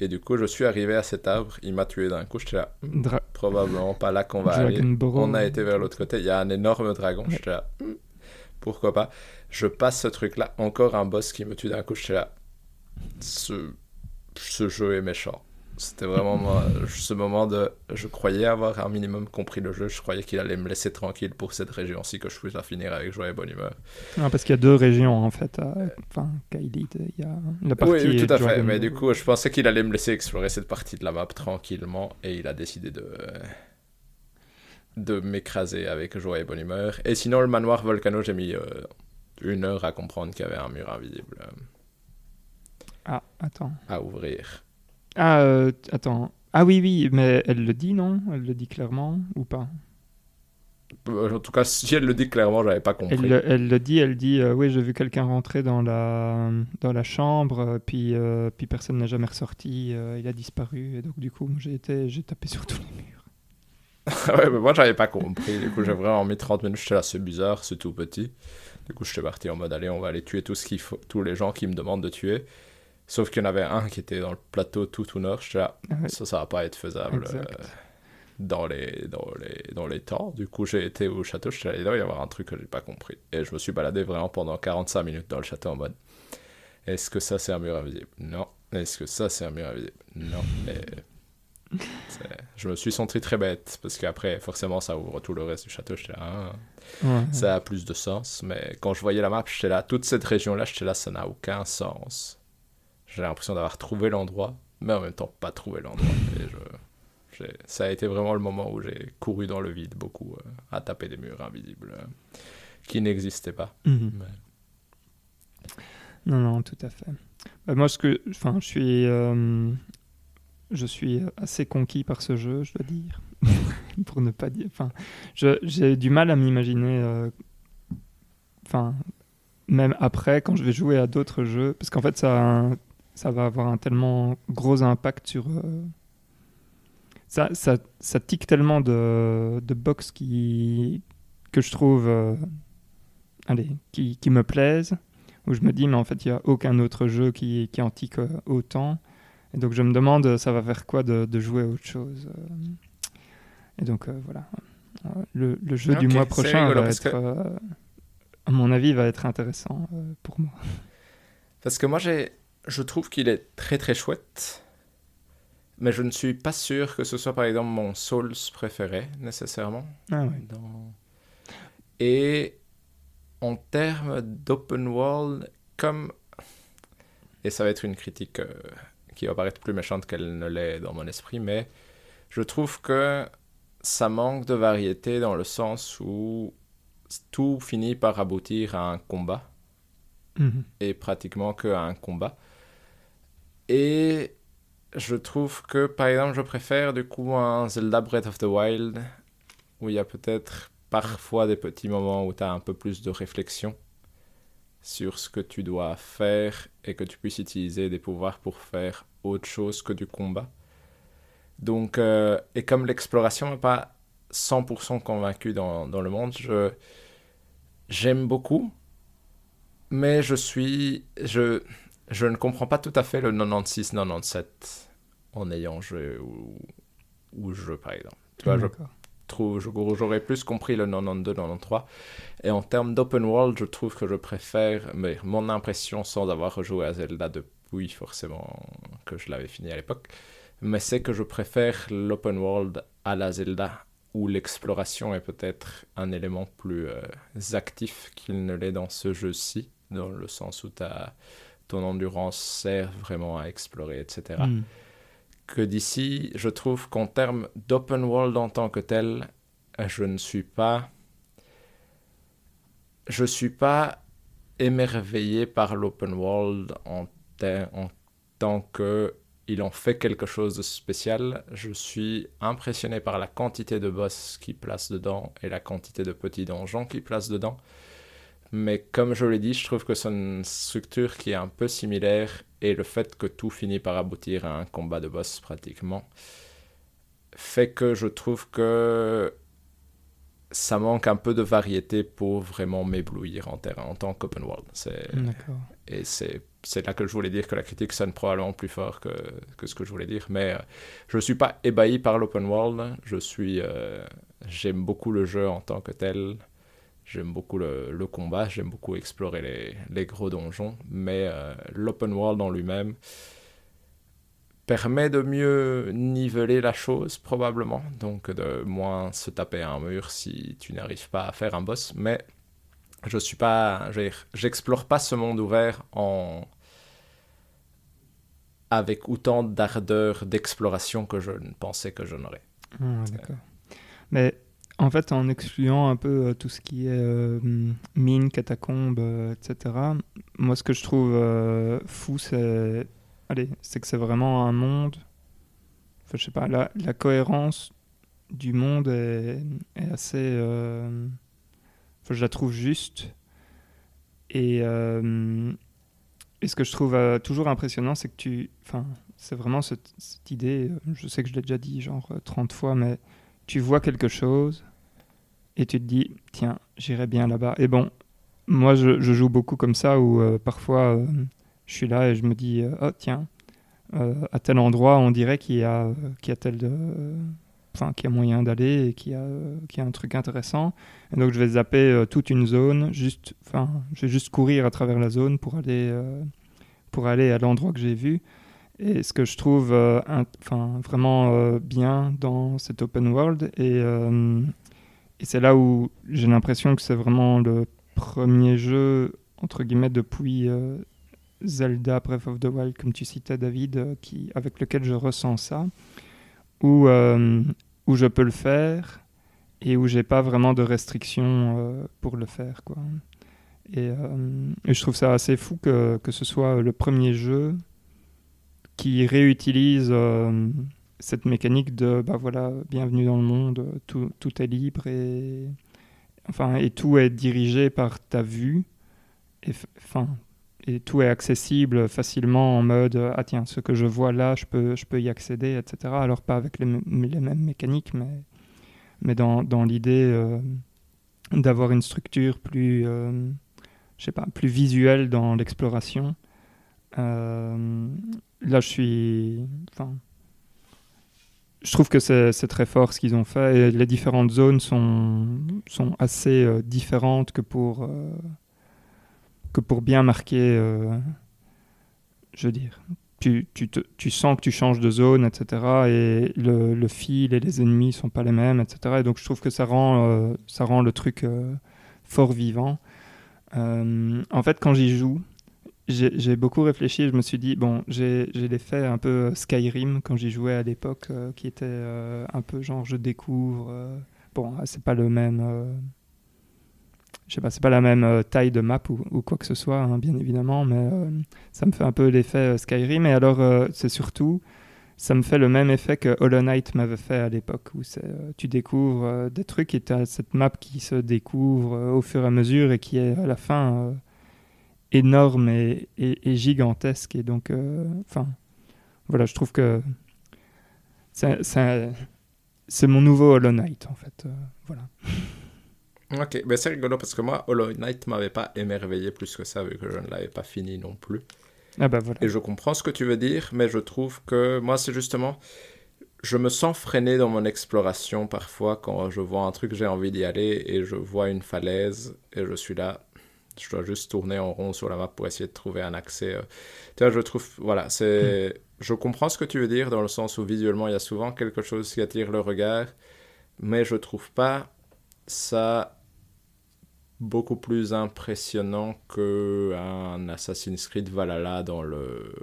et du coup je suis arrivé à cet arbre il m'a tué d'un coup j'étais là Hmm, Dra- probablement pas là qu'on va aller. On a été vers l'autre côté. Il y a un énorme dragon. J'étais là, Hmm, pourquoi pas. Je passe ce truc-là. Encore un boss qui me tue d'un coup. J'étais là, ce, ce jeu est méchant. C'était vraiment moi, ce moment de. Je croyais avoir un minimum compris le jeu. Je croyais qu'il allait me laisser tranquille pour cette région-ci, que je puisse la finir avec joie et bonne humeur. Ah, parce qu'il y a deux régions, en fait. à- Enfin, Kaelid, il y a la partie... Oui, tout à fait. Mais du coup, je pensais qu'il allait me laisser explorer cette partie de la map tranquillement et il a décidé de de m'écraser avec joie et bonne humeur. Et sinon, le manoir Volcano, j'ai mis euh, une heure à comprendre qu'il y avait un mur invisible euh, Ah, attends. à ouvrir. Ah, euh, attends. Ah oui, oui, mais elle le dit, non? Elle le dit clairement ou pas? Euh, En tout cas, si elle le dit clairement, j'avais pas compris. elle, le- elle le dit, elle dit, euh, oui, j'ai vu quelqu'un rentrer dans la, dans la chambre, puis, euh, puis personne n'est jamais ressorti, il a disparu, et donc du coup, j'ai tapé sur tous les murs. *laughs* ouais, mais moi, j'avais pas compris. Du coup, j'ai vraiment mis 30 minutes. J'étais là, c'est bizarre, c'est tout petit. Du coup, j'étais parti en mode, allez, on va aller tuer tout ce qu'il faut, tous les gens qui me demandent de tuer. Sauf qu'il y en avait un qui était dans le plateau tout au nord. Là, ouais. ça, ça va pas être faisable euh, dans, les, dans, les, dans les temps. Du coup, j'ai été au château. J'étais là, il doit y avoir un truc que j'ai pas compris. Et je me suis baladé vraiment pendant 45 minutes dans le château en mode, est-ce que ça, c'est un mur invisible? Non. Est-ce que ça, c'est un mur invisible? Non. Et je me suis senti très bête parce qu'après, forcément, ça ouvre tout le reste du château. J'étais là, ah, Ouais. ça a plus de sens. Mais quand je voyais la map, j'étais là, toute cette région-là, j'étais là, ça n'a aucun sens. J'ai l'impression d'avoir trouvé l'endroit, mais en même temps pas trouvé l'endroit. Je, ça a été vraiment le moment où j'ai couru dans le vide beaucoup, euh, à taper des murs invisibles euh, qui n'existaient pas. Mhm. Mais- Non, non, tout à fait. Bah, moi, ce que, enfin, je suis, euh, je suis assez conquis par ce jeu, je dois dire, *laughs* pour ne pas dire. Enfin, j'ai du mal à m'imaginer, enfin, même après, quand je vais jouer à d'autres jeux, parce qu'en fait, ça, a un- ça va avoir un tellement gros impact sur. euh, ça, ça, ça tique tellement de, de box qui, que je trouve, euh, allez, qui, qui me plaisent où je me dis, mais en fait, il n'y a aucun autre jeu qui, qui antique autant. Et donc, je me demande, ça va faire quoi de, de jouer à autre chose Et donc, voilà. Le, le jeu du mois prochain va être, à mon avis, va être intéressant pour moi. Parce que moi, j'ai, je trouve qu'il est très très chouette mais je ne suis pas sûr que ce soit par exemple mon Souls préféré nécessairement. Ah Et en termes d'open world, comme. Et ça va être une critique euh, qui va paraître plus méchante qu'elle ne l'est dans mon esprit, mais je trouve que ça manque de variété dans le sens où tout finit par aboutir à un combat. Mhm. Et pratiquement qu'à un combat. Et je trouve que, par exemple, je préfère du coup un Zelda Breath of the Wild, où il y a peut-être parfois des petits moments où tu as un peu plus de réflexion sur ce que tu dois faire et que tu puisses utiliser des pouvoirs pour faire autre chose que du combat. Donc, euh, et comme l'exploration n'est pas 100% convaincu dans, dans, le monde, je, j'aime beaucoup, mais je suis, je, je ne comprends pas tout à fait le 96-97 en ayant joué ou, ou jeu, par exemple. Tu vois, je trouve, j'aurais plus compris le 92-93. Et en termes d'open world, je trouve que je préfère, mais mon impression sans avoir rejoué à Zelda depuis forcément que je l'avais fini à l'époque, mais c'est que je préfère l'open world à la Zelda où l'exploration est peut-être un élément plus euh, actif qu'il ne l'est dans ce jeu-ci, dans le sens où ta, ton endurance sert vraiment à explorer, etc que d'ici, je trouve qu'en termes d'open world en tant que tel, je ne suis pas. Je suis pas émerveillé par l'open world en, en tant que il en fait quelque chose de spécial. Je suis impressionné par la quantité de boss qui place dedans et la quantité de petits donjons qui place dedans. Mais comme je l'ai dit, je trouve que c'est une structure qui est un peu similaire et le fait que tout finit par aboutir à un combat de boss pratiquement fait que je trouve que ça manque un peu de variété pour vraiment m'éblouir en, terrain, en tant qu'open world. Et c'est là que je voulais dire que la critique sonne probablement plus fort que, que ce que je voulais dire. Mais euh, je ne suis pas ébahi par l'open world. Je suis, euh, j'aime beaucoup le jeu en tant que tel. J'aime beaucoup le, combat, j'aime beaucoup explorer les, les, gros donjons, mais euh, l'open world en lui-même permet de mieux niveler la chose probablement, donc de moins se taper un mur si tu n'arrives pas à faire un boss, mais je suis pas, j'explore pas ce monde ouvert en avec autant d'ardeur d'exploration que je ne pensais que je n'aurais. Ah, d'accord. Mais en fait, en excluant un peu euh, tout ce qui est euh, mine, catacombe, euh, etc., moi, ce que je trouve fou, c'est allez, c'est que c'est vraiment un monde. Enfin, je sais pas, la, la cohérence du monde est, assez. Enfin, je la trouve juste. Et, ce que je trouve toujours impressionnant, c'est que tu. Enfin, c'est vraiment cette, idée. Je sais que je l'ai déjà dit genre 30 fois, mais tu vois quelque chose et tu te dis, tiens, j'irai bien là-bas. Et bon, moi, je, joue beaucoup comme ça où euh, parfois euh, je suis là et je me dis, euh, oh tiens, à tel endroit, on dirait qu'il y a, y a tel. Enfin, qu'il a moyen d'aller et qu'il y, a, qu'il y a un truc intéressant. Et donc, je vais zapper toute une zone. Juste, enfin, je vais juste courir à travers la zone pour aller, pour aller à l'endroit que j'ai vu. Et ce que je trouve enfin, vraiment bien dans cet open world, et, et c'est là où j'ai l'impression que c'est vraiment le premier jeu, entre guillemets, depuis euh, Zelda Breath of the Wild, comme tu citais, David, euh, qui, avec lequel je ressens ça, où, euh, où je peux le faire et où j'ai pas vraiment de restrictions pour le faire. Quoi. Et, et, je trouve ça assez fou que, que ce soit le premier jeu qui réutilise cette mécanique de bah voilà bienvenue dans le monde tout, tout, est libre et enfin et tout est dirigé par ta vue et enfin et tout est accessible facilement en mode ah tiens ce que je vois là je peux je peux y accéder etc alors pas avec les, mêmes mécaniques mais mais dans, dans l'idée euh, d'avoir une structure plus euh, je sais pas, plus visuel dans l'exploration. Euh, là, je suis. Enfin, je trouve que c'est très fort ce qu'ils ont fait les différentes zones sont, sont assez euh, différentes que pour, euh, que pour bien marquer. je veux dire, tu, tu, tu, sens que tu changes de zone, etc. Et le, le, fil et les ennemis sont pas les mêmes, etc. Et donc je trouve que ça rend, ça rend le truc fort vivant. en fait, quand j'y joue, j'ai beaucoup réfléchi. Je me suis dit, bon, j'ai l'effet un peu Skyrim quand j'y jouais à l'époque, euh, qui était euh, un peu genre je découvre. Euh, bon, c'est pas le même. je sais pas, c'est pas la même taille de map ou, quoi que ce soit, hein, bien évidemment, mais ça me fait un peu l'effet Skyrim. Et alors, c'est surtout, ça me fait le même effet que Hollow Knight m'avait fait à l'époque, où tu découvres des trucs et tu as cette map qui se découvre au fur et à mesure et qui est à la fin énorme et, gigantesque. Et donc, euh, enfin, voilà, je trouve que c'est mon nouveau Hollow Knight, en fait. Euh, voilà. *laughs* Ok, mais c'est rigolo parce que moi, Hollow Knight m'avait pas émerveillé plus que ça, vu que je ne l'avais pas fini non plus. Ah bah voilà. Et je comprends ce que tu veux dire, mais je trouve que moi, c'est justement. Je me sens freiné dans mon exploration parfois quand je vois un truc, j'ai envie d'y aller et je vois une falaise et je suis là je dois juste tourner en rond sur la map pour essayer de trouver un accès. Euh. Tu vois, je trouve, voilà, c'est, je comprends ce que tu veux dire dans le sens où visuellement il y a souvent quelque chose qui attire le regard, mais je trouve pas ça beaucoup plus impressionnant que un Assassin's Creed Valhalla dans le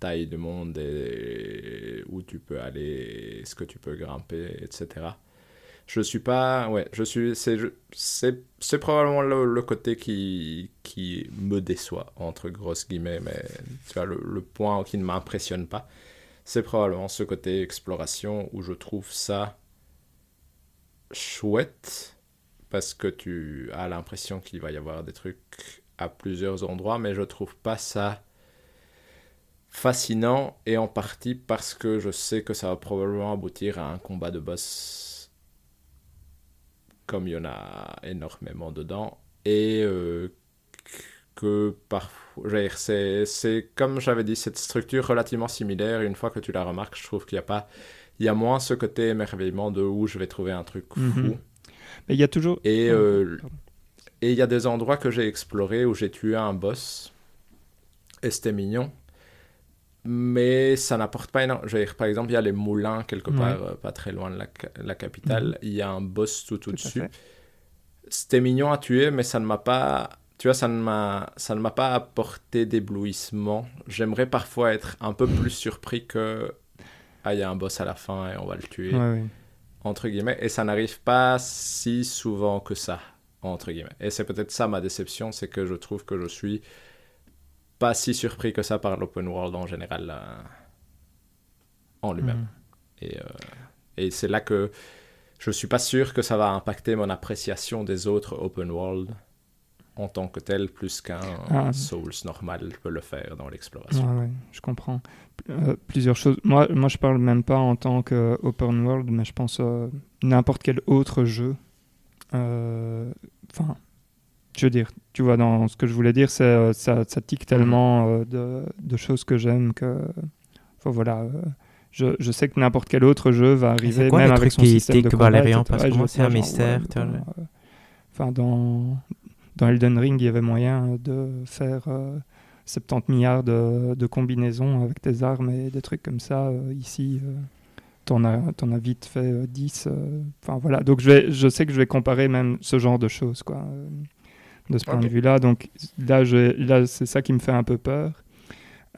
taille de monde et où tu peux aller, ce que tu peux grimper, etc je suis pas ouais je suis c'est probablement le, côté qui me déçoit entre grosses guillemets mais tu vois le, point qui ne m'impressionne pas c'est probablement ce côté exploration où je trouve ça chouette parce que tu as l'impression qu'il va y avoir des trucs à plusieurs endroits mais je trouve pas ça fascinant et en partie parce que je sais que ça va probablement aboutir à un combat de boss comme il y en a énormément dedans, et euh, que parfois, c'est comme j'avais dit, cette structure relativement similaire, une fois que tu la remarques, je trouve qu'il n'y a pas, il y a moins ce côté émerveillement de où je vais trouver un truc fou. Mhm. Mais il y a toujours... Et euh, et il y a des endroits que j'ai explorés où j'ai tué un boss, et c'était mignon mais ça n'apporte pas énormément. Par exemple, il y a les moulins quelque part, euh, pas très loin de la, capitale. Mhm. Il y a un boss tout au-dessus. C'était mignon à tuer, mais ça ne m'a pas. Tu vois, ça ne m'a, ça ne m'a pas apporté d'éblouissement. J'aimerais parfois être un peu plus surpris que ah il y a un boss à la fin et on va le tuer entre guillemets. Et ça n'arrive pas si souvent que ça entre guillemets. Et c'est peut-être ça ma déception, c'est que je trouve que je suis pas si surpris que ça par l'open world en général euh, en lui-même. Mhm. Et, euh, et c'est là que je suis pas sûr que ça va impacter mon appréciation des autres open world en tant que tel plus qu'un ah. Souls normal peut le faire dans l'exploration. ouais, je comprends. Euh, plusieurs choses. Moi, moi, je parle même pas en tant que open world, mais je pense n'importe quel autre jeu. Enfin, je veux dire, tu vois, dans ce que je voulais dire, c'est euh, ça, ça tique tellement euh, de, de, choses que j'aime que, enfin, voilà. Euh, je, je, sais que n'importe quel autre jeu va arriver, quoi, même avec son qui système de combat, parce que c'est un mystère. enfin, dans, dans Elden Ring, il y avait moyen de faire 70 milliards de, de, combinaisons avec tes armes et des trucs comme ça. ici, t'en as, en as vite fait 10. Enfin, voilà. Donc, je, vais, je sais que je vais comparer même ce genre de choses, quoi de ce point de vue-là. Donc là, là c'est ça qui me fait un peu peur.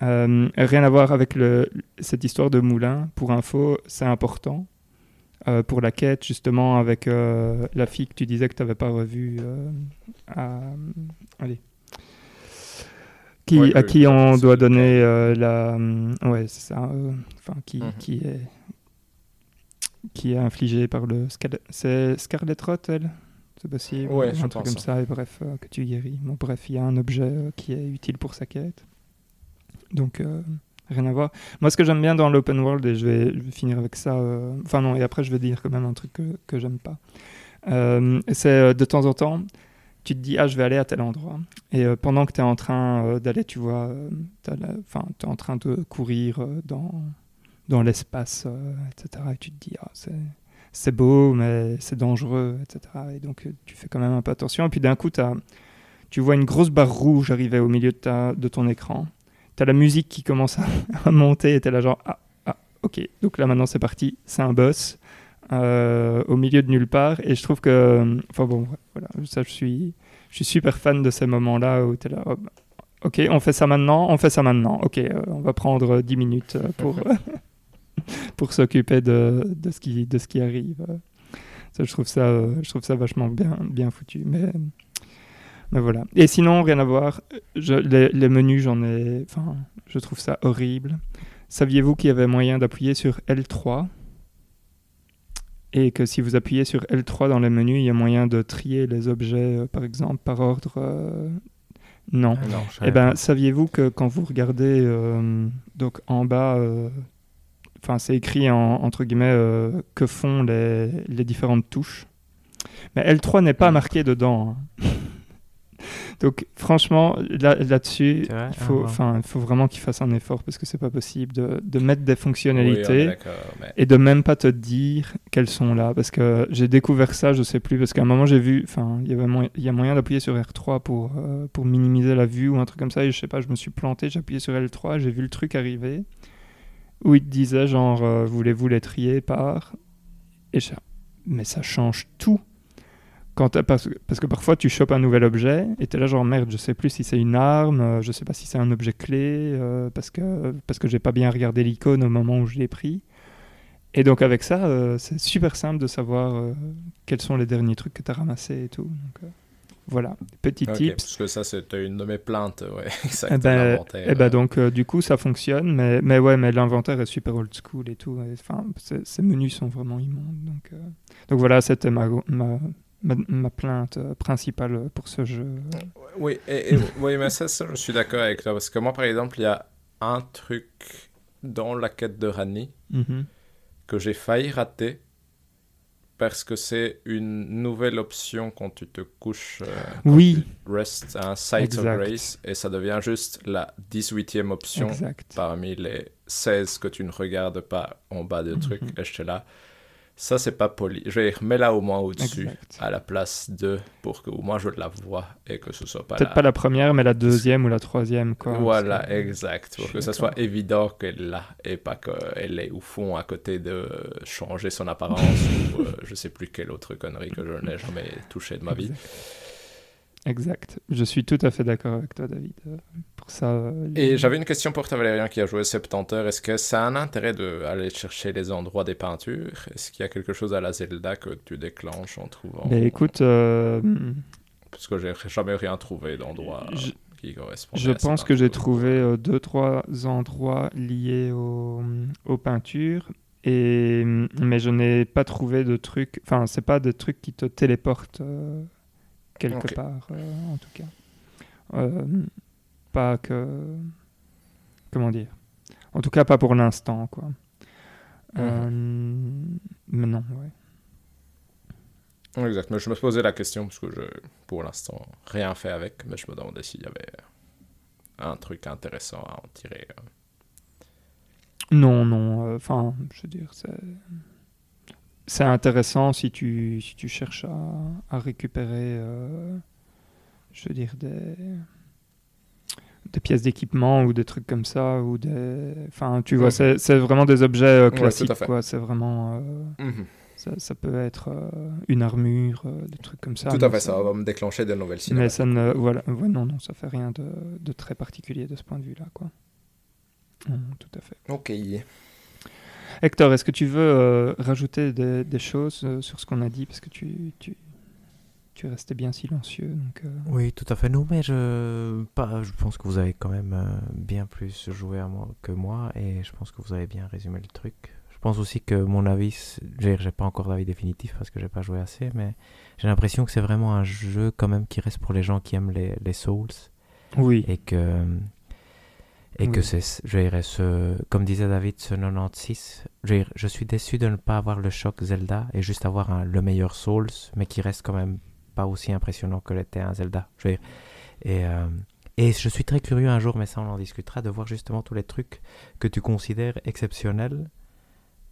Euh, rien à voir avec le, cette histoire de moulin. Pour info, c'est important. Euh, pour la quête, justement, avec euh, la fille que tu disais que tu n'avais pas revue. À, allez. Qui, à qui on doit donner la. ouais, c'est ça. Enfin, qui, mhm. qui, est, qui est infligée par le. C'est Scarlet Rot, elle? C'est possible. Ouais, un truc comme ça, et bref, euh, que tu guéris. Bon, bref, il y a un objet euh, qui est utile pour sa quête. Donc, euh, rien à voir. Moi, ce que j'aime bien dans l'open world, et je vais, je vais finir avec ça, enfin non, et après, je vais dire quand même un truc que, que j'aime pas. c'est de temps en temps, tu te dis, ah, je vais aller à tel endroit. Et euh, pendant que tu es en train euh, d'aller, tu vois, tu es en train de courir dans, dans l'espace, etc. Et tu te dis, ah, c'est beau, mais c'est dangereux, etc. Et donc, tu fais quand même un peu attention. Et puis d'un coup, tu vois une grosse barre rouge arriver au milieu de, ton écran. Tu as la musique qui commence à, *laughs* monter et tu es là genre, ah, ah, ok, donc là maintenant c'est parti, c'est un boss. Euh, au milieu de nulle part. Et je trouve que, enfin bon, voilà, ça, je suis, je suis super fan de ces moments-là où tu es là, ok, on fait ça maintenant, on fait ça maintenant, ok, euh, on va prendre 10 minutes euh, pour, *laughs* *laughs* pour s'occuper de, de, ce qui, de ce qui arrive. Ça, je, trouve ça, je trouve ça vachement bien, bien foutu. Mais, mais voilà. Et sinon, rien à voir, je, les, les menus, j'en ai, enfin, je trouve ça horrible. Saviez-vous qu'il y avait moyen d'appuyer sur L3 et que si vous appuyez sur L3 dans le menu, il y a moyen de trier les objets, euh, par exemple, par ordre. Euh, non. Ah eh ben, saviez-vous que quand vous regardez euh, donc en bas, enfin, c'est écrit en, entre guillemets que font les, les, différentes touches. Mais L3 n'est pas marqué dedans. Hein. *laughs* Donc franchement, là-dessus, il, faut, ah, faut vraiment qu'il fasse un effort parce que c'est pas possible de, de, mettre des fonctionnalités et de même pas te dire qu'elles sont là. Parce que j'ai découvert ça, je sais plus, parce qu'à un moment j'ai vu, enfin, il y, avait il y a moyen d'appuyer sur R3 pour, euh, pour minimiser la vue ou un truc comme ça. Et je sais pas, je me suis planté, j'ai appuyé sur L3, j'ai vu le truc arriver où il te disait genre, euh, voulez-vous les trier par. Et je... mais ça change tout parce, parce, que parfois tu chopes un nouvel objet et tu es là genre merde, je sais plus si c'est une arme, euh, je sais pas si c'est un objet clé, euh, parce que, parce que j'ai pas bien regardé l'icône au moment où je l'ai pris. Et donc avec ça, euh, c'est super simple de savoir quels sont les derniers trucs que tu as ramassés et tout. Voilà, petit tips. Parce que ça, c'est une de mes plaintes, ouais. *laughs* et eh ben, eh ben donc, du coup, ça fonctionne, mais, mais ouais, mais l'inventaire est super old school et tout. Enfin, ces menus sont vraiment immondes. Donc, donc voilà, c'était ma, ma, ma, plainte euh, principale pour ce jeu. Oui, et, *laughs* oui mais ça, je suis d'accord avec toi. Parce que moi, par exemple, il y a un truc dans la quête de Rani mhm. que j'ai failli rater parce que c'est une nouvelle option quand tu te couches. Euh, oui. Rest, un Sight of Grace, et ça devient juste la 18e option parmi les 16 que tu ne regardes pas en bas de truc. Et je suis là. Ça, c'est pas poli. Je vais remettre là au moins au-dessus, à la place de, pour que au moins je la vois et que ce soit pas Peut-être pas la première, mais la deuxième ou la troisième, quoi. Voilà, exact. Pour que ça soit évident qu'elle là et pas qu'elle est au fond à côté de changer son apparence *laughs* ou euh, je sais plus quelle autre connerie que je n'ai jamais touché de ma vie. Exact. Je suis tout à fait d'accord avec toi, David. Euh, ça. Euh, Et j'avais une question pour toi, Valérien, qui a joué 70 heures. Est-ce que ça a un intérêt d'aller chercher les endroits des peintures? Est-ce qu'il y a quelque chose à la Zelda que tu déclenches en trouvant? Ben, écoute. Euh, Parce que j'ai jamais rien trouvé d'endroit qui correspond. Je pense que j'ai trouvé deux, trois endroits liés aux, aux peintures. Et... Mais je n'ai pas trouvé de trucs. Enfin, c'est pas des trucs qui te téléportent quelque part, euh, en tout cas. Euh, pas que. Comment dire En tout cas, pas pour l'instant, quoi. Euh, mais non, ouais. Exact, mais je me posais la question parce que je, pour l'instant, rien fait avec, mais je me demandais s'il y avait un truc intéressant à en tirer. Non, non, enfin, je veux dire, c'est c'est intéressant si tu, si tu cherches à, à récupérer, euh, je veux dire, des, des pièces d'équipement ou des trucs comme ça. Ou des... Enfin, tu vois, c'est vraiment des objets euh, classiques, quoi. C'est vraiment... Euh, mhm. ça, ça, peut être une armure, des trucs comme ça. Tout à fait, ça, va me déclencher de nouvelles cinémas. Mais ça ne... Voilà, non, non, ça fait rien de, de très particulier de ce point de vue-là, quoi. tout à fait. Ok. Hector, est-ce que tu veux euh, rajouter des, choses euh, sur ce qu'on a dit? Parce que tu, tu, tu es resté bien silencieux. Donc, euh. Oui, tout à fait. Non, mais je, pas, je pense que vous avez quand même bien plus joué à moi, que moi et je pense que vous avez bien résumé le truc. Je pense aussi que mon avis, j'ai pas encore d'avis définitif parce que j'ai pas joué assez, mais j'ai l'impression que c'est vraiment un jeu quand même qui reste pour les gens qui aiment les, les Souls. Oui. Et que et que c'est, je dirais, ce, comme disait David, ce 96, je, je, suis déçu de ne pas avoir le choc Zelda et juste avoir le meilleur Souls, mais qui reste quand même aussi impressionnant que l'était un Zelda. Je veux dire. Et, euh, et je suis très curieux un jour, mais ça on en discutera, de voir justement tous les trucs que tu considères exceptionnels,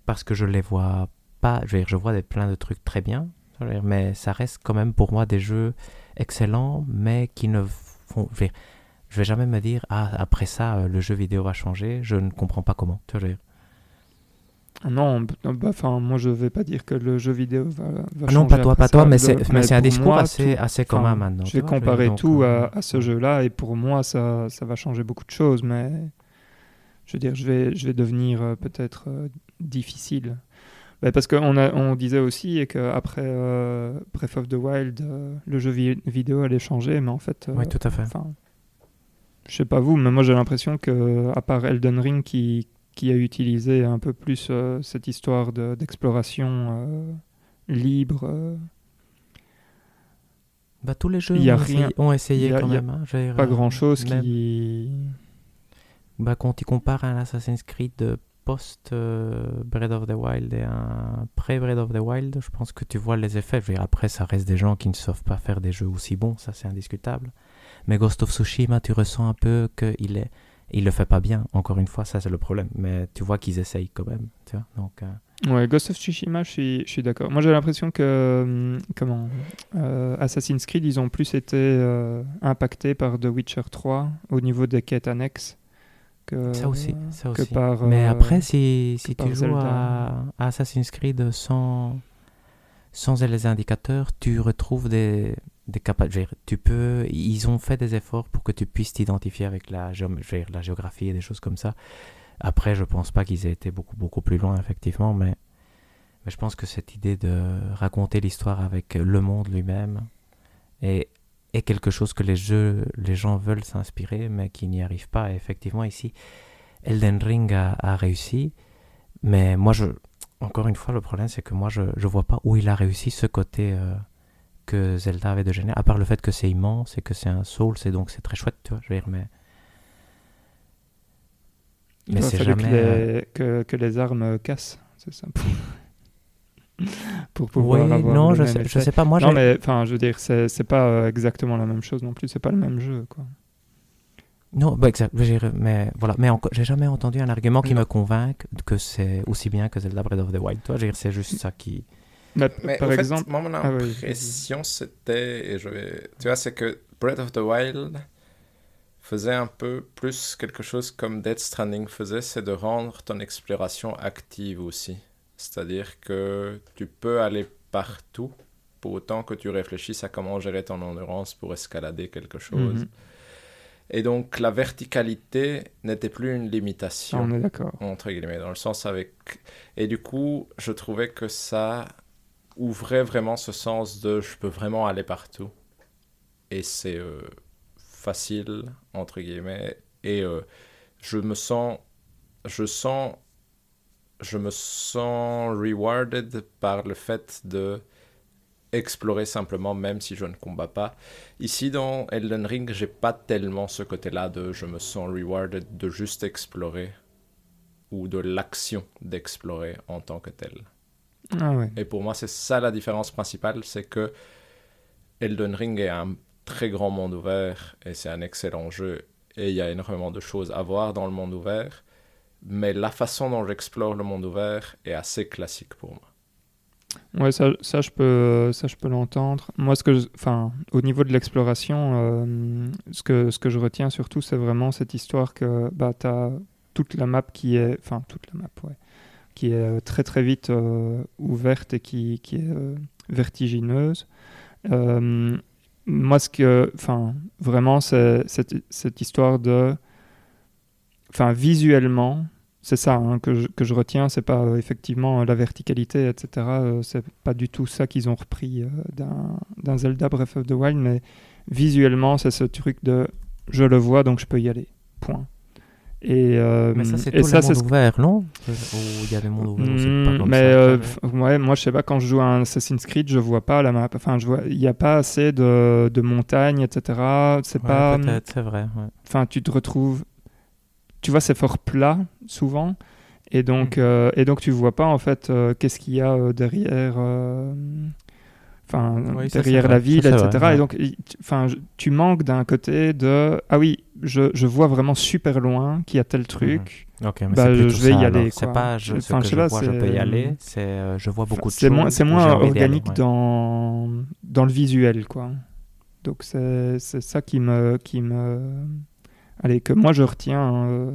parce que je les vois pas. Je veux dire, je vois des, plein de trucs très bien, mais ça reste quand même pour moi des jeux excellents, mais qui ne font. Je veux, vais jamais me dire ah après ça euh, le jeu vidéo va changer. Je ne comprends pas comment. Tu vois, je veux dire. Non, bah, enfin, moi je vais pas dire que le jeu vidéo va, va Ah changer non, pas toi, pas toi, mais c'est un discours moi, assez, tout- assez commun maintenant. Je vais comparer tout euh, à, à ce jeu-là et pour moi ça, ça va changer beaucoup de choses, mais je veux dire, je vais, je vais devenir euh, peut-être euh, difficile. Bah, parce qu'on a- on disait aussi qu'après euh, Breath of the Wild, euh, le jeu vi- vidéo allait changer, mais en fait, euh, Oui, tout à fait. je sais pas vous, mais moi j'ai l'impression que à part Elden Ring qui, qui a utilisé un peu plus euh, cette histoire de- d'exploration euh, libre, euh, Bah, tous les jeux y a ont, essayé, rien- ont essayé il y a- quand il y a même. hein, pas euh, grand chose même- qui. Bah, quand tu compares un Assassin's Creed post Breath of the Wild et un pré Breath of the Wild, je pense que tu vois les effets. Dire, après, ça reste des gens qui ne savent pas faire des jeux aussi bons, ça c'est indiscutable. Mais Ghost of Tsushima, tu ressens un peu qu'il est, il le fait pas bien. Encore une fois, ça c'est le problème. Mais tu vois qu'ils essayent quand même. Tu vois Donc, euh, Ouais, Ghost of Tsushima, je suis, je suis d'accord. Moi, j'ai l'impression que hum, comment euh, Assassin's Creed, ils ont plus été euh, impactés par The Witcher 3 au niveau des quêtes annexes que, ça aussi, ça que par. Mais après, si, si tu joues à, à Assassin's Creed sans, sans les indicateurs, tu retrouves des, des capacités. Tu peux, ils ont fait des efforts pour que tu puisses t'identifier avec la, géographie et des choses comme ça. Après, je pense pas qu'ils aient été beaucoup, beaucoup plus loin, effectivement, mais, mais je pense que cette idée de raconter l'histoire avec le monde lui-même est, quelque chose que les jeux, les gens veulent s'inspirer, mais qui n'y arrivent pas. Effectivement, ici, Elden Ring a réussi, mais moi, je, encore une fois, le problème, c'est que moi, je ne vois pas où il a réussi ce côté euh, que Zelda avait de générer, à part le fait que c'est immense et que c'est un soul, c'est donc c'est très chouette, tu vois, je veux dire, mais... Mais c'est falloir que jamais... euh, les, que, que les armes euh, cassent, c'est ça. *laughs* Pour pouvoir Oui, avoir non, je sais, je sais pas, moi, non, mais enfin, je veux dire, c'est pas exactement la même chose non plus. C'est pas le même jeu, quoi. Non, bah, exact, mais voilà, mais encore, j'ai jamais entendu un argument qui Non. me convainque que c'est aussi bien que Zelda Breath of the Wild, toi, c'est juste ça qui... Mais, Mais par fait, exemple, moi, mon Ah oui, impression, c'était, et je vais, tu vois, c'est que Breath of the Wild faisait un peu plus quelque chose comme Death Stranding faisait, c'est de rendre ton exploration active aussi. C'est-à-dire que tu peux aller partout, pour autant que tu réfléchisses à comment gérer ton endurance pour escalader quelque chose. Mhm. Et donc, la verticalité n'était plus une limitation on est d'accord. entre guillemets, dans le sens avec... Et du coup, je trouvais que ça ouvrait vraiment ce sens de je peux vraiment aller partout. Et c'est euh, facile, entre guillemets. Et euh, je me sens... Je sens... Je me sens rewarded par le fait de explorer simplement même si je ne combats pas. Ici dans Elden Ring, j'ai pas tellement ce côté-là de je me sens rewarded de juste explorer ou de l'action d'explorer en tant que tel. Ah. Et pour moi, c'est ça la différence principale, c'est que Elden Ring est un très grand monde ouvert et c'est un excellent jeu et il y a énormément de choses à voir dans le monde ouvert, mais la façon dont j'explore le monde ouvert est assez classique pour moi. Ouais, ça, ça je peux, ça je peux l'entendre. Moi, ce que, enfin, au niveau de l'exploration, euh, ce que, ce que je retiens surtout, c'est vraiment cette histoire que, bah, t'as toute la map qui est, enfin, toute la map, qui est euh, très très vite euh, ouverte et qui, qui est vertigineuse. Moi, ce que, enfin, vraiment, c'est cette, cette histoire de, enfin, visuellement, c'est ça hein, que, je, que je retiens, c'est pas euh, effectivement euh, la verticalité, etc. euh, c'est pas du tout ça qu'ils ont repris euh, d'un- Zelda Breath of the Wild, mais visuellement, c'est ce truc de je le vois donc je peux y aller. Point. Et, Mais ça, c'est tout ça, le monde ouvert, non? Il y a pas Mm, comme mais ça, ouais, moi je sais pas quand je joue à un Assassin's Creed, je vois pas la map. Enfin, je vois, il n'y a pas assez de, de montagnes, etc. C'est Ouais, pas, c'est vrai, ouais. enfin, tu te retrouves, tu vois, c'est fort plat souvent, et donc, Mm. euh, et donc tu vois pas en fait euh, qu'est-ce qu'il y a euh, derrière. euh, enfin Oui, derrière la ville, Ça, etc. vrai, ouais. Et donc, enfin, tu manques d'un côté de ah oui, je, je vois vraiment super loin qu'il y a tel truc. Ok, mais Bah, c'est je- vais y aller. C'est pas je, ce que je sais je vois, peux y aller. C'est je vois beaucoup de C'est choses. moins, c'est moins aller, organique ouais. dans dans le visuel, quoi. Donc c'est c'est ça qui me qui me allez que moi je retiens euh,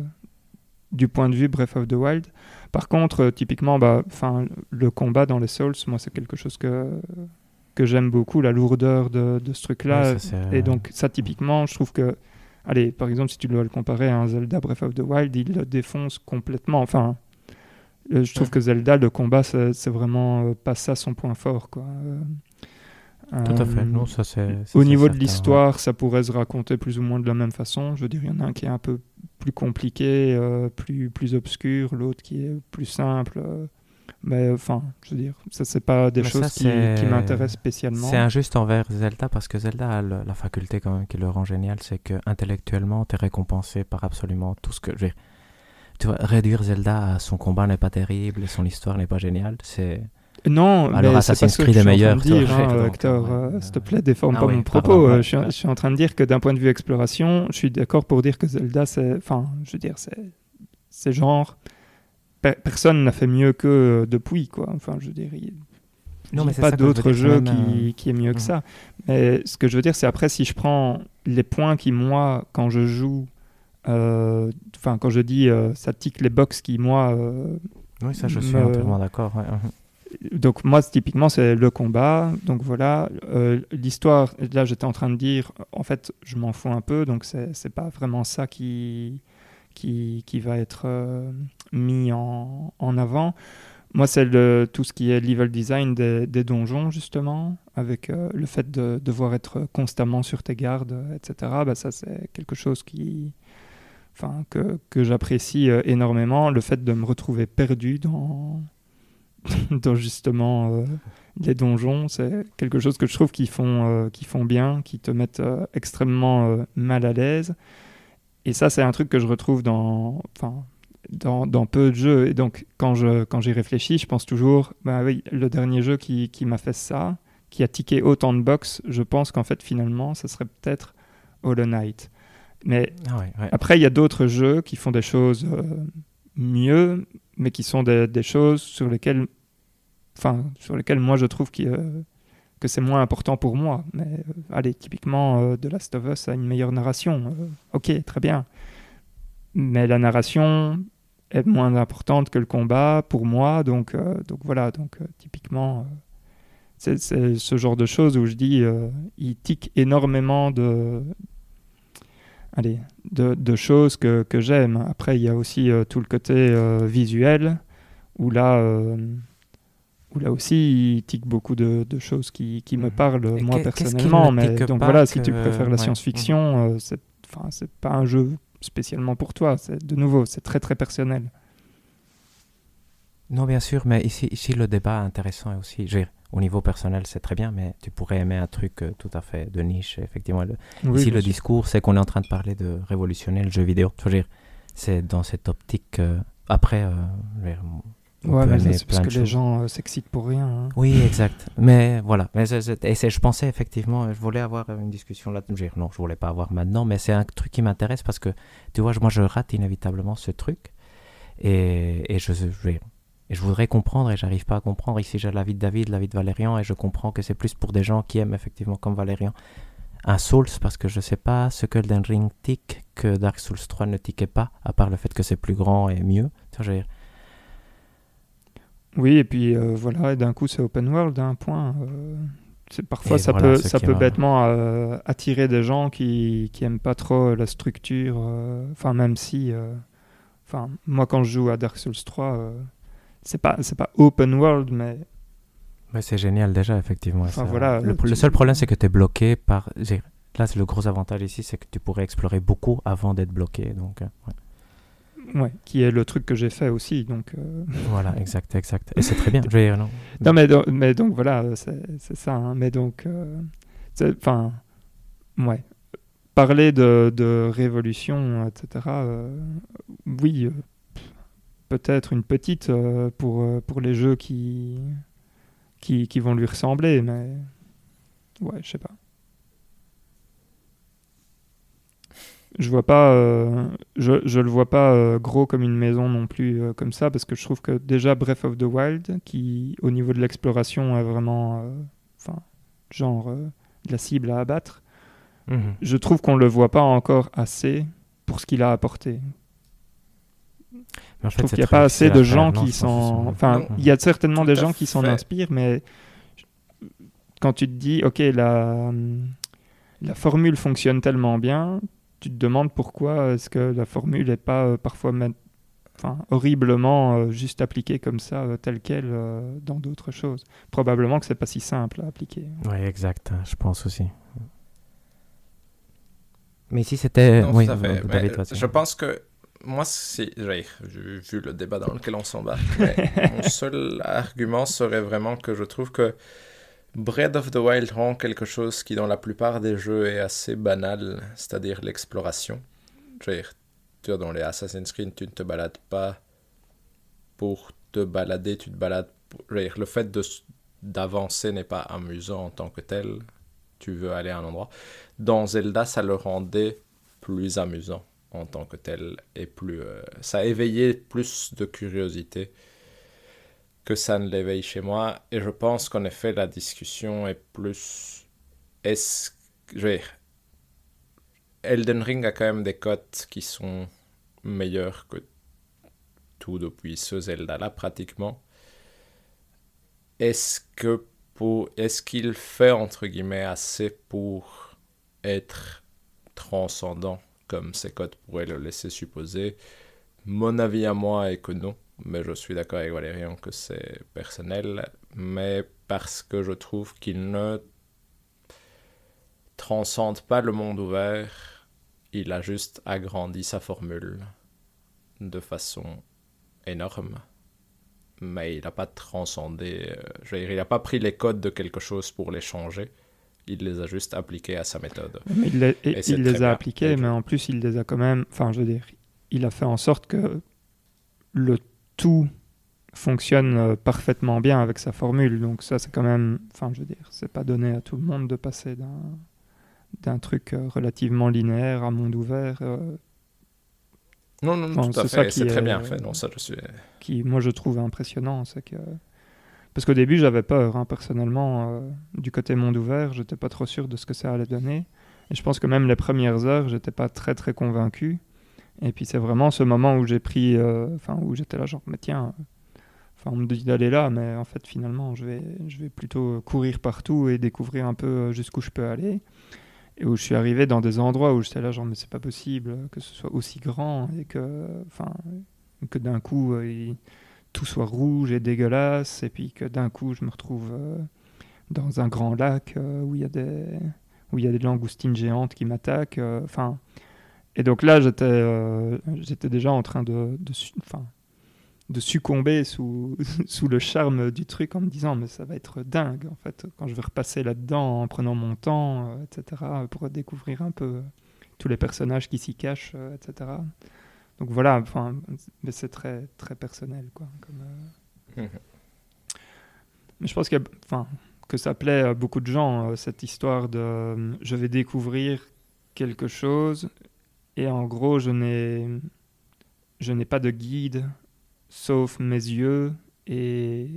du point de vue Breath of the Wild. Par contre, euh, typiquement, bah, le combat dans les Souls, moi, c'est quelque chose que que j'aime beaucoup, la lourdeur de, de ce truc-là. Ouais, c'est- Et donc, ça, typiquement, je trouve que, allez, par exemple, si tu dois le comparer à un Zelda Breath of the Wild, il le défonce complètement. Enfin, euh, je trouve Ouais. que Zelda, le combat, c'est vraiment euh, pas ça son point fort, quoi. Tout à fait. euh, Non, ça, c'est. au niveau de l'histoire, ça pourrait se raconter plus ou moins de la même façon. Je veux dire, il y en a un qui est un peu plus compliqué, euh, plus, plus obscur, l'autre qui est plus simple. euh, mais enfin, je veux dire, ça, c'est pas des Mais choses ça, qui, m'intéressent spécialement. C'est injuste envers Zelda parce que Zelda a le- la faculté quand même qui le rend génial, c'est que intellectuellement, tu es récompensé par absolument tout ce que. Tu vois, réduire Zelda à son combat n'est pas terrible, son histoire n'est pas géniale, c'est. Non, Alors, mais Assassin's Creed je est suis en meilleur, train de dire, tu vois, hein, s'il te plaît, déforme Ah pas oui, mon pardon, propos. euh, ouais, je, suis, ouais. je suis en train de dire que d'un point de vue exploration, je suis d'accord pour dire que Zelda, c'est, enfin, je veux dire, c'est, c'est genre, pe- personne n'a fait mieux que euh, depuis, quoi. Enfin, je veux dire, il Non, mais pas que je veux d'autre dire, jeu quand même, qui, euh, qui est mieux que mhm. ça. Mais ce que je veux dire, c'est après, si je prends les points qui, moi, quand je joue, euh, enfin, quand je dis euh, ça tique les box qui, moi, euh, Oui, ça, je suis Me- entièrement d'accord. ouais, mhm. Donc moi, typiquement, c'est le combat. Donc voilà, Euh, l'histoire. Là, j'étais en train de dire, en fait, je m'en fous un peu. Donc c'est pas vraiment ça qui qui, qui va être euh, mis en, en avant. Moi, c'est tout ce qui est level design des, des donjons, justement, avec euh, le fait de devoir être constamment sur tes gardes, etc. Bah, ça, c'est quelque chose qui, enfin, que, que j'apprécie énormément. Le fait de me retrouver perdu dans, *laughs* dans justement euh, les donjons, c'est quelque chose que je trouve qu'ils font, euh, qu'ils font bien, qui te mettent euh, extrêmement euh, mal à l'aise. Et ça, c'est un truc que je retrouve dans, enfin, dans, dans peu de jeux. Et donc, quand je quand j'y réfléchis, je pense toujours, bah oui, le dernier jeu qui, qui m'a fait ça, qui a tiqué autant de box, je pense qu'en fait, finalement, ça serait peut-être Hollow Knight. Mais Ah ouais, ouais. après, il y a d'autres jeux qui font des choses euh, mieux, mais qui sont des, des choses sur lesquelles, enfin, sur lesquelles moi je trouve euh, que c'est moins important pour moi. Mais euh, allez, typiquement, euh, The Last of Us a une meilleure narration. Ok, très bien. Mais la narration est moins importante que le combat pour moi, donc, donc voilà. Donc typiquement, c'est, ce genre de choses où je dis, il tique énormément de, allez, de, choses que, j'aime. Après, il y a aussi tout le côté visuel, où là, où là aussi, il tique beaucoup de, de choses qui, qui me Mhm. parlent, Et moi personnellement. Mais donc voilà, si tu préfères la ouais. science-fiction, euh, c'est, enfin, c'est pas un jeu spécialement pour toi. C'est, de nouveau, c'est très très personnel. Non, bien sûr, mais ici, ici le débat intéressant est aussi. je au niveau personnel, c'est très bien, mais tu pourrais aimer un truc euh, tout à fait de niche. Effectivement, le- Oui, ici, le sûr. discours, c'est qu'on est en train de parler de révolutionner le jeu vidéo. Je c'est dans cette optique. euh, après, euh, Ouais, mais c'est parce que les gens euh, s'excitent pour rien. hein. Oui, exact. Mais voilà. Mais et je pensais effectivement, je voulais avoir une discussion là. je veux dire, Non, je voulais pas avoir maintenant, mais c'est un truc qui m'intéresse parce que, tu vois, moi, je rate inévitablement ce truc. Et, et je, voudrais comprendre et j'arrive pas à comprendre. Ici, j'ai l'avis de David, l'avis de Valérian, et je comprends que c'est plus pour des gens qui aiment effectivement, comme Valérian, un Souls, parce que je sais pas ce que Elden Ring tique que Dark Souls 3 ne tiquait pas, à part le fait que c'est plus grand et mieux. Tu vois, je veux dire, Oui, et puis euh, voilà, et d'un coup c'est open world, un point. euh, parfois Et ça voilà peut, ça peut bêtement euh, attirer des gens qui, qui aiment pas trop la structure. euh, Enfin, même si. Enfin, moi quand je joue à Dark Souls 3, euh, c'est pas, pas open world, mais Mais c'est génial déjà, effectivement. Enfin, voilà, le, seul problème, c'est que tu es bloqué par. Là, c'est le gros avantage ici, c'est que tu pourrais explorer beaucoup avant d'être bloqué. Donc, ouais. Ouais, qui est le truc que j'ai fait aussi. Donc, euh, voilà, exact, exact. Et c'est très bien. Je dire, non. Non, mais, do- mais donc voilà, c'est ça. hein. Mais donc, euh, enfin, ouais. Parler de, de révolution, etc., euh, oui, peut-être une petite pour, pour les jeux qui, qui, qui vont lui ressembler, mais ouais, je sais pas. Je vois pas, euh, je, je le vois pas euh, gros comme une maison non plus euh, comme ça parce que je trouve que déjà Breath of the Wild, qui au niveau de l'exploration est vraiment, euh, enfin, genre euh, de la cible à abattre, Mhm. je trouve qu'on le voit pas encore assez pour ce qu'il a apporté. Mais en Je fait, trouve qu'il n'y a pas assez de gens qui s'en. Enfin, il y a certainement des gens qui s'en inspirent, mais quand tu te dis, ok, la, la formule fonctionne tellement bien, tu te demandes pourquoi est-ce que la formule n'est pas euh, parfois ma- enfin, horriblement euh, juste appliquée comme ça, euh, telle qu'elle, euh, dans d'autres choses. Probablement que c'est pas si simple à appliquer. Oui, exact, hein, je pense aussi. Mais ici, c'était. Non, oui, je pense que moi, si, j'ai vu le débat dans lequel on s'embarque, mais *laughs* mon seul argument serait vraiment que je trouve que Breath of the Wild rend quelque chose qui, dans la plupart des jeux, est assez banal, c'est-à-dire l'exploration. Tu vois, dans les Assassin's Creed, tu ne te balades pas pour te balader, tu te balades. Pour... le fait d'avancer n'est pas amusant en tant que tel. Tu veux aller à un endroit. Dans Zelda, ça le rendait plus amusant en tant que tel et plus euh, ça éveillait plus de curiosité que ça ne l'éveille chez moi. Et je pense qu'en effet la discussion est plus est-ce je vais Elden Ring a quand même des cotes qui sont meilleures que tout depuis ce Zelda là pratiquement. Est-ce que pour est-ce qu'il fait entre guillemets assez pour être transcendant comme ces codes pourraient le laisser supposer? Mon avis à moi est que non, mais je suis d'accord avec Valérian que c'est personnel, mais parce que je trouve qu'il ne transcende pas le monde ouvert, il a juste agrandi sa formule de façon énorme. Mais il n'a pas transcendé, euh, je veux dire, il n'a pas pris les codes de quelque chose pour les changer, il les a juste appliqués à sa méthode. Mais il, les- Et il les a appliqués, mais en plus, il les a quand même. Enfin, je veux dire, il a fait en sorte que le tout fonctionne euh, parfaitement bien avec sa formule. Donc, ça, c'est quand même. Enfin, je veux dire, c'est pas donné à tout le monde de passer d'un d'un truc euh, relativement linéaire à monde ouvert euh, Non, non, Non, tout à c'est ça fait, qui c'est très est- bien fait. Non, ça, je suis. qui, moi, je trouve impressionnant. C'est que. Parce qu'au début, j'avais peur, hein, personnellement. euh, du côté monde ouvert, j'étais pas trop sûr de ce que ça allait donner. Et je pense que même les premières heures, j'étais pas très, très convaincu. Et puis, c'est vraiment ce moment où j'ai pris. euh, Enfin, où j'étais là, genre, mais tiens. euh, Enfin, on me dit d'aller là, mais en fait, finalement, je vais, je vais plutôt courir partout et découvrir un peu euh, jusqu'où je peux aller. Et où je suis arrivé dans des endroits où j'étais là, genre, mais c'est pas possible que ce soit aussi grand et que. Enfin, que d'un coup, tout soit rouge et dégueulasse, et puis que d'un coup, je me retrouve dans un grand lac où il y a des où il y a des langoustines géantes qui m'attaquent. Enfin, et donc là, j'étais euh, j'étais déjà en train de de, de succomber sous *laughs* sous le charme du truc en me disant mais ça va être dingue en fait quand je vais repasser là-dedans en prenant mon temps, euh, etc. pour découvrir un peu euh, tous les personnages qui s'y cachent, euh, etc. Donc voilà, enfin, mais c'est très très personnel quoi. Comme, Mhm. mais je pense que, enfin, que ça plaît à beaucoup de gens, cette histoire de je vais découvrir quelque chose et en gros, je n'ai, je n'ai pas de guide sauf mes yeux et.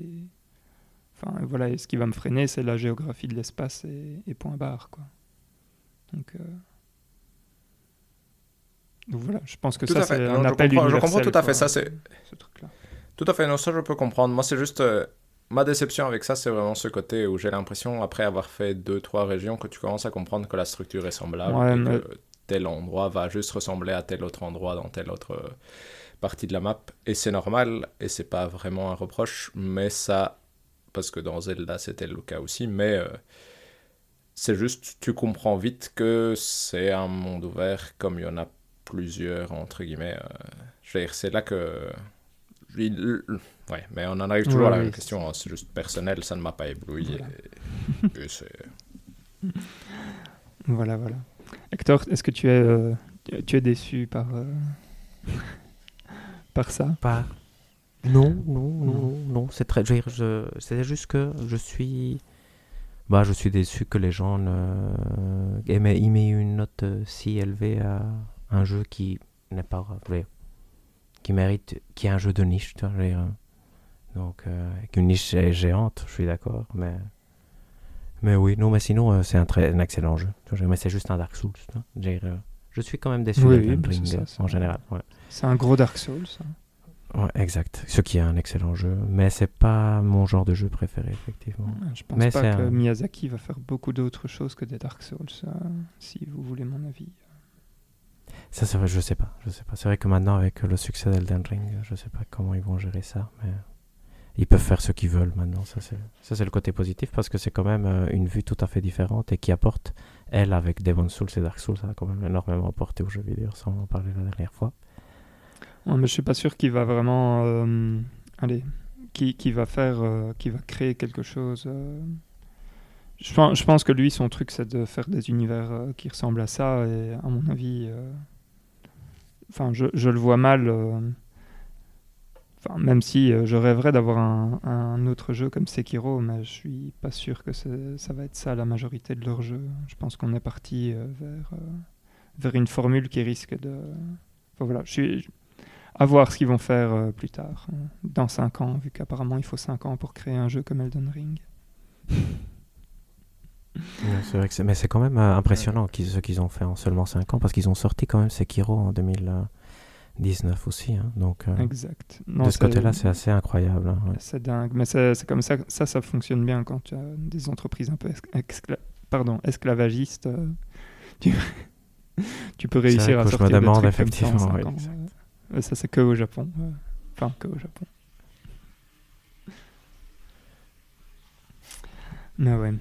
Enfin, voilà, et ce qui va me freiner, c'est la géographie de l'espace et, et point barre, quoi. Donc. euh, Donc voilà, je pense que Tout ça, c'est Non, un je appel comprends- je comprends tout à fait. Ça, c'est- ce truc-là. Tout à fait, non, ça je peux comprendre. Moi, c'est juste. euh, ma déception avec ça, c'est vraiment ce côté où j'ai l'impression, après avoir fait deux, trois régions, que tu commences à comprendre que la structure est semblable. Ouais, et mais- que tel endroit va juste ressembler à tel autre endroit dans telle autre euh, partie de la map. Et c'est normal, et c'est pas vraiment un reproche, mais ça. Parce que dans Zelda, c'était le cas aussi, mais. euh, c'est juste, tu comprends vite que c'est un monde ouvert comme il y en a plusieurs, entre guillemets. euh, je veux dire, c'est là que. il- Ouais, mais on en arrive toujours Ouais, à la oui, même question. hein, C'est juste personnel, ça ne m'a pas ébloui. Voilà. et- et c'est- *laughs* Voilà, voilà. Hector, est-ce que tu es, euh, tu- es déçu par, euh, par ça? Pas. Non, non, non, non, non, c'est très. C'est juste que je suis. Bah, je suis déçu que les gens ne... aient met une note euh, si élevée à un jeu qui n'est pas qui mérite, qui est un jeu de niche, tu vois, je veux dire. donc euh, une niche est géante, je suis d'accord, mais mais oui, non, mais sinon euh, c'est un très un excellent jeu, mais c'est juste un Dark Souls, je, dire, euh, je suis quand même déçu Oui, de oui, ça, en général. Ouais. C'est un gros Dark Souls. ça. Ouais, exact, ce qui est un excellent jeu, mais c'est pas mon genre de jeu préféré effectivement. Je pense Mais pas que un- Miyazaki va faire beaucoup d'autres choses que des Dark Souls, ça, si vous voulez mon avis. Ça c'est vrai, je sais pas, je sais pas. C'est vrai que maintenant avec le succès d'Elden Ring, je sais pas comment ils vont gérer ça, mais ils peuvent faire ce qu'ils veulent maintenant. Ça c'est ça le côté positif parce que c'est quand même euh, une vue tout à fait différente et qui apporte elle avec Demon Souls et Dark Souls, ça a quand même énormément apporté aux jeux vidéo, sans en parler la dernière fois. Ouais, mais je suis pas sûr qu'il va vraiment, euh, allez, qui, va faire, euh, qui va créer quelque chose. Je, pense, que lui, son truc, c'est de faire des univers qui ressemblent à ça, et à mon avis, enfin, je le vois mal. Enfin, même si euh, je rêverais d'avoir un, un autre jeu comme Sekiro, mais je suis pas sûr que ça va être ça la majorité de leurs jeux. Je pense qu'on est parti euh, vers, euh, vers une formule qui risque de. Enfin, voilà, je suis à voir ce qu'ils vont faire plus tard, dans 5 ans, vu qu'apparemment il faut 5 ans pour créer un jeu comme Elden Ring. Ouais, c'est vrai que c'est- mais c'est quand même impressionnant ce qu'ils ont fait en seulement 5 ans parce qu'ils ont sorti quand même Sekiro en 2019 aussi. hein. donc euh, Exact. Non, de ce côté-là, c'est assez hein, ouais. C'est dingue, mais c'est c'est comme ça, ça, ça fonctionne bien quand tu as des entreprises un peu excla- pardon, esclavagistes. euh, tu, *laughs* tu peux C'est réussir à que je me sortir des demande, trucs comme ça en effectivement, oui, ans, exact. euh. Ça, c'est que au Japon. Enfin, que au Japon. Mais ouais.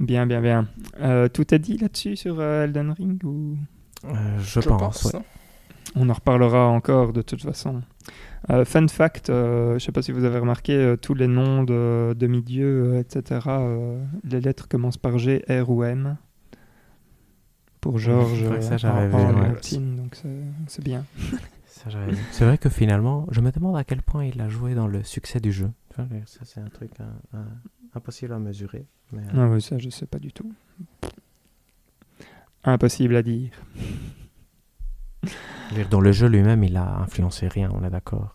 Bien, bien, bien. Euh, tout est dit là-dessus sur euh, Elden Ring ou? Euh, je, pense. ouais. On en reparlera encore de toute façon. Euh, fun fact, euh, je ne sais pas si vous avez remarqué, euh, tous les noms de demi-dieux, euh, etc., euh, les lettres commencent par G, R ou M. Pour Georges donc c'est- bien. *laughs* C'est vrai que finalement, je me demande à quel point il a joué dans le succès du jeu. Ça, c'est un truc impossible à mesurer. Mais, Ah oui, ça, je sais pas du tout. Impossible à dire. Dans le jeu lui-même, il a influencé rien, on est d'accord.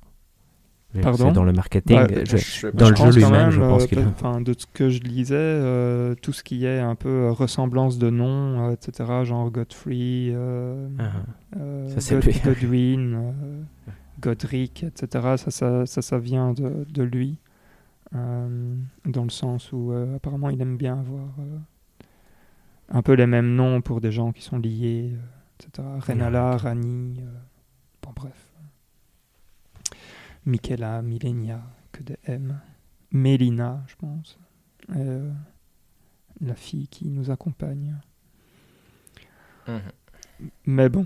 Pardon dans le marketing. Je- Je pas. dans le Je jeu lui-même, même, je pense euh, qu'il a- enfin, de ce que je lisais, euh, tout ce qui est un peu euh, ressemblance de nom, euh, etc., genre Godfrey, euh, Ah, Ça, c'est God- lui. Godwin, Godric, etc., ça, ça, ça, ça vient de, de lui, dans le sens où apparemment il aime bien avoir un peu les mêmes noms pour des gens qui sont liés, etc. Renala, Rani, euh, bon bref. Michaela, Millenia, que des M. Mélina, je pense. Euh, la fille qui nous accompagne. Mhm. Mais bon,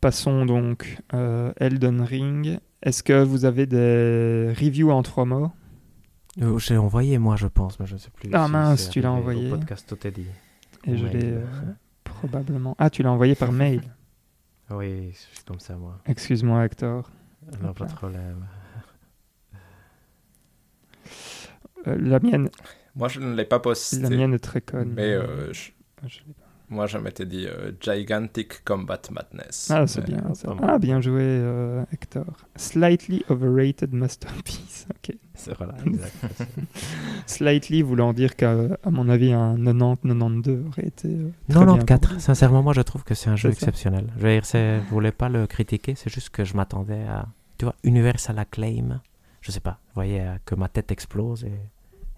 passons donc euh, Elden Ring. Est-ce que vous avez des reviews en trois mots? Euh, J'ai envoyé moi, je pense, mais je ne sais plus. Ah si mince, tu l'as envoyé. Au podcast tout est dit. Et je l'ai probablement. Ah, tu l'as envoyé par *laughs* mail. Oui, je suis comme ça, moi. Excuse-moi, Hector. Non, pas de problème. Euh, la mienne, Moi, je ne l'ai pas posté. la mienne est très conne. Mais euh, je- pas. moi, je m'étais dit euh, Gigantic Combat Madness. Ah, c'est bien. ça. Ah, bien joué, euh, Hector. Slightly overrated masterpiece. *laughs* Ok. C'est voilà, *laughs* exact. Slightly voulant dire qu'à à mon avis, un 90-92 aurait été. euh, très bien 94, pour sincèrement, moi je trouve que c'est un jeu exceptionnel. Je veux dire, c'est- je voulais pas le critiquer, c'est juste que je m'attendais à, tu vois, Universal Acclaim. Je sais pas, vous voyez euh, que ma tête explose et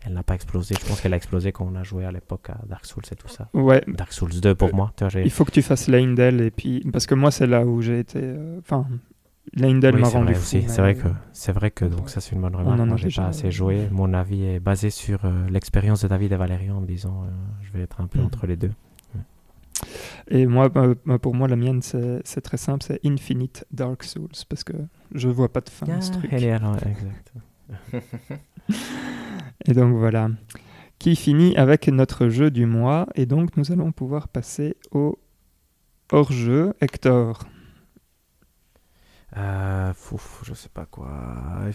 elle n'a pas explosé. Je pense qu'elle a explosé quand on a joué à l'époque à Dark Souls et tout ça. Ouais, Dark Souls 2 pour Euh, moi, tu vois, j'ai- il faut que tu fasses Lindell et puis. Parce que moi, c'est là où j'ai été. euh, Enfin, Lindell Oui, m'a c'est rendu vrai fou. C'est vrai que c'est vrai que donc ouais. ça c'est une bonne On remarque. en a Moi j'ai déjà, pas assez joué. Mon avis est basé sur euh, l'expérience de David et Valérian en me disant euh, je vais être un peu Mhm. entre les deux. Et moi, euh, pour moi, la mienne, c'est c'est très simple c'est Infinite Dark Souls. Parce que je vois pas de fin à ce truc. elle est alors- exact. *laughs* Et donc voilà. Qui finit avec notre jeu du mois. Et donc nous allons pouvoir passer au hors-jeu. Hector. Euh, fouf, je sais pas quoi.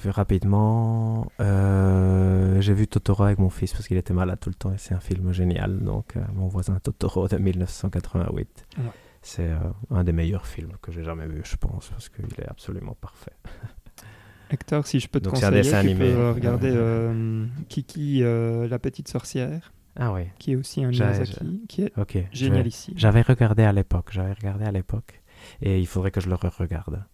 Rapidement, euh, j'ai vu Totoro avec mon fils parce qu'il était malade tout le temps et c'est un film génial. Donc, euh, mon voisin Totoro de 1988. Ouais. C'est un des meilleurs films que j'ai jamais vu, je pense, parce qu'il est absolument parfait. *laughs* Hector, si je peux te Donc, c'est un conseiller, tu animé. peux regarder Kiki, la petite sorcière, Ah oui, qui est aussi un Miyazaki, qui est génial ici. J'avais regardé à l'époque, j'avais regardé à l'époque et il faudrait que je le re-regarde.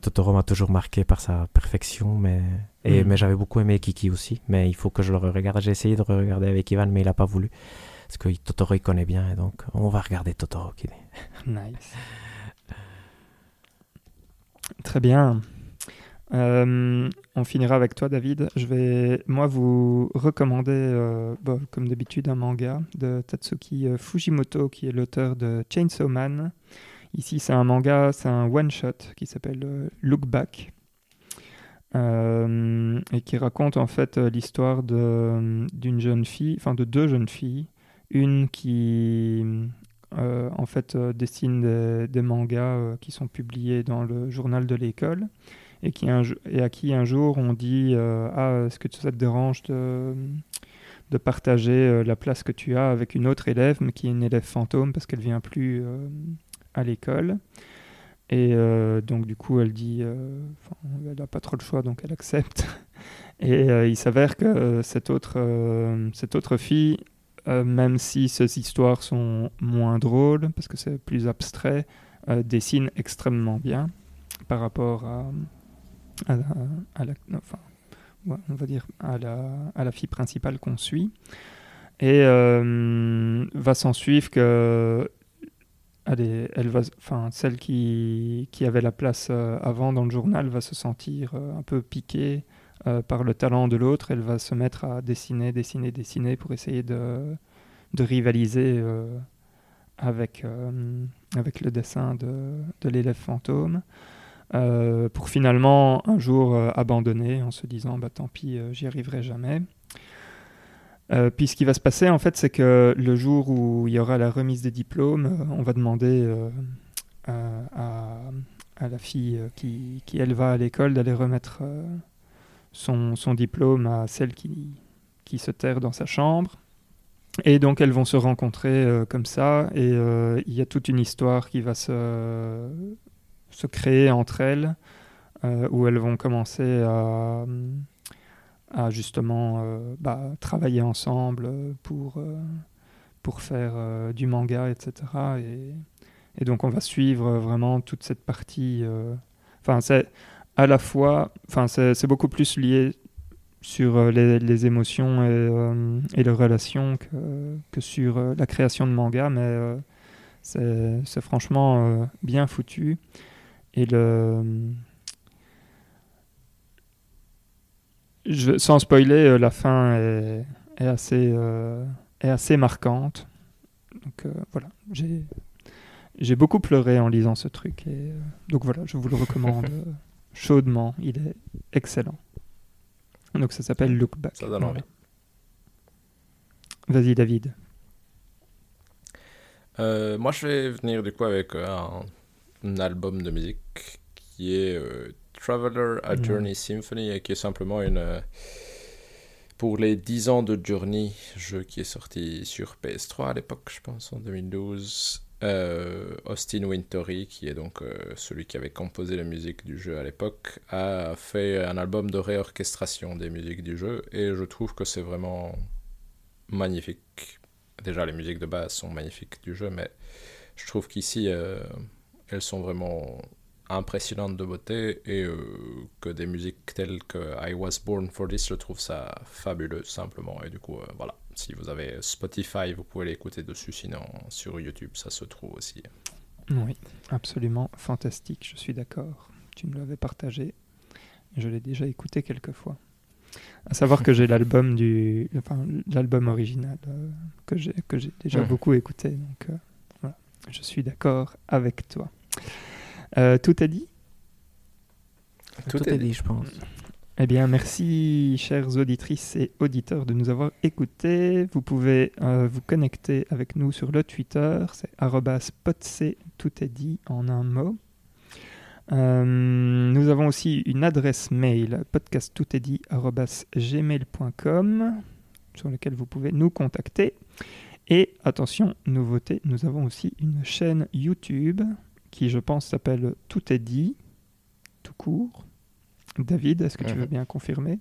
Totoro m'a toujours marqué par sa perfection, mais, et, Mm. mais j'avais beaucoup aimé Kiki aussi, mais il faut que je le re-regarde. J'ai essayé de regarder avec Ivan, mais il n'a pas voulu. Parce que Totoro, il connaît bien, et donc on va regarder Totoro. qui *laughs* *laughs* Nice. Très bien. Euh, on finira avec toi, David. Je vais, moi, vous recommander, euh, bah, comme d'habitude, un manga de Tatsuki euh, Fujimoto, qui est l'auteur de Chainsaw Man. Ici, c'est un manga, c'est un one-shot qui s'appelle euh, Look Back. Euh, et qui raconte en fait euh, l'histoire d'une jeune fille, enfin de deux jeunes filles. Une qui en fait dessine des, mangas qui sont publiés dans le journal de l'école et, et à qui un jour on dit Ah, est-ce que ça te dérange de, de partager la place que tu as avec une autre élève, mais qui est une élève fantôme parce qu'elle vient plus à l'école et euh, donc du coup elle dit, euh, elle n'a pas trop le choix donc elle accepte. *laughs* Et euh, il s'avère que euh, cette, autre, cette autre fille même si ces histoires sont moins drôles, parce que c'est plus abstrait, dessine extrêmement bien par rapport à, à la, à la- enfin, ouais, on va dire à la, à la fille principale qu'on suit. Et va s'en suivre que allez, elle va, enfin, celle qui, qui avait la place euh, avant dans le journal va se sentir euh, un peu piquée euh, par le talent de l'autre, elle va se mettre à dessiner, dessiner, dessiner pour essayer de, rivaliser avec, le dessin de, de l'élève fantôme, pour finalement un jour abandonner en se disant bah, tant pis, j'y arriverai jamais. Euh, puis ce qui va se passer en fait, c'est que le jour où il y aura la remise des diplômes, euh, on va demander euh, à, à- la fille qui, qui, elle va à l'école d'aller remettre son, son diplôme à celle qui, qui se terre dans sa chambre. Et donc elles vont se rencontrer comme ça, et il y a toute une histoire qui va se, se créer entre elles, où elles vont commencer à, justement euh, bah, travailler ensemble euh, pour, euh, pour faire du manga, etc. Et, donc on va suivre vraiment toute cette partie. Enfin, c'est à la fois, enfin, c'est beaucoup plus lié sur les, émotions et, les relations que, que sur la création de manga, mais c'est franchement bien foutu. Et le. Je, sans spoiler, euh, la fin est, est assez, euh, est assez marquante. Donc euh, voilà, j'ai beaucoup pleuré en lisant ce truc. Et, euh, donc voilà, je vous le recommande *laughs* chaudement. Il est excellent. Donc ça s'appelle Look Back. Ça donne envie. Vas-y David. Moi, je vais venir du coup avec un, un album de musique qui est Traveler A Mhm. Journey Symphony et qui est simplement une. euh, pour les 10 ans de Journey, jeu qui est sorti sur PS3 à l'époque, je pense, en 2012. Euh, Austin Wintory, qui est donc euh, celui qui avait composé la musique du jeu à l'époque, a fait un album de réorchestration des musiques du jeu et je trouve que c'est vraiment magnifique. Déjà, les musiques de base sont magnifiques du jeu, mais je trouve qu'ici, euh, elles sont vraiment impressionnantes de beauté et euh, que des musiques telles que I Was Born for This, je trouve ça fabuleux simplement. Et du coup, euh, voilà, si vous avez Spotify, vous pouvez l'écouter dessus, sinon sur YouTube, ça se trouve aussi. Oui, absolument fantastique, je suis d'accord. Tu me l'avais partagé. Je l'ai déjà écouté quelques fois. À savoir que j'ai l'album du, enfin, l'album original euh, que j'ai que j'ai déjà beaucoup écouté. Donc voilà, je suis d'accord avec toi. Euh, tout est dit Tout, est dit, je pense. Eh bien, merci, chères auditrices et auditeurs, de nous avoir écoutés. Vous pouvez euh, vous connecter avec nous sur le Twitter, c'est potc, tout est dit en un mot. Euh, nous avons aussi une adresse mail podcasttoutestdit@gmail.com sur laquelle vous pouvez nous contacter. Et attention, nouveauté, nous avons aussi une chaîne YouTube qui, je pense, s'appelle Tout est dit, tout court. David, est-ce que tu veux Mhm. bien confirmer?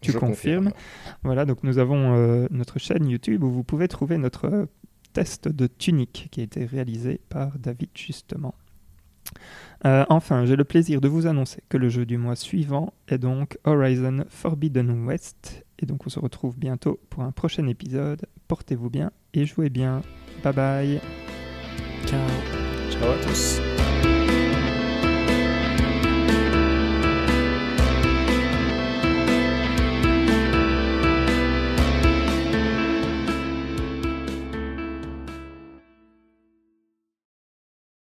Tu Je confirmes. confirme. Voilà, donc nous avons euh, notre chaîne YouTube où vous pouvez trouver notre euh, test de tunique qui a été réalisé par David justement. Euh, enfin, j'ai le plaisir de vous annoncer que le jeu du mois suivant est donc Horizon Forbidden West. Et donc on se retrouve bientôt pour un prochain épisode. Portez-vous bien et jouez bien. Bye bye. Ciao. Ciao à tous.